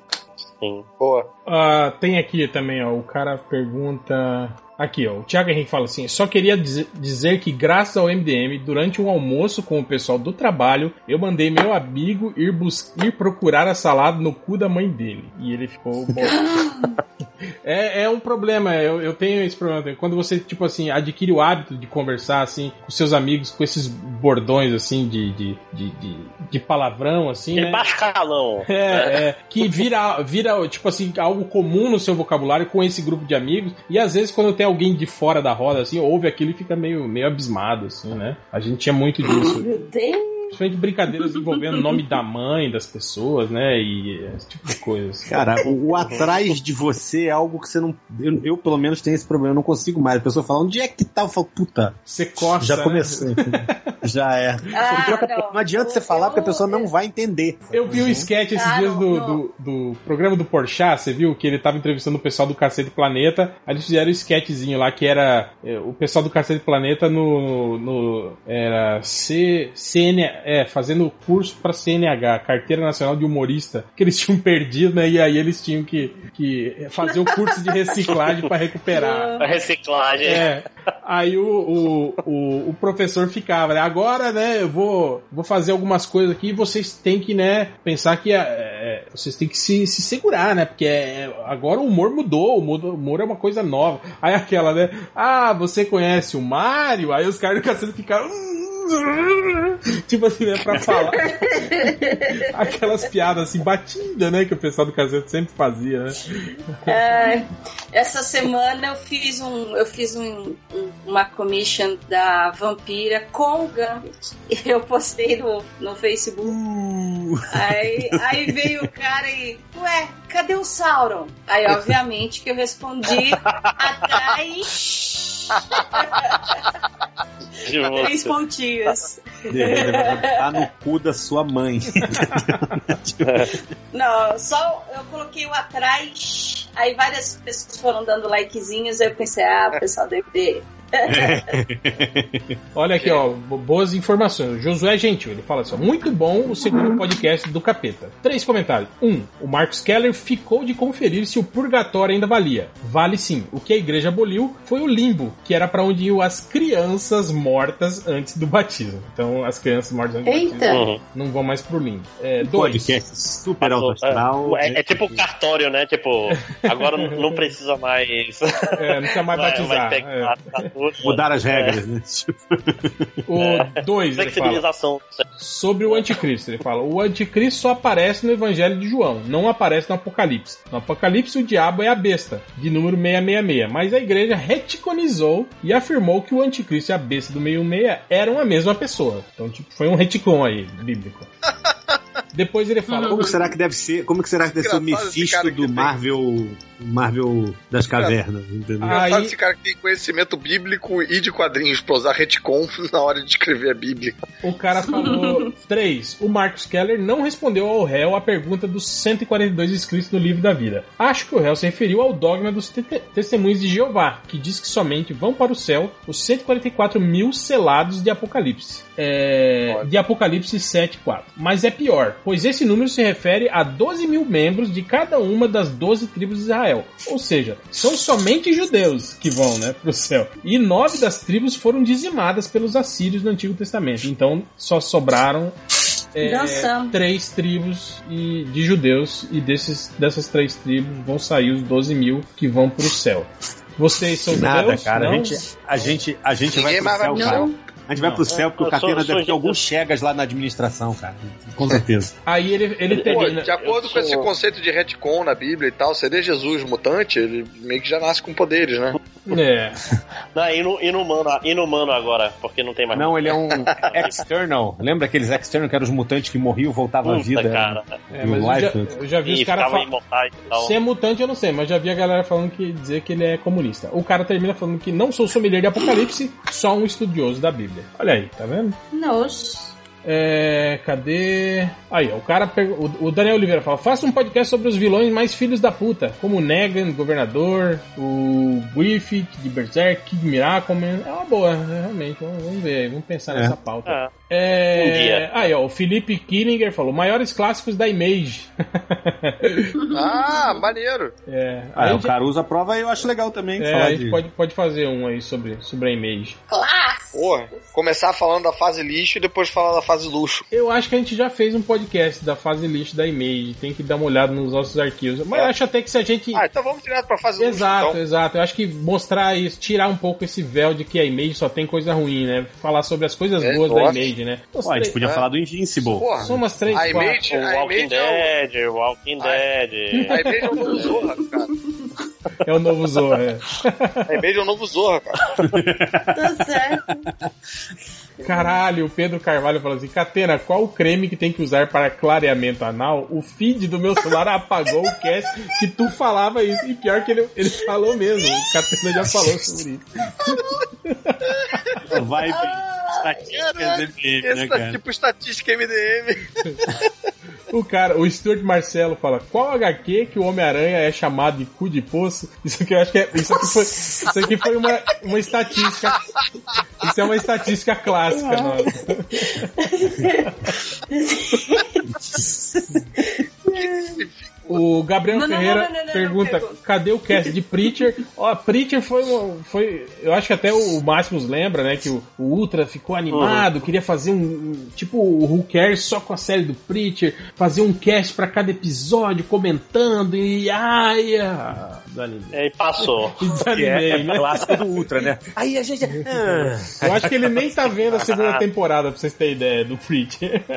Sim. Boa. Ah, tem aqui também, ó. O cara pergunta. Aqui, ó. O Thiago Henrique fala assim: só queria dizer, que, graças ao MDM, durante um almoço com o pessoal do trabalho, eu mandei meu amigo ir, bus ir procurar a salada no cu da mãe dele. E ele ficou. é, é um problema, eu, eu tenho esse problema. Quando você, tipo assim, adquire o hábito de conversar, assim, com seus amigos, com esses bordões, assim, de, de, de, de, de palavrão, assim. De né? baixo calão. É, é, que vira, vira, tipo assim, algo comum no seu vocabulário com esse grupo de amigos. E às vezes, quando tem alguém de fora da roda, assim, ouve aquilo e fica meio, meio abismado, assim, né? A gente tinha muito disso. Meu Deus. Principalmente brincadeiras envolvendo o nome da mãe das pessoas, né? E esse tipo de coisa. assim. Cara, o, o atrás de você é algo que você não. Eu, eu, pelo menos, tenho esse problema, eu não consigo mais. A pessoa fala, onde é que tá? Eu falo, puta. Você costa. Já né? começou. entendeu? Já é. Ah, não. não adianta você falar porque a pessoa não vai entender. Eu vi um sketch esses Ah, dias não, do, não. do, do programa do Porchat, você viu? Que ele tava entrevistando o pessoal do Cacete Planeta. Aí eles fizeram um sketchzinho lá que era é, o pessoal do Cacete Planeta no. no era C, CN, é, fazendo curso pra CNH, Carteira Nacional de Humorista, que eles tinham perdido, né? E aí eles tinham que, que fazer o curso de reciclagem pra recuperar. Reciclagem. É. Aí o, o, o, o professor ficava, né? Agora, né, eu vou, vou fazer algumas coisas aqui e vocês têm que, né, pensar que é, é, vocês têm que se, se segurar, né? Porque é, agora o humor mudou, o humor, o humor é uma coisa nova. Aí aquela, né? Ah, você conhece o Mario? Aí os caras do cacete ficaram. Tipo assim, né, pra falar. Aquelas piadas assim, batidas, né, que o pessoal do casete sempre fazia, né? É, essa semana eu fiz um, eu fiz um, um- uma commission da Vampira com o Gambit. Eu postei no, no Facebook. Aí, aí veio o cara e, ué, cadê o Sauron? Aí, obviamente, que eu respondi atrás. Três pontinhos. Tá no cu da sua mãe. Não, só eu coloquei o atrás. Aí várias pessoas foram dando likezinhos. Aí eu pensei, ah, o pessoal deve ter. Olha aqui, ó, bo- boas informações. O Josué Gentil, ele fala assim: ó, muito bom o segundo podcast do Capeta. Três comentários. Um, o Marcos Keller ficou de conferir se o purgatório ainda valia. Vale sim. O que a igreja aboliu foi o limbo, que era pra onde iam as crianças mortas antes do batismo. Então, as crianças mortas antes do Eita. batismo Uhum. não vão mais pro limbo. É, dois. Podcast super alto astral. É, é tipo cartório, né? Tipo, agora não precisa mais. É, não precisa mais vai, batizar. vai pegar, tá tudo. Mudar as regras, né? É. O dois, ele fala. Sobre o anticristo, ele fala: o anticristo só aparece no Evangelho de João, não aparece no Apocalipse. No Apocalipse, o diabo é a besta, de número 666, mas a igreja reticonizou e afirmou que o anticristo e a besta do 666 eram a mesma pessoa. Então, tipo, foi um reticon aí, bíblico. Depois ele fala: Como será que deve ser? Como que será que deve ser o Mephisto do. Marvel, Marvel das cavernas, entendeu? Ah, Aí- esse cara que tem conhecimento bíblico e de quadrinhos pra usar retcon na hora de escrever a Bíblia. O cara falou 3. O Marcus Keller não respondeu ao réu a pergunta dos 142 escritos no livro da vida. Acho que o réu se referiu ao dogma dos te- testemunhos de Jeová, que diz que somente vão para o céu os 144 mil selados de Apocalipse. É, de Apocalipse 7.4. Mas é pior, pois esse número se refere a 12 mil membros de cada uma das 12 tribos de Israel. Ou seja, são somente judeus que vão né, para o céu. E nove das tribos foram dizimadas pelos assírios no Antigo Testamento. Então só sobraram é, três tribos e- de judeus. E desses, dessas três tribos vão sair os 12 mil que vão para o céu. Vocês são Nada, judeus? cara. A Não? gente, a gente, a gente vai pro céu, pro cara. A gente vai pro céu porque Eu o Catena deve ter alguns chegas lá na administração, cara. Com certeza. Aí ele, ele termina. de acordo com esse conceito de retcon na Bíblia e tal, seria Jesus mutante, ele meio que já nasce com poderes, né? É. Não, é inu- inumano, inumano agora, porque não tem mais. Não, ele é um external. Lembra aqueles external que eram os mutantes que morriam e voltavam à vida? cara. É, E o mas eu já, eu já vi E os caras ficava falar. imortais e tal. Se é mutante, eu não sei, mas já vi a galera falando que dizer que ele é comunista. O cara termina falando que não sou sommelier de Apocalipse, só um estudioso da Bíblia. Olha aí, tá vendo? Nossa. É, cadê? Aí, ó, o cara. pegou- O, o Daniel Oliveira fala: faça um podcast sobre os vilões mais filhos da puta, como o Negan, Governador, o Griffith de Berserk, Kid Miracleman. É uma boa, né, realmente. Vamos, vamos ver, vamos pensar É. nessa pauta. Ah, É, Um dia. Aí, ó, o Felipe Killinger falou: maiores clássicos da Image. Ah, maneiro. é, Ah, a o gente, Caruso aprova e eu acho legal também. é, falar a gente de- pode, pode fazer um aí sobre, sobre a Image. Porra, começar falando da fase lixo e depois falar da fase luxo. Eu acho que a gente já fez um podcast da fase lixo da Image. Tem que dar uma olhada nos nossos arquivos. Mas É. eu acho até que se a gente. Ah, então vamos direto pra fase Exato, luxo, então. exato. Eu acho que mostrar isso, tirar um pouco esse véu de que a Image só tem coisa ruim, né? Falar sobre as coisas É, boas da. Image, né? Ó, a gente podia É. falar do Invincible. Porra, São umas três, a quatro. Image, o a Walking Image é Dead, o Walking. Dead. o, a Image é Zorra, cara. É o novo Zorra. é. A Image é o novo Zorra, cara. Tá certo. Caralho, o Pedro Carvalho falou assim: Catena, qual o creme que tem que usar para clareamento anal? O feed do meu celular apagou o cast que tu falava isso. E pior que ele, ele falou mesmo. O Catena já falou sobre isso. Vai estatísticas Caraca, MDM, né, tá cara? tipo estatística MDM. O cara, o Stuart Marcelo fala: Qual HQ que o Homem-Aranha é chamado de cu de poço? Isso aqui eu acho que é. Isso aqui foi, isso aqui foi uma, uma estatística. Isso é uma estatística clássica, nossa. O Gabriel Não, Ferreira não, não, pergunta: cadê o cast de Preacher? Ó, Preacher foi, foi. Eu acho que até o Máximos lembra, né? Que o, o Ultra ficou animado, queria fazer um, um- Tipo o Who Cares só com a série do Preacher, fazer um cast pra cada episódio, comentando e. Ai, ah, desanimei. E aí passou. E Que é, desanimei, é né? clássico do Ultra, né? Aí a gente. Ah, Eu acho que ele nem tá vendo a segunda temporada, pra vocês terem ideia, do Preacher.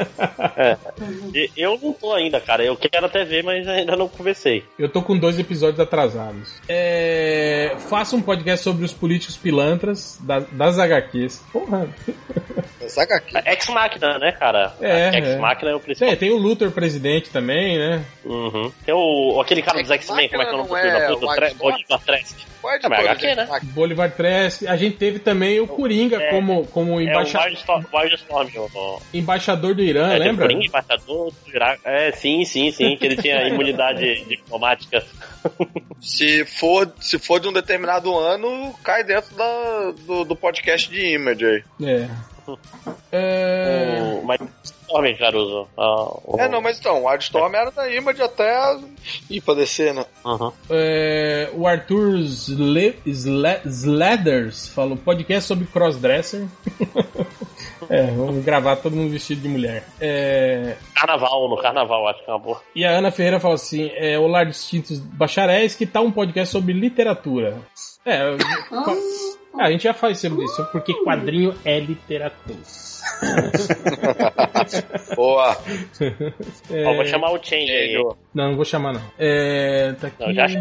É. E Eu não tô ainda, cara. Eu quero até ver, mas ainda não conversei. Eu tô com dois episódios atrasados. É, faça um podcast sobre os políticos pilantras da- das HQs. Porra. Saca aqui. Ex Machina, né, cara? É, Ex é. É o principal. Tem, tem o Luthor presidente também, né? Uhum. Tem o, aquele cara dos X-Men, como é que é o nome do Machina filho da não puta? É O Tre-? Bolivar Trask. Qual é É, mas HQ, né? Mac? Bolivar Trask. A gente teve também o Coringa É. como, como É o Wildstorm o, embaixador do Irã, é, lembra? Coringa, embaixador do Iraque. É, sim, sim, sim, que ele tinha imunidade diplomática. Se for, se for de um determinado ano, cai dentro da, do, do podcast de Image aí. É. É, O, mas Storm, Caruso. Ah, o- É, não, mas então, o Wildstorm era da Image até ir pra descer, né? Uhum. é, o Arthur Sle, Sle, Sleders falou podcast sobre crossdresser. é, vamos gravar todo mundo vestido de mulher. É, Carnaval, no carnaval, acho que é uma boa. E a Ana Ferreira fala assim: é, Olá, distintos bacharéis, que tal um podcast sobre literatura? É, eu- Ah, a gente já faz sobre isso, porque quadrinho é literatura. Boa. É, Ó, vou chamar o Change aí. Não, não vou chamar, não. É, tá aqui. Não, já-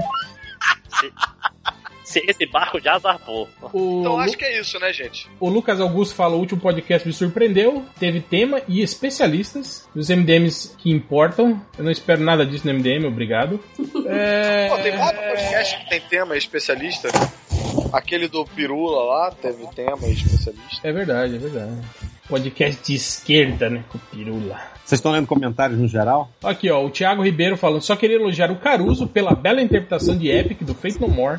Se esse barco já zarpou. O, Então Lu- acho que é isso, né, gente? o Lucas Augusto fala: o último podcast me surpreendeu. Teve tema e especialistas dos MDMs que importam. Eu não espero nada disso no MDM, obrigado. É, Pô, tem vários podcasts que tem tema especialista. Aquele do Pirula lá teve tema especialista. é verdade, é verdade. Podcast de esquerda, né? Com pirula. Vocês estão lendo comentários no geral? Aqui, ó, o Thiago Ribeiro falando, só queria elogiar o Caruso pela bela interpretação de Epic do Fate No More.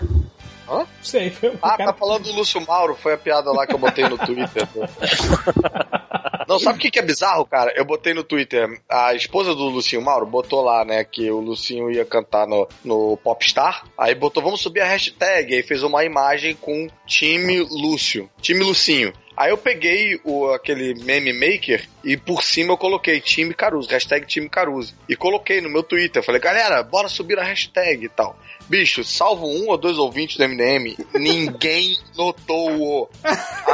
Hã? Não sei, foi o Ah, cara... tá falando do Lúcio Mauro, foi a piada lá que eu botei no Twitter. Não, sabe o que, que é bizarro, cara? Eu botei no Twitter, a esposa do Lucinho Mauro botou lá, né, que o Lucinho ia cantar no, no Popstar, aí botou, vamos subir a hashtag, aí fez uma imagem com time Lúcio, time Lucinho. Aí eu peguei o, aquele meme maker e por cima eu coloquei time Caruso, hashtag time Caruso. E coloquei no meu Twitter. Falei, galera, bora subir a hashtag e tal. Bicho, salvo um ou dois ouvintes do MDM, ninguém notou o. A,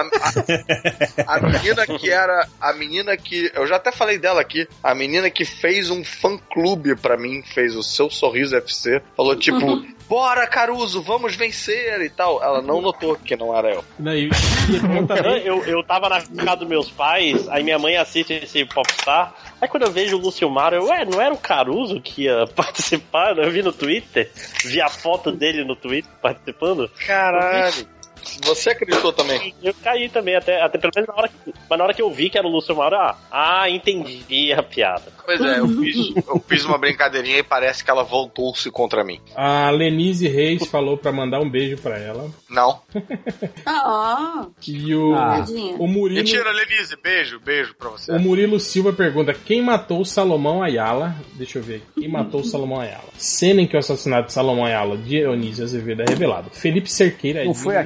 a- a menina que era. A menina que. Eu já até falei dela aqui. A menina que fez um fã clube pra mim, fez o seu sorriso FC. Falou tipo, bora Caruso, vamos vencer e tal. Ela não notou que não era eu. Não, e, e é também, Eu, eu tava na casa dos meus pais, aí minha mãe assiste esse Popstar. Aí quando eu vejo o Lúcio eu, ué, não era o Caruso que ia participar? Eu vi no Twitter, vi a foto dele no Twitter participando. Caralho. Você acreditou também? Eu caí também, até, até pelo menos na hora, que, mas na hora que eu vi que era o Lúcio Mauro, ah, ah, entendi a piada. Pois é, eu fiz, eu fiz uma brincadeirinha e parece que ela voltou-se contra mim. A Lenise Reis falou pra mandar um beijo pra ela. Não. Ah, E o, Ah. o Murilo. Mentira, Lenise. Beijo, beijo pra você. O Murilo Silva pergunta: quem matou Salomão Ayala? Deixa eu ver. Quem matou Salomão Ayala? Cena em que o assassinato de Salomão Ayala, Dionísio Azevedo, é revelado. Felipe Cerqueira Não foi diz-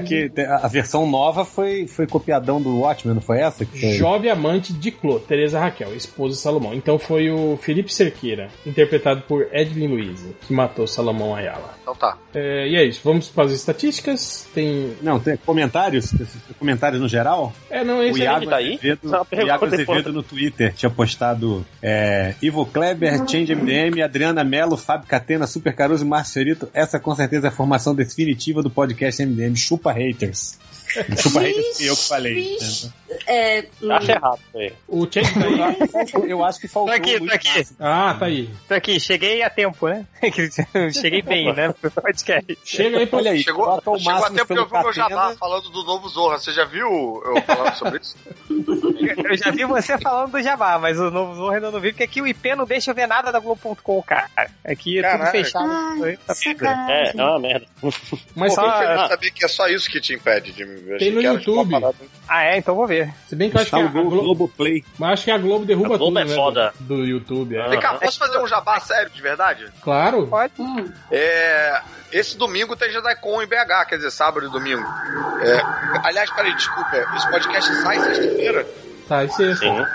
A versão nova foi, foi copiadão do Watchmen, não foi essa? Que foi? Jovem amante de Clô, Teresa Raquel, esposa de Salomão. Então foi o Felipe Cerqueira, interpretado por Edwin Luiz, que matou Salomão Ayala. Então tá. É, e é isso, vamos para as estatísticas. Tem. Não, tem comentários? Comentários no geral? É, não, O esse Iago, tá aí? Azevedo, uma o Iago. Azevedo no Twitter tinha postado é, Ivo Kleber, Change MDM, Adriana Mello, Fábio Catena, Super Caruso e Márcio Fiorito. Essa com certeza é a formação definitiva do podcast MDM. Chupa haters. Fui eu que falei. Vixe. É, Acho errado isso aí. O Check tá aí. Eu acho que faltou Tô aqui, tô muito aqui. Ah, tá aí. Tô aqui, cheguei a tempo, né? cheguei bem, né? Podcast. Chega aí pra. Olha aí, Chegou, o chegou a tempo pelo ouvir o meu jabá falando do novo Zorra. Você já viu eu falando sobre isso? Eu já vi você falando do Jabá, mas o novo Zorro ainda não vi, porque aqui o IP não deixa eu ver nada da Globo.com, cara. Aqui é tudo fechado. Ai, Tá. É, é uma merda. Mas Pô, tem, fico feliz ah. saber que é só isso que te impede de ver. Tem no YouTube. Ah, é? Então vou ver. se bem que eu acho que a, o Glo- Globo, Globoplay. mas acho que a Globo derruba A Globo tudo, é né? foda. Do, do YouTube. é. Vem cá, posso fazer um jabá sério, de verdade? Claro. Pode. Hum. É, esse domingo tem JediCon em BH, quer dizer, sábado e domingo. É, aliás, peraí, desculpa, esse podcast sai sexta-feira? Esse é Sim.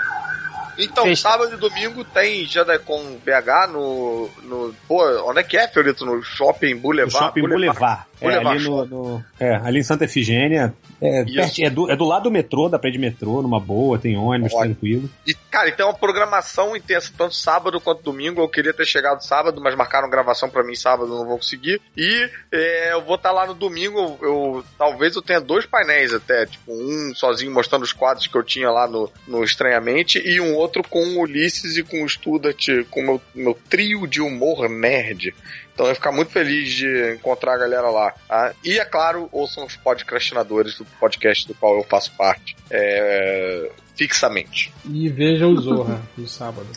Então, sábado e domingo tem JediCon BH no, no. Pô, onde é que é, Fiorito? No Shopping No Boulevard? Shopping Boulevard. É, Boulevard ali, no, no- é, ali em Santa Efigênia. É, perto- é do, é do lado do metrô, ir de metrô, numa boa, tem ônibus, Ótimo. tranquilo. E, cara, então é uma programação intensa, tanto sábado quanto domingo. Eu queria ter chegado sábado, mas marcaram gravação pra mim sábado, não vou conseguir. E é, eu vou estar lá no domingo. Eu, eu- talvez eu tenha dois painéis até, tipo, um sozinho mostrando os quadros que eu tinha lá no, no Estranhamente, e um outro com o Ulisses e com o Student, com o meu, meu trio de humor nerd. Então eu ia ficar muito feliz de encontrar a galera lá. tá? E, é claro, ouçam os podcastinadores do podcast do qual eu faço parte. É, fixamente. E veja o Zorra no sábado.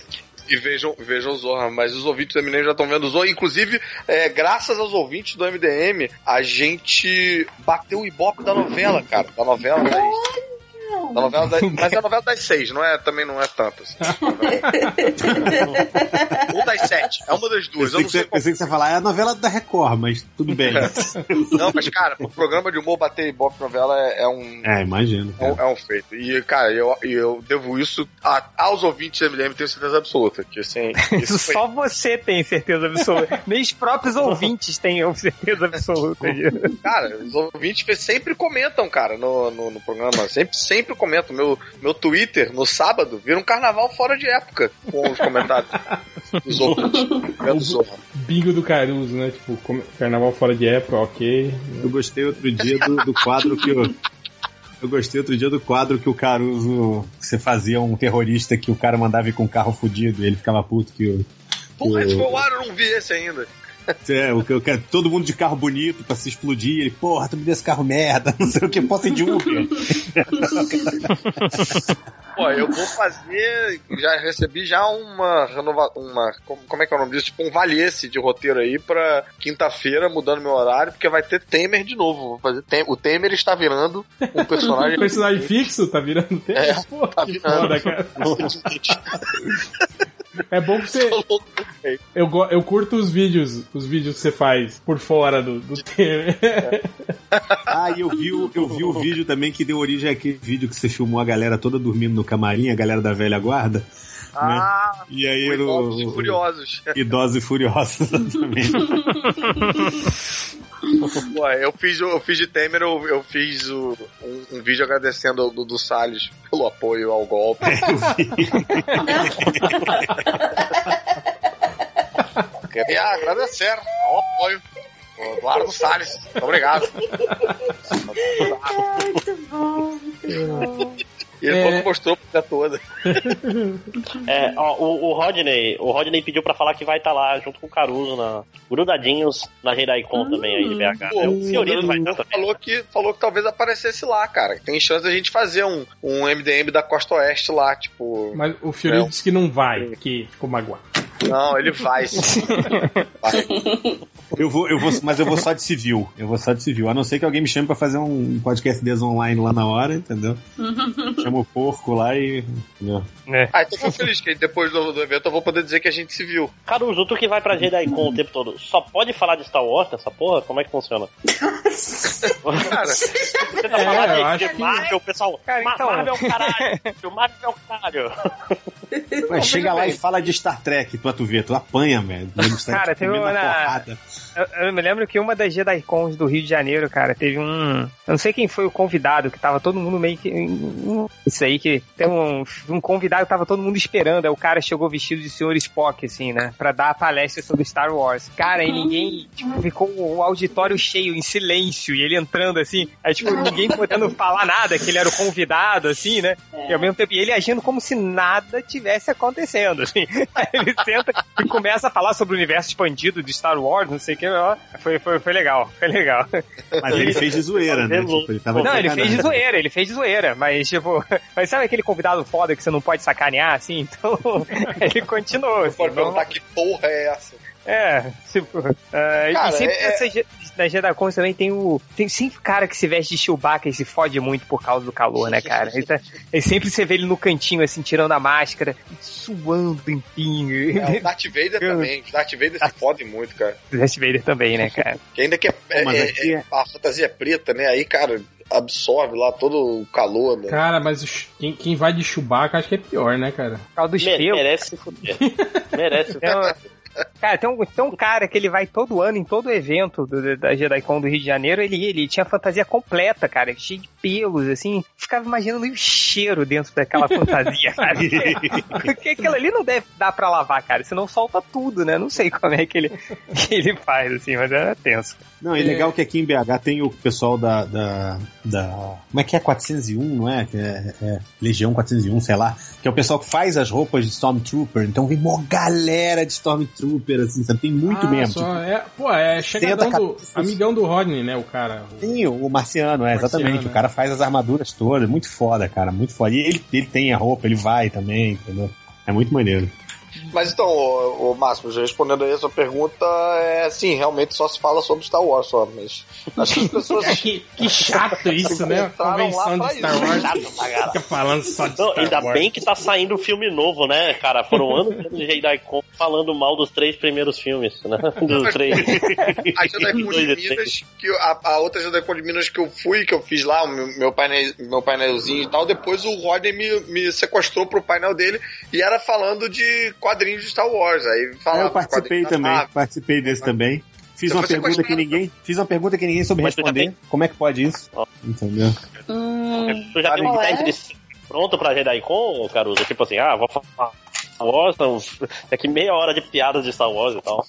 E vejam, vejam o Zorra, mas os ouvintes do MDM já estão vendo o Zorra. Inclusive, é, graças aos ouvintes do MDM, a gente bateu o ibope da novela, cara. Da novela das, da novela das, Mas é a novela das seis, não é, também não é tanto. Assim. Ou das sete. É uma das duas. Eu Pensei não que, sei você, qual pensei que você ia falar, é a novela da Record, mas tudo bem. Não, mas, cara, o programa de humor bater ibope novela é, é um. é, imagino. É um, é um feito. E, cara, eu, eu devo isso a- aos ouvintes do MDM, tenho certeza absoluta. Que, assim, isso foi Só você tem certeza absoluta. Nem os próprios ouvintes têm certeza absoluta. Cara, os ouvintes sempre comentam, cara, no, no, no programa. Sempre, sempre comentam. Meu, meu Twitter, no sábado, vira um carnaval fora de época com os comentários dos Zorra. Bingo do Caruso, né? Tipo, carnaval fora de época, ok. Eu gostei outro dia do, do quadro que eu. Eu gostei outro dia do quadro que o Caruso. Você fazia um terrorista que o cara mandava ir com um carro fudido e ele ficava puto que o. Porra, esse foi o ar, eu não vi esse ainda. É, o que eu quero, todo mundo de carro bonito pra se explodir. Ele, porra, tu me deu esse carro merda, não sei o que, posso ir de Uber. Pô, eu vou fazer. Já recebi já uma renova, uma como, é que é o nome disso? Tipo um valhesse de roteiro aí pra quinta-feira, mudando meu horário, porque vai ter Temer de novo. Vou fazer Tem- o Temer está virando um personagem. Personagem fixo, tá virando tempo? É, Pô, tá que virando. foda, cara. É bom que você. Eu, eu curto os vídeos, os vídeos que você faz por fora do, do tema. Ah, e eu vi, o, eu vi o vídeo também que deu origem àquele vídeo que você filmou a galera toda dormindo no camarim, a galera da velha guarda. Ah, E aí Idosos e Furiosos. Idosos e Furiosos, exatamente. Pô, eu fiz, o- eu fiz de Temer, eu, eu fiz o- um, um vídeo agradecendo ao Dudu Salles pelo apoio ao golpe. Queria agradecer ao apoio do Eduardo Salles. Muito obrigado. Muito bom, muito bom. E ele É. que mostrou pra toda. É, ó, o, o Rodney, o Rodney pediu pra falar que vai estar lá junto com o Caruso na grudadinhos na Redaicon também aí de BH. Pô, É, o o Fiorito vai estar também. falou que, falou que talvez aparecesse lá, cara. Tem chance da gente fazer um, um MDM da Costa Oeste lá, tipo. Mas o Fiorito Não. disse que não vai, que ficou magoado. Não, ele vai. Vai. Eu vou, eu vou, mas eu vou só de civil. Eu vou só de civil. A não ser que alguém me chame pra fazer um podcast desses online lá na hora, entendeu? Chama o porco lá e. Entendeu? Ah, então tô feliz que depois do, do evento eu vou poder dizer que a gente se viu. Caruso, tu que vai pra Redaicon o tempo todo, só pode falar de Star Wars nessa porra? Como é que funciona? Cara, Você tá É, falando eu de, que- Marvel, pessoal. Cara, então- Marvel é o caralho. O Marvel é o caralho. Ué, chega lá e fala de Star Trek pra tu ver, tu apanha, velho. Cara, teve uma na- Eu, eu me lembro que uma das JediCons do Rio de Janeiro, cara, teve um. Eu não sei quem foi o convidado, que tava todo mundo meio que. Isso aí, que tem um, um convidado que tava todo mundo esperando. Aí o cara chegou vestido de Sr. Spock, assim, né? Pra dar a palestra sobre Star Wars. Cara, e ninguém. Tipo, ficou o auditório cheio, em silêncio, e ele entrando assim. Aí, tipo, ninguém podendo falar nada, que ele era o convidado, assim, né? E ao mesmo tempo, ele agindo como se nada tivesse acontecendo, assim. Aí ele senta e começa a falar sobre o universo expandido de Star Wars, não sei o que. ó. Foi, foi, foi legal, foi legal. Mas ele fez de zoeira, né? Tipo, ele tava Não, ele fez de zoeira, ele fez de zoeira, mas tipo, mas sabe aquele convidado foda que você não pode sacanear, assim? Então, ele continuou. Assim, pode não- perguntar que porra é essa. é, tipo. e Cara, sempre é- nessa Na Jedacons também tem o. Tem sempre cara que se veste de Chewbacca e se fode muito por causa do calor, né, cara? Ele, tá- ele sempre você vê ele no cantinho, assim, tirando a máscara, suando limpinho. É, o Darth Vader também. O Darth Vader se fode muito, cara. Darth Vader também, né, cara? Que ainda que é, é- mas é- é- é- a fantasia é preta, né? Aí, cara, absorve lá todo o calor. Né? Cara, mas o quem, quem vai de Chewbacca acho que é pior, né, cara? Por causa dos Me- pelos. merece se fuder. Merece. Tem um- Cara, tem um, tem um cara que ele vai todo ano, em todo evento do- da JediCon do Rio de Janeiro, ele, ele tinha fantasia completa, cara, cheio de pelos, assim. Ficava imaginando o cheiro dentro daquela fantasia, cara. Porque aquilo ali não deve dar pra lavar, cara, senão solta tudo, né? Não sei como é que ele, que ele faz, assim, mas é tenso. Não, é legal que aqui em BH tem o pessoal da. da, da- como é que é? 401, não é? É, é Legião 401, sei lá. Que é o pessoal que faz as roupas de Stormtrooper. Então vem uma galera de Stormtrooper, assim, sabe? Tem muito Ah, mesmo. só- é, pô, é chegadão do. Amigão do Rodney, né, o cara. O- Sim, o Marciano, é, exatamente. Marciano, O cara faz as armaduras todas. Muito foda, cara. Muito foda. E ele, ele tem a roupa, ele vai também, entendeu? É muito maneiro. Mas então, ô, ô Máximo, já respondendo aí a sua pergunta, é assim, realmente só se fala sobre Star Wars só, mas acho que as pessoas. Que, que chato isso, né? Convenção de Star isso. Wars. Fica falando só de Não, Star ainda Wars. bem que tá saindo um filme novo, né, cara? Foram anos de JediCon falando mal dos três primeiros filmes, né? Dos três. A JediCon Dois de. Minas, que eu- a, a outra JediCon de Minas que eu fui, que eu fiz lá, o meu, meu, painel, meu painelzinho e tal, depois o Rodney me, me sequestrou pro painel dele e era falando de quadrinhos de Star Wars. Aí falava eu participei da também, participei desse também. Fiz Você uma foi pergunta que ninguém. Fiz uma pergunta que ninguém soube Mas responder. tem- Como é que pode isso? Ó. Entendeu? Hum, Tu já tem um é? pronto pra JediCon, Caruso? Tipo assim, ah, vou falar Star Wars, não, daqui meia hora de piadas de Star Wars e tal.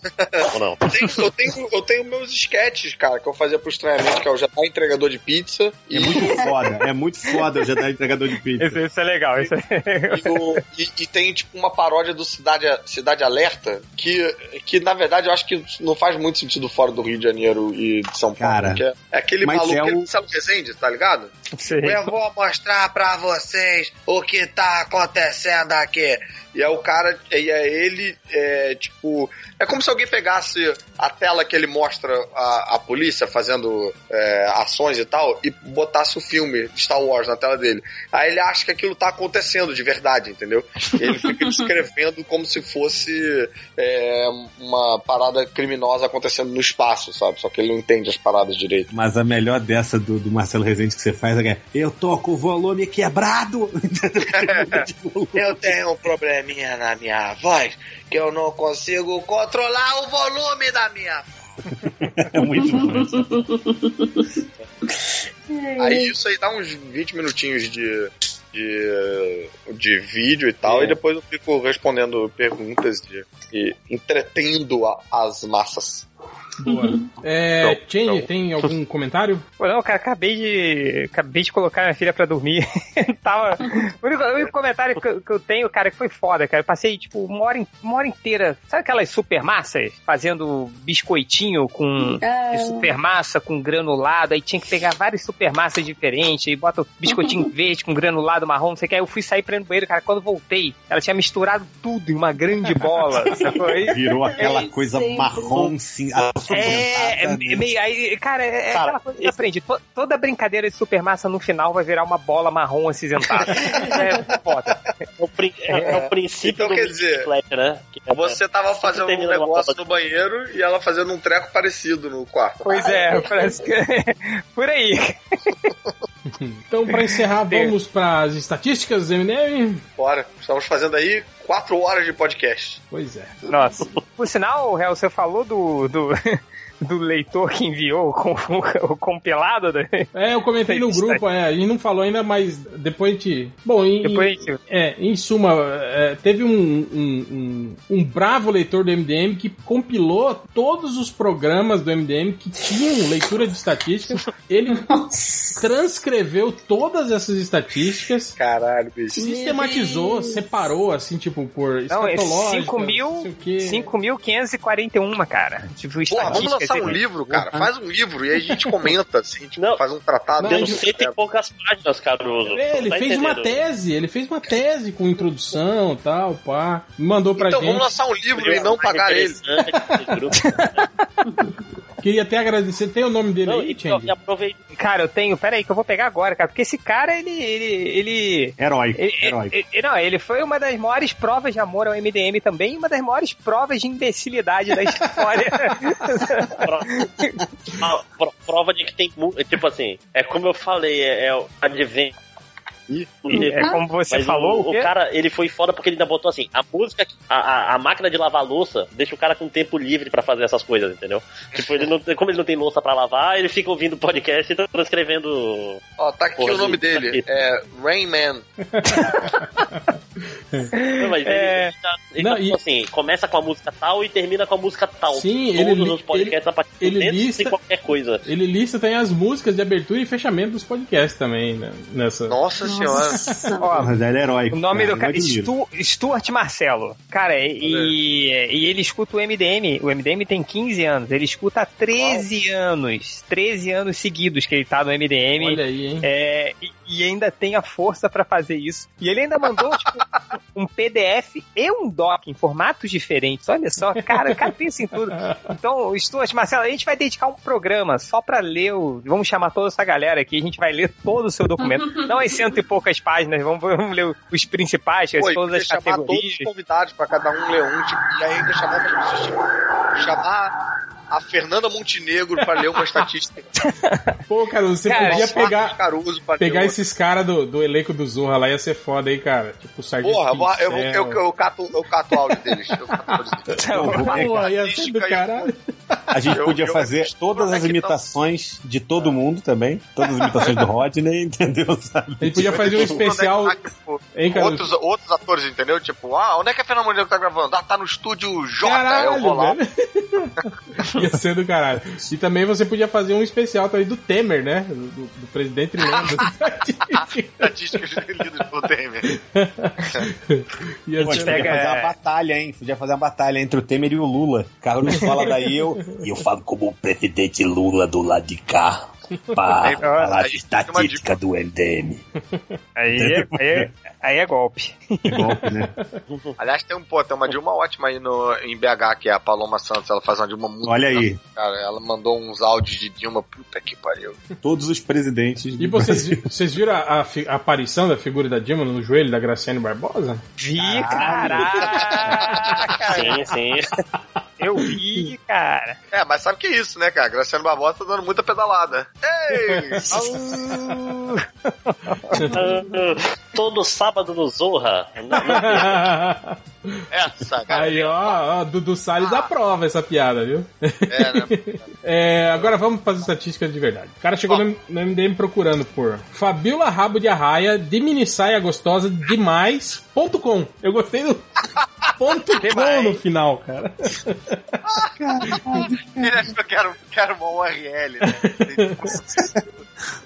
Ou não? Eu tenho, eu, tenho, eu tenho meus sketches, cara, que eu fazia pro estranhamento, que é o já tá entregador de pizza. E, É muito foda, é muito foda já dar entregador de pizza. Isso, isso é legal, isso é... e, o- e- e tem tipo uma paródia do Cidade, Cidade Alerta, que, que na verdade eu acho que não faz muito sentido fora do Rio de Janeiro e de São Paulo. Cara, que é, é aquele maluco, é o- Marcelo Rezende, tá ligado? Sei. Eu vou mostrar pra vocês o que tá acontecendo aqui. E é o cara, e é ele, é, tipo. É como se alguém pegasse a tela que ele mostra a, a polícia fazendo é, ações e tal e botasse o filme Star Wars na tela dele. Aí ele acha que aquilo tá acontecendo de verdade, entendeu? Ele fica descrevendo como se fosse é, uma parada criminosa acontecendo no espaço, sabe? Só que ele não entende as paradas direito. Mas a melhor dessa do, do Marcelo Rezende que você faz é que é, eu tô com o volume quebrado. Eu tenho um probleminha na minha voz que eu não consigo controlar o volume da minha é muito bom. Aí isso aí dá uns 20 minutinhos de, de, de vídeo e tal, É. e depois eu fico respondendo perguntas e, e entretendo a- as massas. Boa. É, Change, não. tem algum comentário? Pô, não, cara, acabei de. Acabei de colocar minha filha pra dormir. Tava. O único, o único comentário que eu, que eu tenho, cara, que foi foda, cara. Eu passei, tipo, uma hora, uma hora inteira. Sabe aquelas super massas? Fazendo biscoitinho com Ah. super massa com granulado. Aí tinha que pegar várias super massas diferentes. Aí bota o biscoitinho verde com granulado marrom, não sei o que. Aí eu fui sair pra ir no banheiro, cara. Quando voltei, ela tinha misturado tudo em uma grande bola. Virou aquela É, coisa sempre. marrom, sim. É, é, é meio. Aí, cara, é, é Cara, aquela coisa que eu aprendi. To- toda brincadeira de supermassa no final vai virar uma bola marrom acinzentada. é foda. É o, pri- é- é o princípio Então, do quer dizer, né? Que é- Você tava fazendo um negócio no banheiro e ela fazendo um treco parecido no quarto. Pois é, parece que. Por aí. Então, pra encerrar, vamos pras estatísticas do MDM? Bora. Estamos fazendo aí quatro horas de podcast. Pois é. Nossa. Por sinal, Réu, você falou do. do... Do leitor que enviou com o compilado. né? É, eu comentei no grupo, é, a gente não falou ainda, mas depois a gente. Bom, em, Depois a gente- é, em suma, é, teve um, um, um, um bravo leitor do MDM que compilou todos os programas do MDM que tinham leitura de estatísticas. Ele transcreveu todas essas estatísticas. Caralho, bicho. Sistematizou, separou, assim, tipo, por Não, é escatológica, 5 não quê. 5.541, cara. Tipo, Porra, vamos estatísticas. Lançar um livro, cara. Faz um livro e aí a gente comenta, assim, tipo, Não. faz um tratado. Não, Deu ele- cento e poucas páginas, Caruso. É, ele Tá fez uma entendendo? tese, ele fez uma tese com introdução e tal, pá. Mandou pra Então gente. vamos lançar um livro e não pagar ele. Grupo. Queria até agradecer. Tem o nome dele Não, aí, Change? Cara, eu tenho. Pera aí, que eu vou pegar agora, cara. Porque esse cara, ele. Ele. ele... Heróico, Ele, heróico. ele- não, ele foi uma das maiores provas de amor ao MDM também e uma das maiores provas de imbecilidade da história. Pro- pro- prova de que tem. Tipo assim, é como eu falei, é, é o advento. É como você Mas falou. o, o cara, ele foi foda porque ele ainda botou assim, a música, a, a, a máquina de lavar louça deixa o cara com tempo livre pra fazer essas coisas, entendeu? Tipo, ele não, tem- como ele não tem louça pra lavar, ele fica ouvindo podcast e tá transcrevendo. Ó, tá aqui Porra, o nome tá dele. aqui. É Rain Man. Não, mas É. ele, ele tá, ele Não, tá, tipo e- assim, começa com a música tal e termina com a música tal. Sim, Todos ele li- os podcasts a partir ele lista- de qualquer coisa. Ele lista também as músicas de abertura e fechamento dos podcasts também, né? Nessa. Nossa senhora. Ó, Mas ele é heróico. O nome do eu cara. Stu, Stuart Marcelo. Cara, e, e ele escuta o MDM. O MDM tem 15 anos. Ele escuta há 13 anos. 13 anos seguidos que ele tá no MDM. Olha aí, hein? É, e, e ainda tem a força pra fazer isso. E ele ainda mandou tipo, um PDF e um doc em formatos diferentes. Olha só, cara, o cara pensa em tudo. Então, Stuart, Marcelo, a gente vai dedicar um programa só pra ler o. Vamos chamar toda essa galera aqui, a gente vai ler todo o seu documento. Não as cento e poucas páginas, vamos, vamos ler os principais, Pô, e todas as chamar todos categorias. os convidados pra cada um ler um, tipo, e aí ainda chamar outras pessoas, tipo, chamar a Fernanda Montenegro pra ler uma estatística. Pô, cara, você Cara, podia pegar, Caruso pra pegar esses caras do, do elenco do Zorra lá, ia ser foda aí, cara. Tipo, o Sargento Porra, eu, eu, eu, eu, cato, eu cato o áudio deles. Eu cato áudio deles. Pô, ia ser do caralho. A gente Eu- podia eu- fazer todas as não? imitações de todo mundo também. Todas as imitações do Rodney, entendeu? Sabe? A gente podia fazer um especial. Onde é que tá, tipo, Hein, cara? outros, outros atores, entendeu? Tipo, ah, onde é que a Fernanda Montenegro tá gravando? Ah, tá no estúdio J. eu vou Caralho, lá. Ia ser do caralho. E também você podia fazer um especial também do Temer, né? Do, do- do presidente Lendo. Estatísticas lidas pelo Temer. Ia Pô, ser podia pega- fazer uma batalha, hein? Podia fazer uma batalha entre o Temer e o Lula. Carlos fala daí, eu. E eu falo como o presidente Lula do lado de cá. Fica uma estatística do MDM. Aí é, aí, é- aí é golpe. Que golpe, né? Aliás, tem, um, pô, tem uma Dilma ótima aí no, em BH, que é a Paloma Santos. Ela faz uma Dilma muito. Olha aí, Cara, ela mandou uns áudios de Dilma, puta que pariu. todos os presidentes. E vocês, vocês viram a, a a aparição da figura da Dilma no joelho da Graciane Barbosa? Vi, caraca! Sim, sim. Eu vi, cara. É, mas sabe o que é isso, né, cara? Graciano Barbosa tá dando muita pedalada. Ei! Todo sábado no Zorra. Essa, cara. Aí, ó, ó, Dudu Salles aprova essa piada, viu? É, né? É, agora vamos para as estatísticas de verdade. O cara chegou no, no MDM procurando por Fabiola Rabo de Arraia de mini saia gostosa demais.com. Eu gostei do. Ponto com no final, cara. Ele achou que era, que era uma URL, né?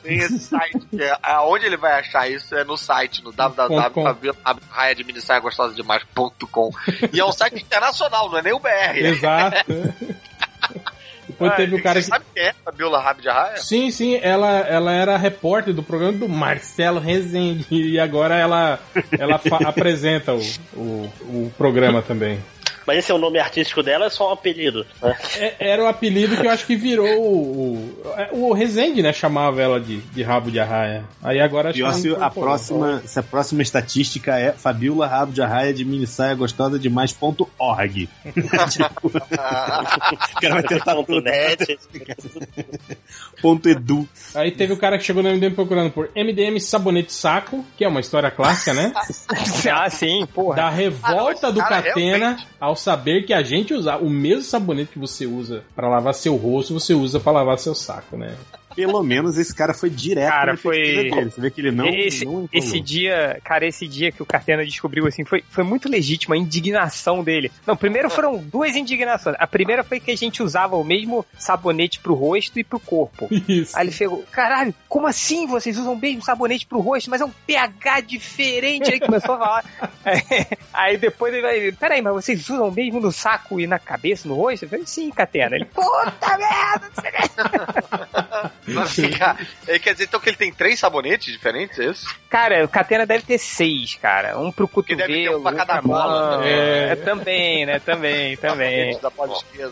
Tem esse site. Que é, aonde ele vai achar isso é no site, no www.raiadministrargostosodemais.com. E é um site internacional, não é nem o BR. Exato. Depois Ah, teve o cara você que. Sabe quem é a Biola Arraia? Sim, sim, ela, ela era repórter do programa do Marcelo Rezende e agora ela, ela apresenta o, o, o programa também. Mas esse é o nome artístico dela é só um apelido. né? É- era o apelido que eu acho que virou o. O, o Rezende, né? Chamava ela de, de rabo de arraia. Aí agora acho Pior que. se a próxima, se a próxima estatística é Fabiola Rabo de Arraia de Minissaia Gostosa Demais.org. tipo, o cara vai tentar Ponto tudo. net. Ponto edu. Aí teve o cara que chegou no MDM procurando por MDM Sabonete Saco, que é uma história clássica, né? Ah, sim, porra. Da revolta Ah, não, do cara, Catena realmente. ao saber que a gente usar o mesmo sabonete que você usa pra lavar seu rosto, você usa pra lavar seu saco, né? Pelo menos esse cara foi direto Cara, na foi- dele. Você vê que ele não, esse, não esse dia, cara, esse dia que o Catena descobriu, assim, foi, foi muito legítima a indignação dele. Não, primeiro foram duas indignações. A primeira foi que a gente usava o mesmo sabonete pro rosto e pro corpo. Isso. Aí ele chegou, caralho, como assim vocês usam o mesmo sabonete pro rosto, mas é um pH diferente? Aí começou a falar. Aí depois ele vai, peraí, mas vocês usam o mesmo no saco e na cabeça, no rosto? Eu falei, sim, Catena. Ele, puta merda! É, quer dizer então que ele tem três sabonetes diferentes, é isso? Cara, o Catena deve ter seis, cara. Um pro cotovelo, deve ter um pra um cada pra bola mão. também. É, também, né? Também, também.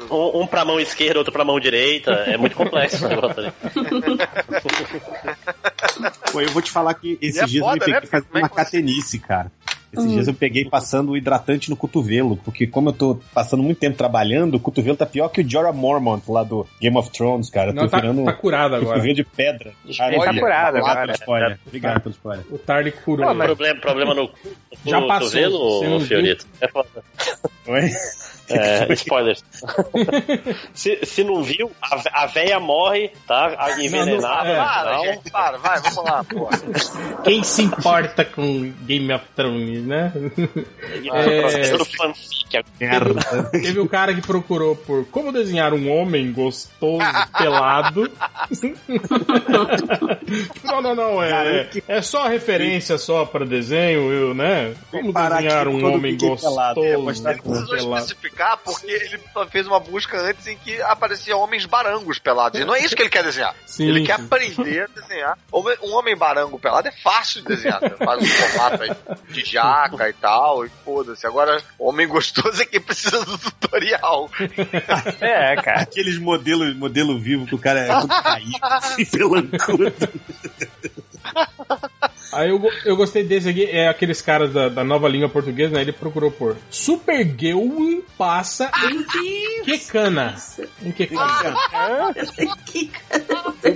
Um, um pra mão esquerda, outro pra mão direita. É muito complexo o negócio ali. Pô, eu vou te falar que esses é dias eu me foda, né? peguei fazendo é uma que catenice, cara. Esses dias eu peguei passando o hidratante no cotovelo, porque como eu tô passando muito tempo trabalhando, o cotovelo tá pior que o Jorah Mormont lá do Game of Thrones, cara. Não, tô tá, virando tá curado agora. cotovelo de pedra. Ele tá curado Obrigado agora. pelo spoiler. Obrigado pelo spoiler. O Tarly curou. Pô, mas- Problema, problema no, no Já passou, cotovelo, não? Fiorito? É foda. Oi? É, spoilers. se, se não viu, a, a véia morre, tá? A- Envenenada. é. no Para, gente, para, vai, vamos lá, pô. Quem se importa com Game of Thrones, né? É. Merda. Teve o cara que procurou por como desenhar um homem gostoso, pelado. não, não, não. É, é só referência só para desenho, eu, né? Como desenhar aqui um homem fiquei gostoso, pelado, especificar porque ele fez uma busca antes em que aparecia homens barangos pelados. E não é isso que ele quer desenhar. Sim, ele quer aprender a desenhar. Um homem barango pelado é fácil de desenhar. Você faz um formato aí de jaca e tal, e foda-se. Agora, homem gostoso é quem precisa do tutorial. É, cara. Aqueles modelos modelo vivo que o cara é caído, assim, pelancudo. Aí eu, eu gostei desse aqui, é aqueles caras da, da nova língua portuguesa, né? Ele procurou por Supergirl passa em Quecana. Em Quecana. Que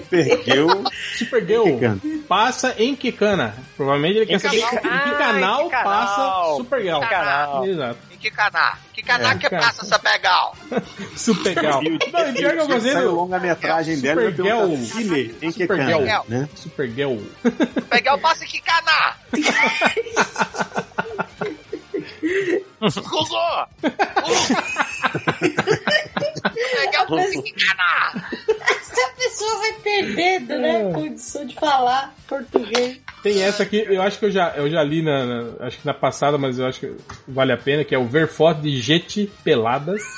Perdeu. Supergirl Quecana. passa em Quecana. Provavelmente ele quer saber em que Ah, canal passa Supergirl. Que canal? Exato. Que caná? Em que caná É, que cara. passa essa pegal? Supergirl. Não, e pior que eu gostei do longa-metragem dela e Supergirl. eu Cine em que Supergirl. cana, né? Supergirl. Pegal passa em que caná? Em que caná? Essa pessoa vai perdendo, né? Condição de falar português. Tem essa aqui, eu acho que eu já, eu já li na, na- acho que na passada, mas eu acho que vale a pena, que é o Ver Foto de Jet Peladas.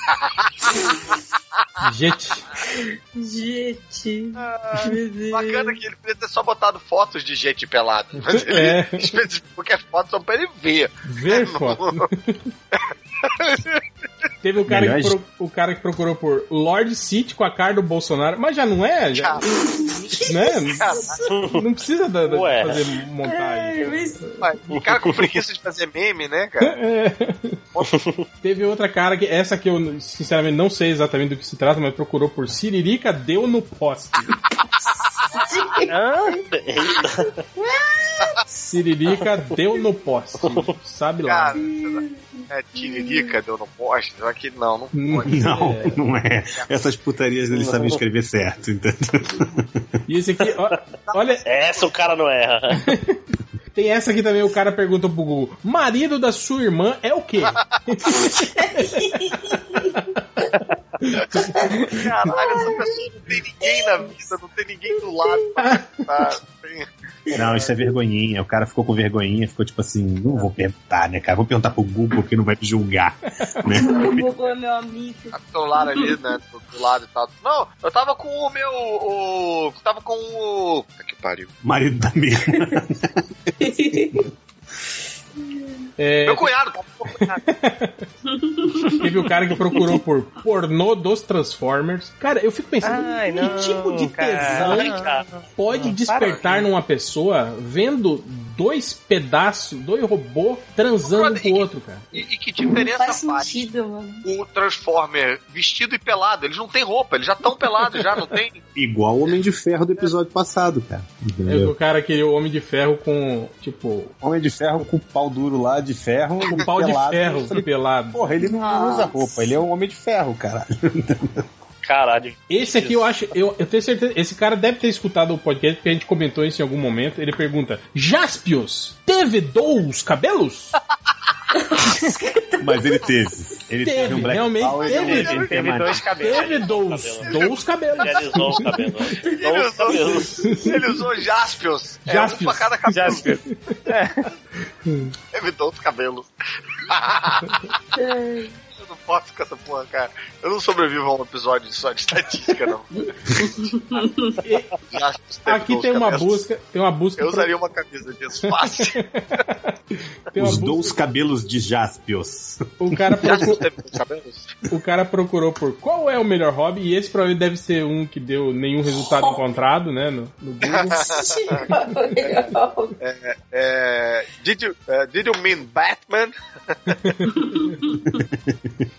Jet. Gente. Bacana que ele podia ter só botado fotos de gente pelada. Mas ele É. especificou que as fotos são pra ele ver. Ver foto. Teve o cara, que pro- o cara que procurou por Lord City com a cara do Bolsonaro, mas já não é? Já, né? Não precisa da, da- fazer montagem. Mas O cara com preguiça de fazer meme, né, cara? É. Teve outra cara que essa que eu sinceramente não sei exatamente do que se trata, mas procurou por Siririca deu no poste. Eita. Siririca deu no poste. Sabe lá. Cara, é tiririca, deu no poste. Aqui não, não pode. Não, não é. Essas putarias ele sabe escrever certo, entendeu? E esse aqui, ó, olha, Essa o cara não erra. Tem essa aqui também, o cara pergunta pro Google: marido da sua irmã é o quê? Caralho, essa pessoa não tem ninguém na vida, não tem ninguém do lado pra perguntar. Não, isso é vergonhinha. O cara ficou com vergonhinha, ficou tipo assim, não vou perguntar, né, cara? Vou perguntar pro Google que não vai me julgar. Né? O Google é meu amigo. Tá do celular ali, né? Do, do lado e tal. Não, eu tava com o meu. O, tava com o. Que pariu. Marido da minha. É, Meu cunhado, teve o cara que procurou por pornô dos Transformers. Cara, eu fico pensando, Ai, que não, tipo de cara. tesão Ai, pode Não, despertar para. numa pessoa vendo dois pedaços, dois robôs transando um com o outro, cara? E, e que Não diferença faz faz sentido, mano. o Transformer vestido e pelado? Eles não têm roupa, eles já estão pelados, já não tem. Igual o Homem de Ferro do episódio passado, cara. É Entendeu? o cara queria o Homem de Ferro com, tipo, Homem de Ferro com o pau duro lá de ferro. com pau de pelado. ferro pelado. Porra, ele não Nossa. usa roupa, ele é um homem de ferro, cara. Caralho. Esse aqui eu acho, eu, eu tenho certeza, esse cara deve ter escutado o podcast porque a gente comentou isso em algum momento. Ele pergunta: Jaspios, teve dous cabelos? Mas ele teve. Ele Teve, teve um Black realmente Power, teve. ele Ele teve dois cabelos. Teve dous, dous cabelos. Realizou os cabelos. Ele Realizou os cabelos. usou, ele usou Jaspios. É, um Jaspios. pra cada cabelo. Jasper. Evitou os cabelos. Eu não posso com essa porra, cara. Eu não sobrevivo a um episódio só de estatística, não. Aqui tem uma busca, tem uma busca. Eu pro- usaria uma camisa disso fácil. Os busca- dois cabelos de Jaspios. o cara cabelos? o cara procurou por qual é o melhor hobby e esse provavelmente deve ser um que deu nenhum resultado encontrado, né, no, no Google. É, did, you, eh, did you mean Batman?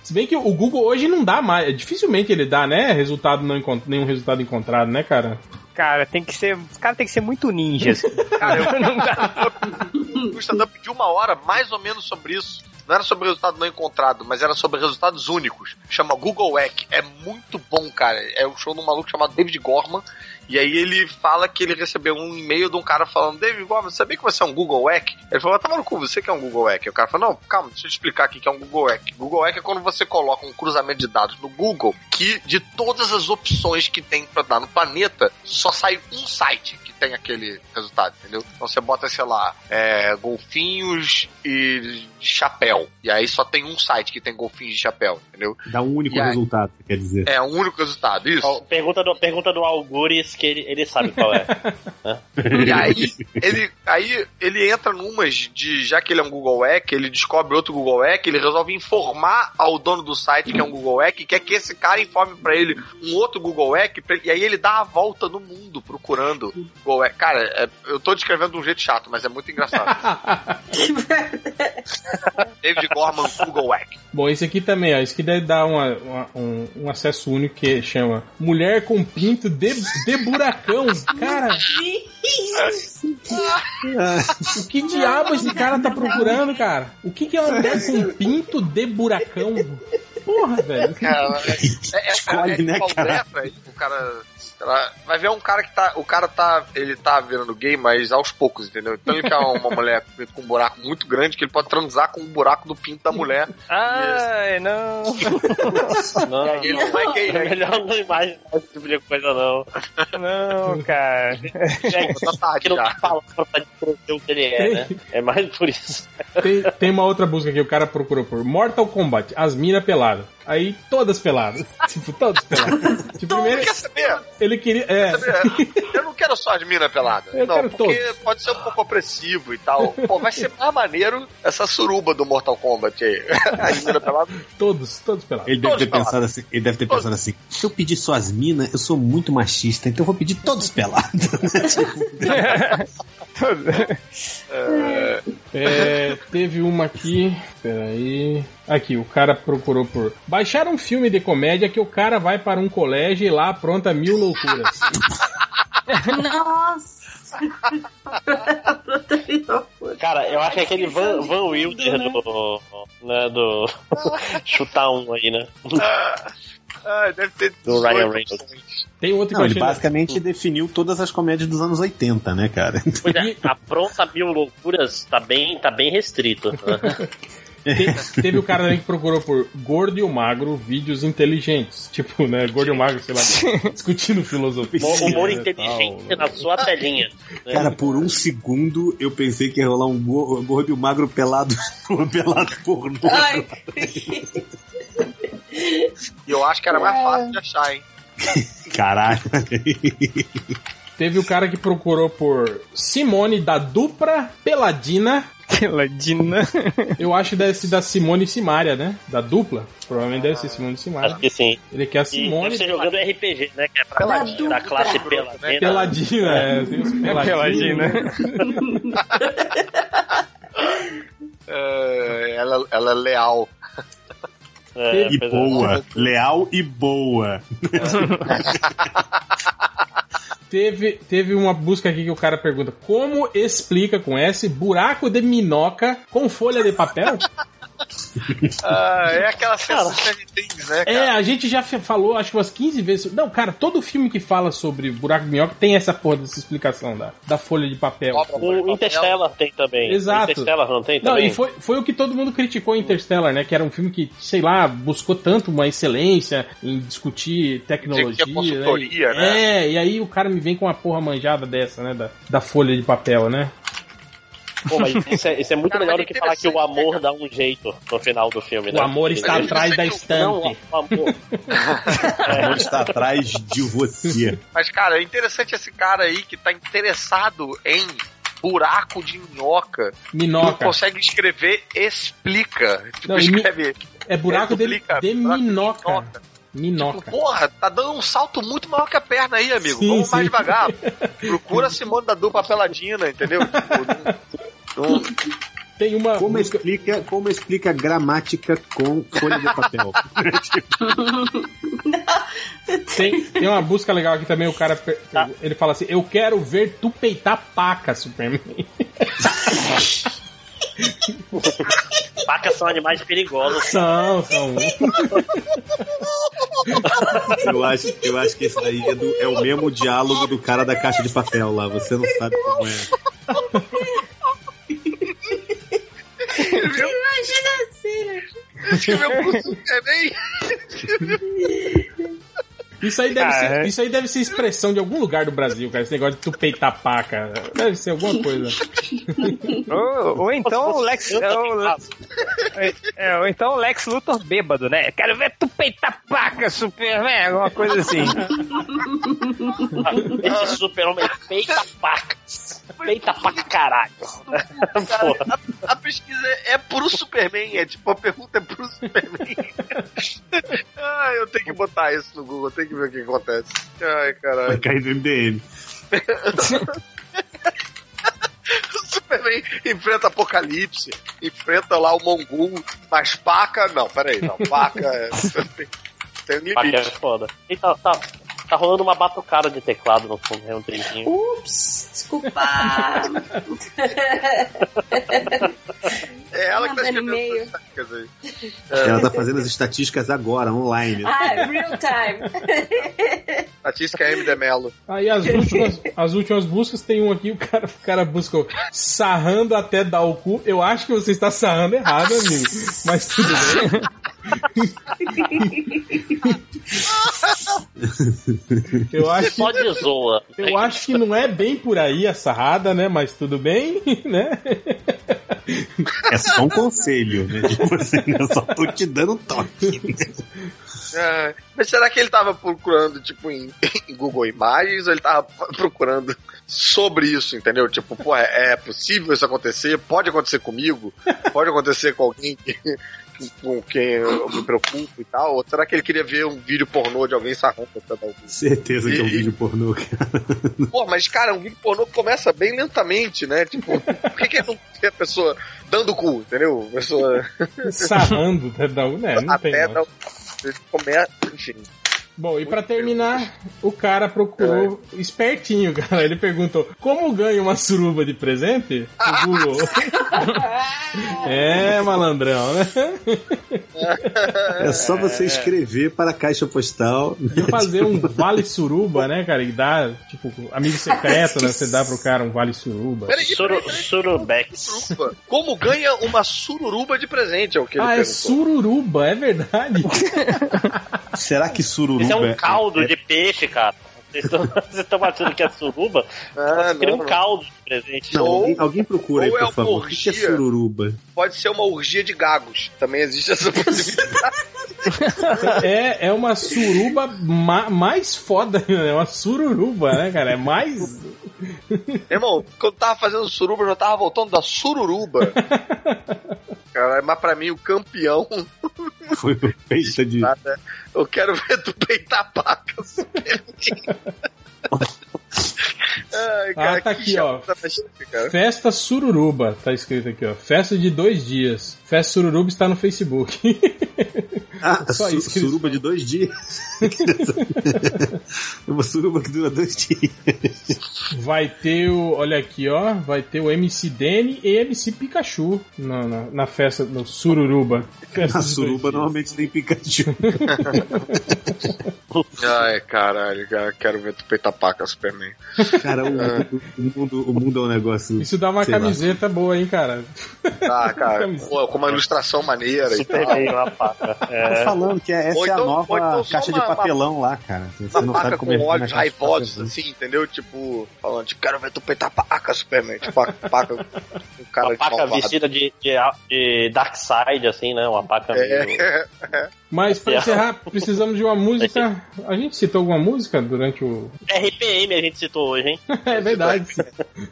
Se bem que o Google hoje não dá mais, dificilmente ele dá, né, resultado não encont- nenhum resultado encontrado, né, cara? Cara, tem que ser. Os caras tem que ser muito ninjas. Cara, eu não dá. um stand-up de uma hora, mais ou menos sobre isso. Não era sobre resultado não encontrado, mas era sobre resultados únicos. Chama Google Hack. É muito bom, cara. É um show de um maluco chamado David Gorman. E aí ele fala que ele recebeu um e-mail de um cara falando, David Gorman, sabia que você é um Google Hack? Ele falou, tá maluco, você que é um Google Hack. Aí o cara falou, não, calma, deixa eu te explicar aqui que é um Google Hack. Google Hack é quando você coloca um cruzamento de dados no Google que de todas as opções que tem pra dar no planeta, só sai um site tem aquele resultado, entendeu? Então você bota, sei lá, é, golfinhos e chapéu. E aí só tem um site que tem golfinhos de chapéu, entendeu? Dá um único E aí? resultado, quer dizer. É o único resultado, isso. Ó, Pergunta do, pergunta do Algures que ele, ele sabe qual é. E aí ele, aí ele entra numas de, já que ele é um Google Hack, ele descobre outro Google Hack, ele resolve informar ao dono do site que é um Google Hack, e quer que esse cara informe pra ele um outro Google Hack, e aí ele dá a volta no mundo procurando Google Hack. Cara, é- eu tô descrevendo de um jeito chato, mas é muito engraçado. David Gorman, Google Hack. Bom, esse aqui também, ó. Esse aqui deve dar uma- uma- um, um acesso único que chama Mulher com pinto de, de buracão. Cara, o que diabo esse cara tá procurando, cara? O que, que é uma mulher com pinto de buracão? Porra, velho. Cara, é, é, Escolhe, é, né, qual cara? letra aí, o cara. Ela- Vai ver um cara que tá. O cara tá. Ele tá virando gay, mas aos poucos, entendeu? Então ele quer uma mulher com um buraco muito grande que ele pode transar com o buraco do pinto da mulher. Ai, não. Não, Ele não vai gay, é né? melhor não imaginar esse tipo de coisa, não. Não, cara. Gente, Tá tarde não tem palavra pra descrever o que ele é, né? É mais por isso. Tem, tem uma outra busca que o cara procurou por Mortal Kombat, as minas peladas. Aí todas peladas. Tipo, todas peladas. Tipo, Então, primeiro quer saber? ele queria. É, Eu não quero só as minas peladas. Eu não, quero porque todos. pode ser um pouco opressivo e tal. Pô, vai ser mais maneiro essa suruba do Mortal Kombat aí. As minas peladas. todos, todos pelados. Ele deve Todos ter pelados. pensado assim, ele deve ter pensado assim, se eu pedir só as minas, eu sou muito machista, então eu vou pedir todos pelados. É, teve uma aqui. Peraí. Aqui, o cara procurou por. Baixar um filme de comédia que o cara vai para um colégio e lá apronta mil loucuras. Nossa! Cara, eu acho que é aquele Van, Van Wilder do. Né, do. chutar um aí, né? Ah, deve ter Do Ryan 18 Reynolds. Tem outro Não, que ele basicamente definiu todas as comédias dos anos 80, né, cara? Pois é, a pronta mil loucuras tá bem, tá bem restrito. né? Te- teve o cara também que procurou por gordo e o magro vídeos inteligentes. Tipo, né? Gordo e o magro, sei lá, discutindo filosofia. Humor, né, inteligente tal. na sua telinha. né? Cara, por um segundo eu pensei que ia rolar um go- gordo e um magro pelado, pelado pornô. Ai, E eu acho que era mais fácil de achar, hein? Caralho. Teve o cara que procurou por Simone da dupla Peladina. Peladina. Eu acho que deve ser da Simone e Simária, né? Da dupla. Provavelmente deve ser Simone e Simária. Acho que sim. Ele quer a E Simone deve ser jogando RPG, né? Que é pra Peladinho. da classe Né? peladina. Peladina. É, peladinhos. Peladina. É, ela, ela é leal. É, E é. boa. Leal e boa. Teve, teve uma busca aqui que o cara pergunta: Como explica com S buraco de minhoca com folha de papel? Ah, é aquela Stranger Things, né, É, cara? a gente já falou acho que umas 15 vezes. Não, cara, todo filme que fala sobre buraco de minhoca tem essa porra dessa explicação da, da folha de papel. O Interstellar tem também. Exato. O Interstellar não tem Não, também? e foi, foi o que todo mundo criticou em Interstellar, né? Que era um filme que, sei lá, buscou tanto uma excelência em discutir tecnologia. E, né? É, e aí o cara me vem com uma porra manjada dessa, né? Da, da folha de papel, né? Pô, mas isso é, isso é muito Cara, melhor do que falar que o amor dá um jeito no final do filme, O né? amor está atrás da Não, estante. o amor. O amor está atrás de você. Mas, cara, é interessante esse cara aí que tá interessado em buraco de minhoca. Não Minoca. consegue escrever, explica. Tipo, Não, escreve. É buraco de, duplica, de buraco de minoca. minhoca. Minoca. Tipo, porra, tá dando um salto muito maior que a perna aí, amigo. Sim, Vamos mais sim. devagar. Procura a Simone da dupla peladina, entendeu? Tipo, não- Tem uma. Como busca- explica, como explica gramática com folha de papel? Tem, tem uma busca legal aqui também, o cara per- ele fala assim: Eu quero ver tu peitar paca, Superman. Pacas são animais perigosos. São, são. Eu acho, eu acho que esse daí é, do- é o mesmo diálogo do cara da caixa de papel lá. Você não sabe como é. Imagina a cena. Escreveu pro Superman. Isso aí, deve Ah, ser, é. isso aí deve ser expressão de algum lugar do Brasil, cara. Esse negócio de tu peitar paca. Deve ser alguma coisa. Ou, ou então o Lex. Ou- é, é, ou então o Lex Luthor bêbado, né? Quero ver tu peitar paca, Superman, alguma coisa assim. Esse super-homem peita pacas. Peita pra caralho. Porra. A, a pesquisa é, é pro Superman, é tipo, a pergunta é pro Superman. ah, eu tenho que botar isso no Google, tem que ver o que acontece. Ai, Vai caralho. cair no MDM. O Superman enfrenta Apocalipse, enfrenta lá o Mongul, mas paca, não, peraí, não, paca é. Tem um Paca é limite. foda. E tá, tá, rolando uma batucada de teclado no fundo, é um trechinho. Ups, desculpa. É ela que tá escrevendo essas estatísticas aí. Ela tá fazendo as estatísticas agora, online. ah, real time. Estatística M. de Mello. Aí as últimas, as últimas buscas tem um aqui, o cara, o cara busca o sarrando até dar o cu. Eu acho que você está sarrando errado, amigo. Mas tudo bem. Eu acho que Só de zoa. Eu acho que não é bem por aí a sarrada, né? Mas tudo bem, né? É só um conselho, né? Tipo assim, eu só tô te dando toque. É, mas será que ele tava procurando, tipo, em, em Google Imagens ou ele tava procurando sobre isso, entendeu? Tipo, pô, é, é possível isso acontecer? Pode acontecer comigo? Pode acontecer com alguém que, com quem eu me preocupo e tal? Ou será que ele queria ver um vídeo pornô de alguém sarrando dar? Certeza que é um E- vídeo pornô, cara. Pô, mas cara, um vídeo pornô começa bem lentamente, né? Tipo, por que, que não tem a pessoa dando o cu, entendeu? A pessoa Sarrando até dar o. Né, não tem. até não. dar Ele começa, enfim. Bom, e pra terminar, o cara procurou espertinho, cara. Ele perguntou: como ganha uma suruba de presente? O Google. é, malandrão, né? É só você escrever para a caixa postal. E fazer um vale suruba, né, cara? E dar, tipo, amigo secreto, né? Você dá pro cara um vale suruba. Peraí, peraí, peraí. surubex. Suruba. Como ganha uma sururuba de presente? É o que ele Ah, é perguntou. sururuba, é verdade. Será que sururuba Isso é um caldo é- de peixe, cara. Vocês estão- achando que é suruba? Ah, um não. caldo de presente. Não, Ou- alguém, alguém procura aí, é por uma favor. O que é orgia. sururuba? Pode ser uma orgia de gagos. Também existe essa possibilidade. É, é uma suruba ma- mais foda, né? É uma sururuba, né, cara? É mais. Irmão, quando eu tava fazendo suruba, eu já tava voltando da sururuba. Cara, mas pra mim o campeão Foi o feita de. Eu quero ver tu peitar a paca super Ai, cara, Ah, tá que aqui, ó. gente. Festa Sururuba, tá escrito aqui, ó. Festa de dois dias. Festa Sururuba está no Facebook. Ah, Só su- isso que eles suruba de dois dias. uma suruba que dura dois dias. Vai ter o. Olha aqui, ó. Vai ter o MC Dene e MC Pikachu na, na, na festa, no Sururuba. Festa A de dois suruba normalmente tem Pikachu. Ai, caralho, cara, quero ver tu peitar paca, Superman. Cara, o, o- o mundo, o mundo é um negócio. Isso dá uma sei lá. camiseta boa, hein, cara? Tá, cara, Camiseta. pô, com uma ilustração maneira e Super tal. bem uma faca. Tô É, falando que é- essa Ou é a então- nova então caixa uma- de papelão lá, cara. Você não Uma sabe como é com tá olhos caixa de raivosos, papelão. assim, entendeu? Tipo, falando, tipo, quero ver tu peitar a paca, Superman. Tipo, a paca com cara uma de paca malvado. vestida de, de, de Darkseid, assim, né? Uma paca meio... É, Mas pra É. encerrar, precisamos de uma música. A gente citou alguma música durante o. RPM a gente citou hoje, hein? É verdade.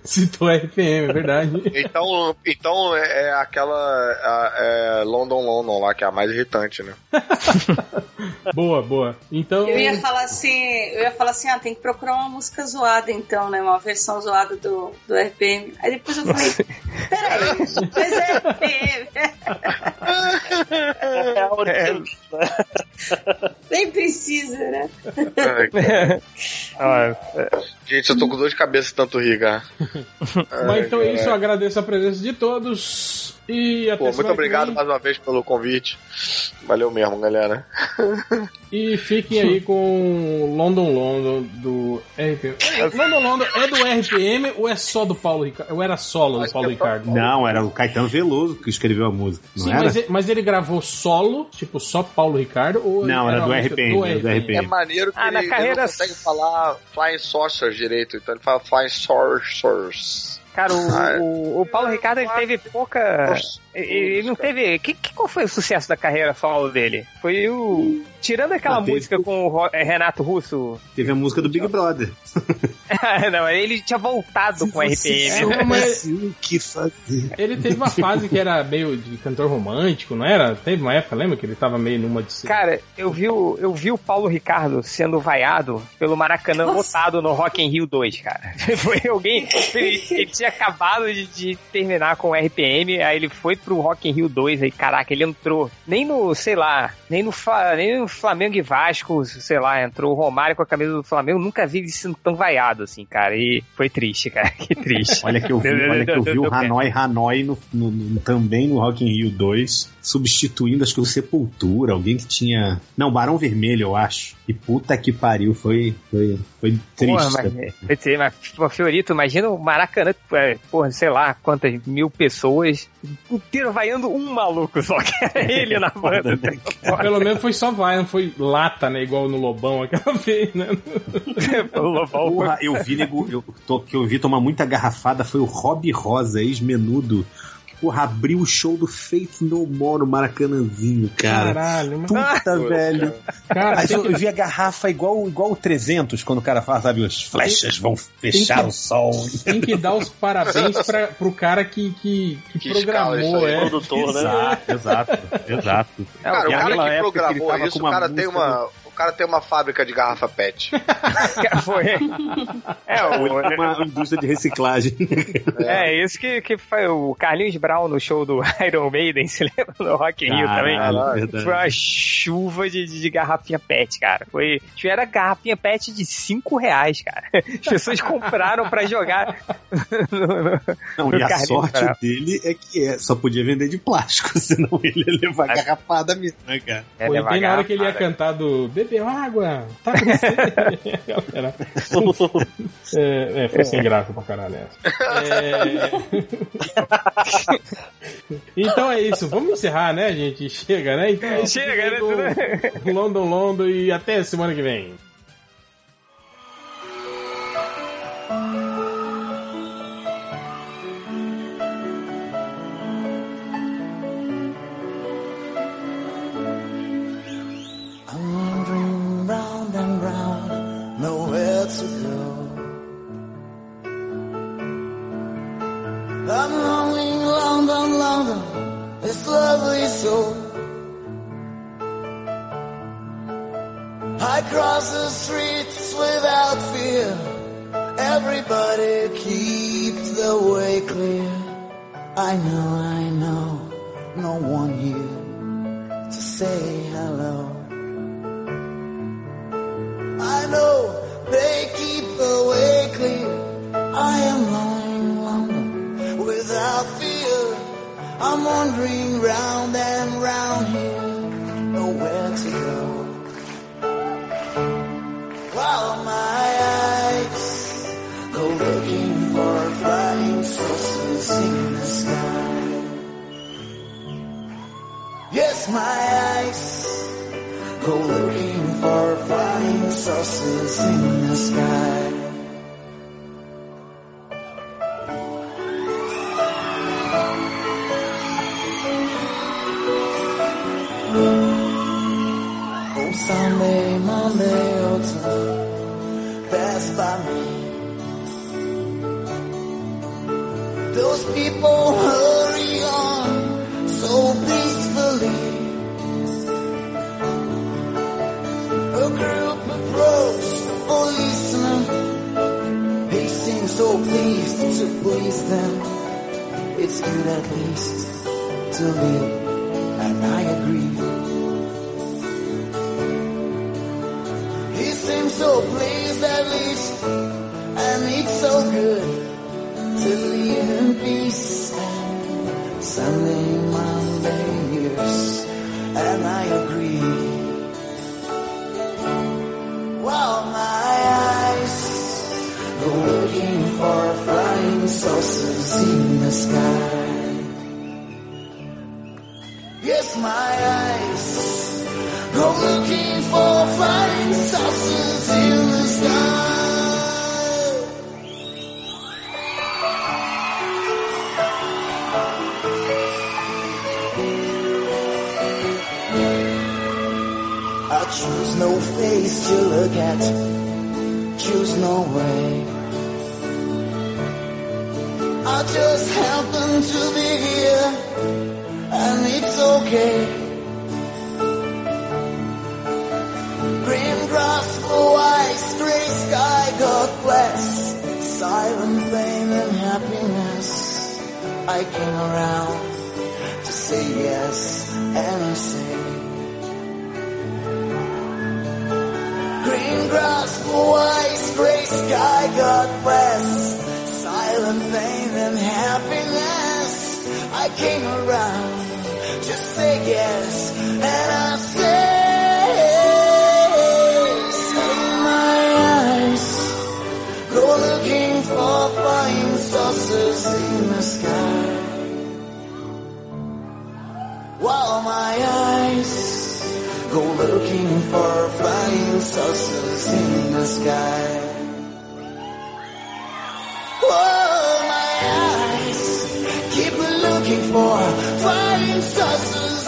Citou RPM, é verdade. então, então é, é aquela a- é London London lá, que é a mais irritante, né? Boa, boa. Então. Eu ia falar assim, eu ia falar assim, ah, tem que procurar uma música zoada então, né? Uma versão zoada do, do RPM. Aí depois eu falei, peraí, mas é RPM. É a original, né? Nem precisa, né? Ó, Gente, eu tô com dor de cabeça tanto rir, cara. Mas então é Ai, isso, eu agradeço a presença de todos. E até Pô, muito obrigado vem. mais uma vez pelo convite. Valeu mesmo, galera. E fiquem aí com London London do RPM. London London é do RPM ou é só do Paulo Ricardo? Ou era solo do Paulo é Ricardo? Não, era o Caetano Veloso que escreveu a música. Não Sim, era? mas ele, mas ele gravou solo, tipo só Paulo Ricardo? Ou Não, era uma do RPM, era do É RPM. maneiro que Ah, ele, na ele carreira- não consegue falar Flying Saucer direito, então ele fala Flying Saucers. Cara, o, Ah, é. o, o Paulo Ricardo ele teve pouca. Ele ele não teve. Que, que, qual foi o sucesso da carreira solo dele? Foi o. Tirando aquela Ah, teve- música com o é, Renato Russo. Teve a música do Big Brother. não, ele tinha voltado com o RPM. É, mas- o que fazer. Ele teve uma fase que era meio de cantor romântico, não era? Teve uma época, lembra que ele tava meio numa de Cara, eu vi, o, eu vi o Paulo Ricardo sendo vaiado pelo Maracanã lotado no Rock in Rio 2, cara. Foi alguém. Ele, ele tinha acabado de, de terminar com o RPM, aí ele foi pro Rock in Rio 2, aí, caraca, ele entrou nem no, sei lá, nem no, nem no Flamengo e Vasco, sei lá, entrou o Romário com a camisa do Flamengo, nunca vi ele sendo tão vaiado assim, cara. E foi triste, cara, que triste. Olha que eu vi, olha que eu vi o Hanoi Hanoi no, no- no- também no Rock in Rio 2, substituindo acho que o Sepultura, alguém que tinha. Não, Barão Vermelho, eu acho. E puta que pariu, foi, foi, foi triste. Porra, mas, pô, Fiorito, imagina o Maracanã, é, porra, sei lá, quantas mil pessoas, inteiro vaiando um maluco só, que era ele na banda. Pelo menos foi só vai, não foi lata, né? Igual no Lobão aquela vez, né? o Lobão Porra, eu vi, nego, eu, to- que eu vi tomar muita garrafada foi o Rob Rosa, ex-menudo. Porra, abriu o show do Faith No More no Maracanãzinho, cara. Caralho, mas... Puta, velho. Cara, Aí tem eu, que, eu vi a garrafa igual, igual o 300, quando o cara fala, sabe, as flechas vão fechar que- o sol. tem que dar os parabéns pra, pro cara que, que, que, Que programou, aí, é. Produtor, né? Exato, exato, exato. Cara, o cara que programou isso, o cara tem uma. Cara tem uma fábrica de garrafa pet. Foi. É, o, Uma indústria de reciclagem. é isso que, que foi o Carlinhos Brown no show do Iron Maiden, se lembra? No Rock in Rio também. Verdade. Foi uma chuva de, de, de garrafinha pet, cara. Foi. Era garrafinha pet de 5 reais, cara. As pessoas compraram pra jogar. no- no- Não, no e a sorte Brown. dele é que é, só podia vender de plástico, senão ele ia levar É. garrafada mesmo, né, cara? É, Foi bem na hora que ele ia cantar do Bebeu água, tá com sede. Galera. É, é, foi sem graça pra caralho essa. É... então é isso, vamos encerrar, né, gente? Chega, né? Então, Chega, né? do London, London e até semana que vem. I'm lonely, London, London, it's lovely so. I cross the streets without fear. Everybody keep the way clear. I know, I know, no one here to say hello. I know they keep the way clear. I am London without fear. I'm wandering round and round here, nowhere to go. While my eyes go looking for flying saucers in the sky. Yes, my eyes go looking for flying saucers in the sky. Autumn, pass by me. Those people hurry on so peacefully. A group approached the policeman. He seemed so pleased to please them. It's good at least to live, and I agree. Seems so pleased at least, and it's so good to live in peace. Sunday, years, and I agree. While my eyes go looking for flying saucers in the sky. Yes, my eyes go looking for flying saucers in the sky. I choose no face to look at, choose no way. I just happen to be here, and it's okay. Sky, God bless. Silent pain and happiness. I came around to say yes, and I say. Green grass, blue eyes, gray sky, God bless. Silent pain and happiness. I came around, just say yes, and I say, saucers in the sky. While my eyes go looking for flying saucers in the sky. Whoa, my eyes keep looking for flying saucers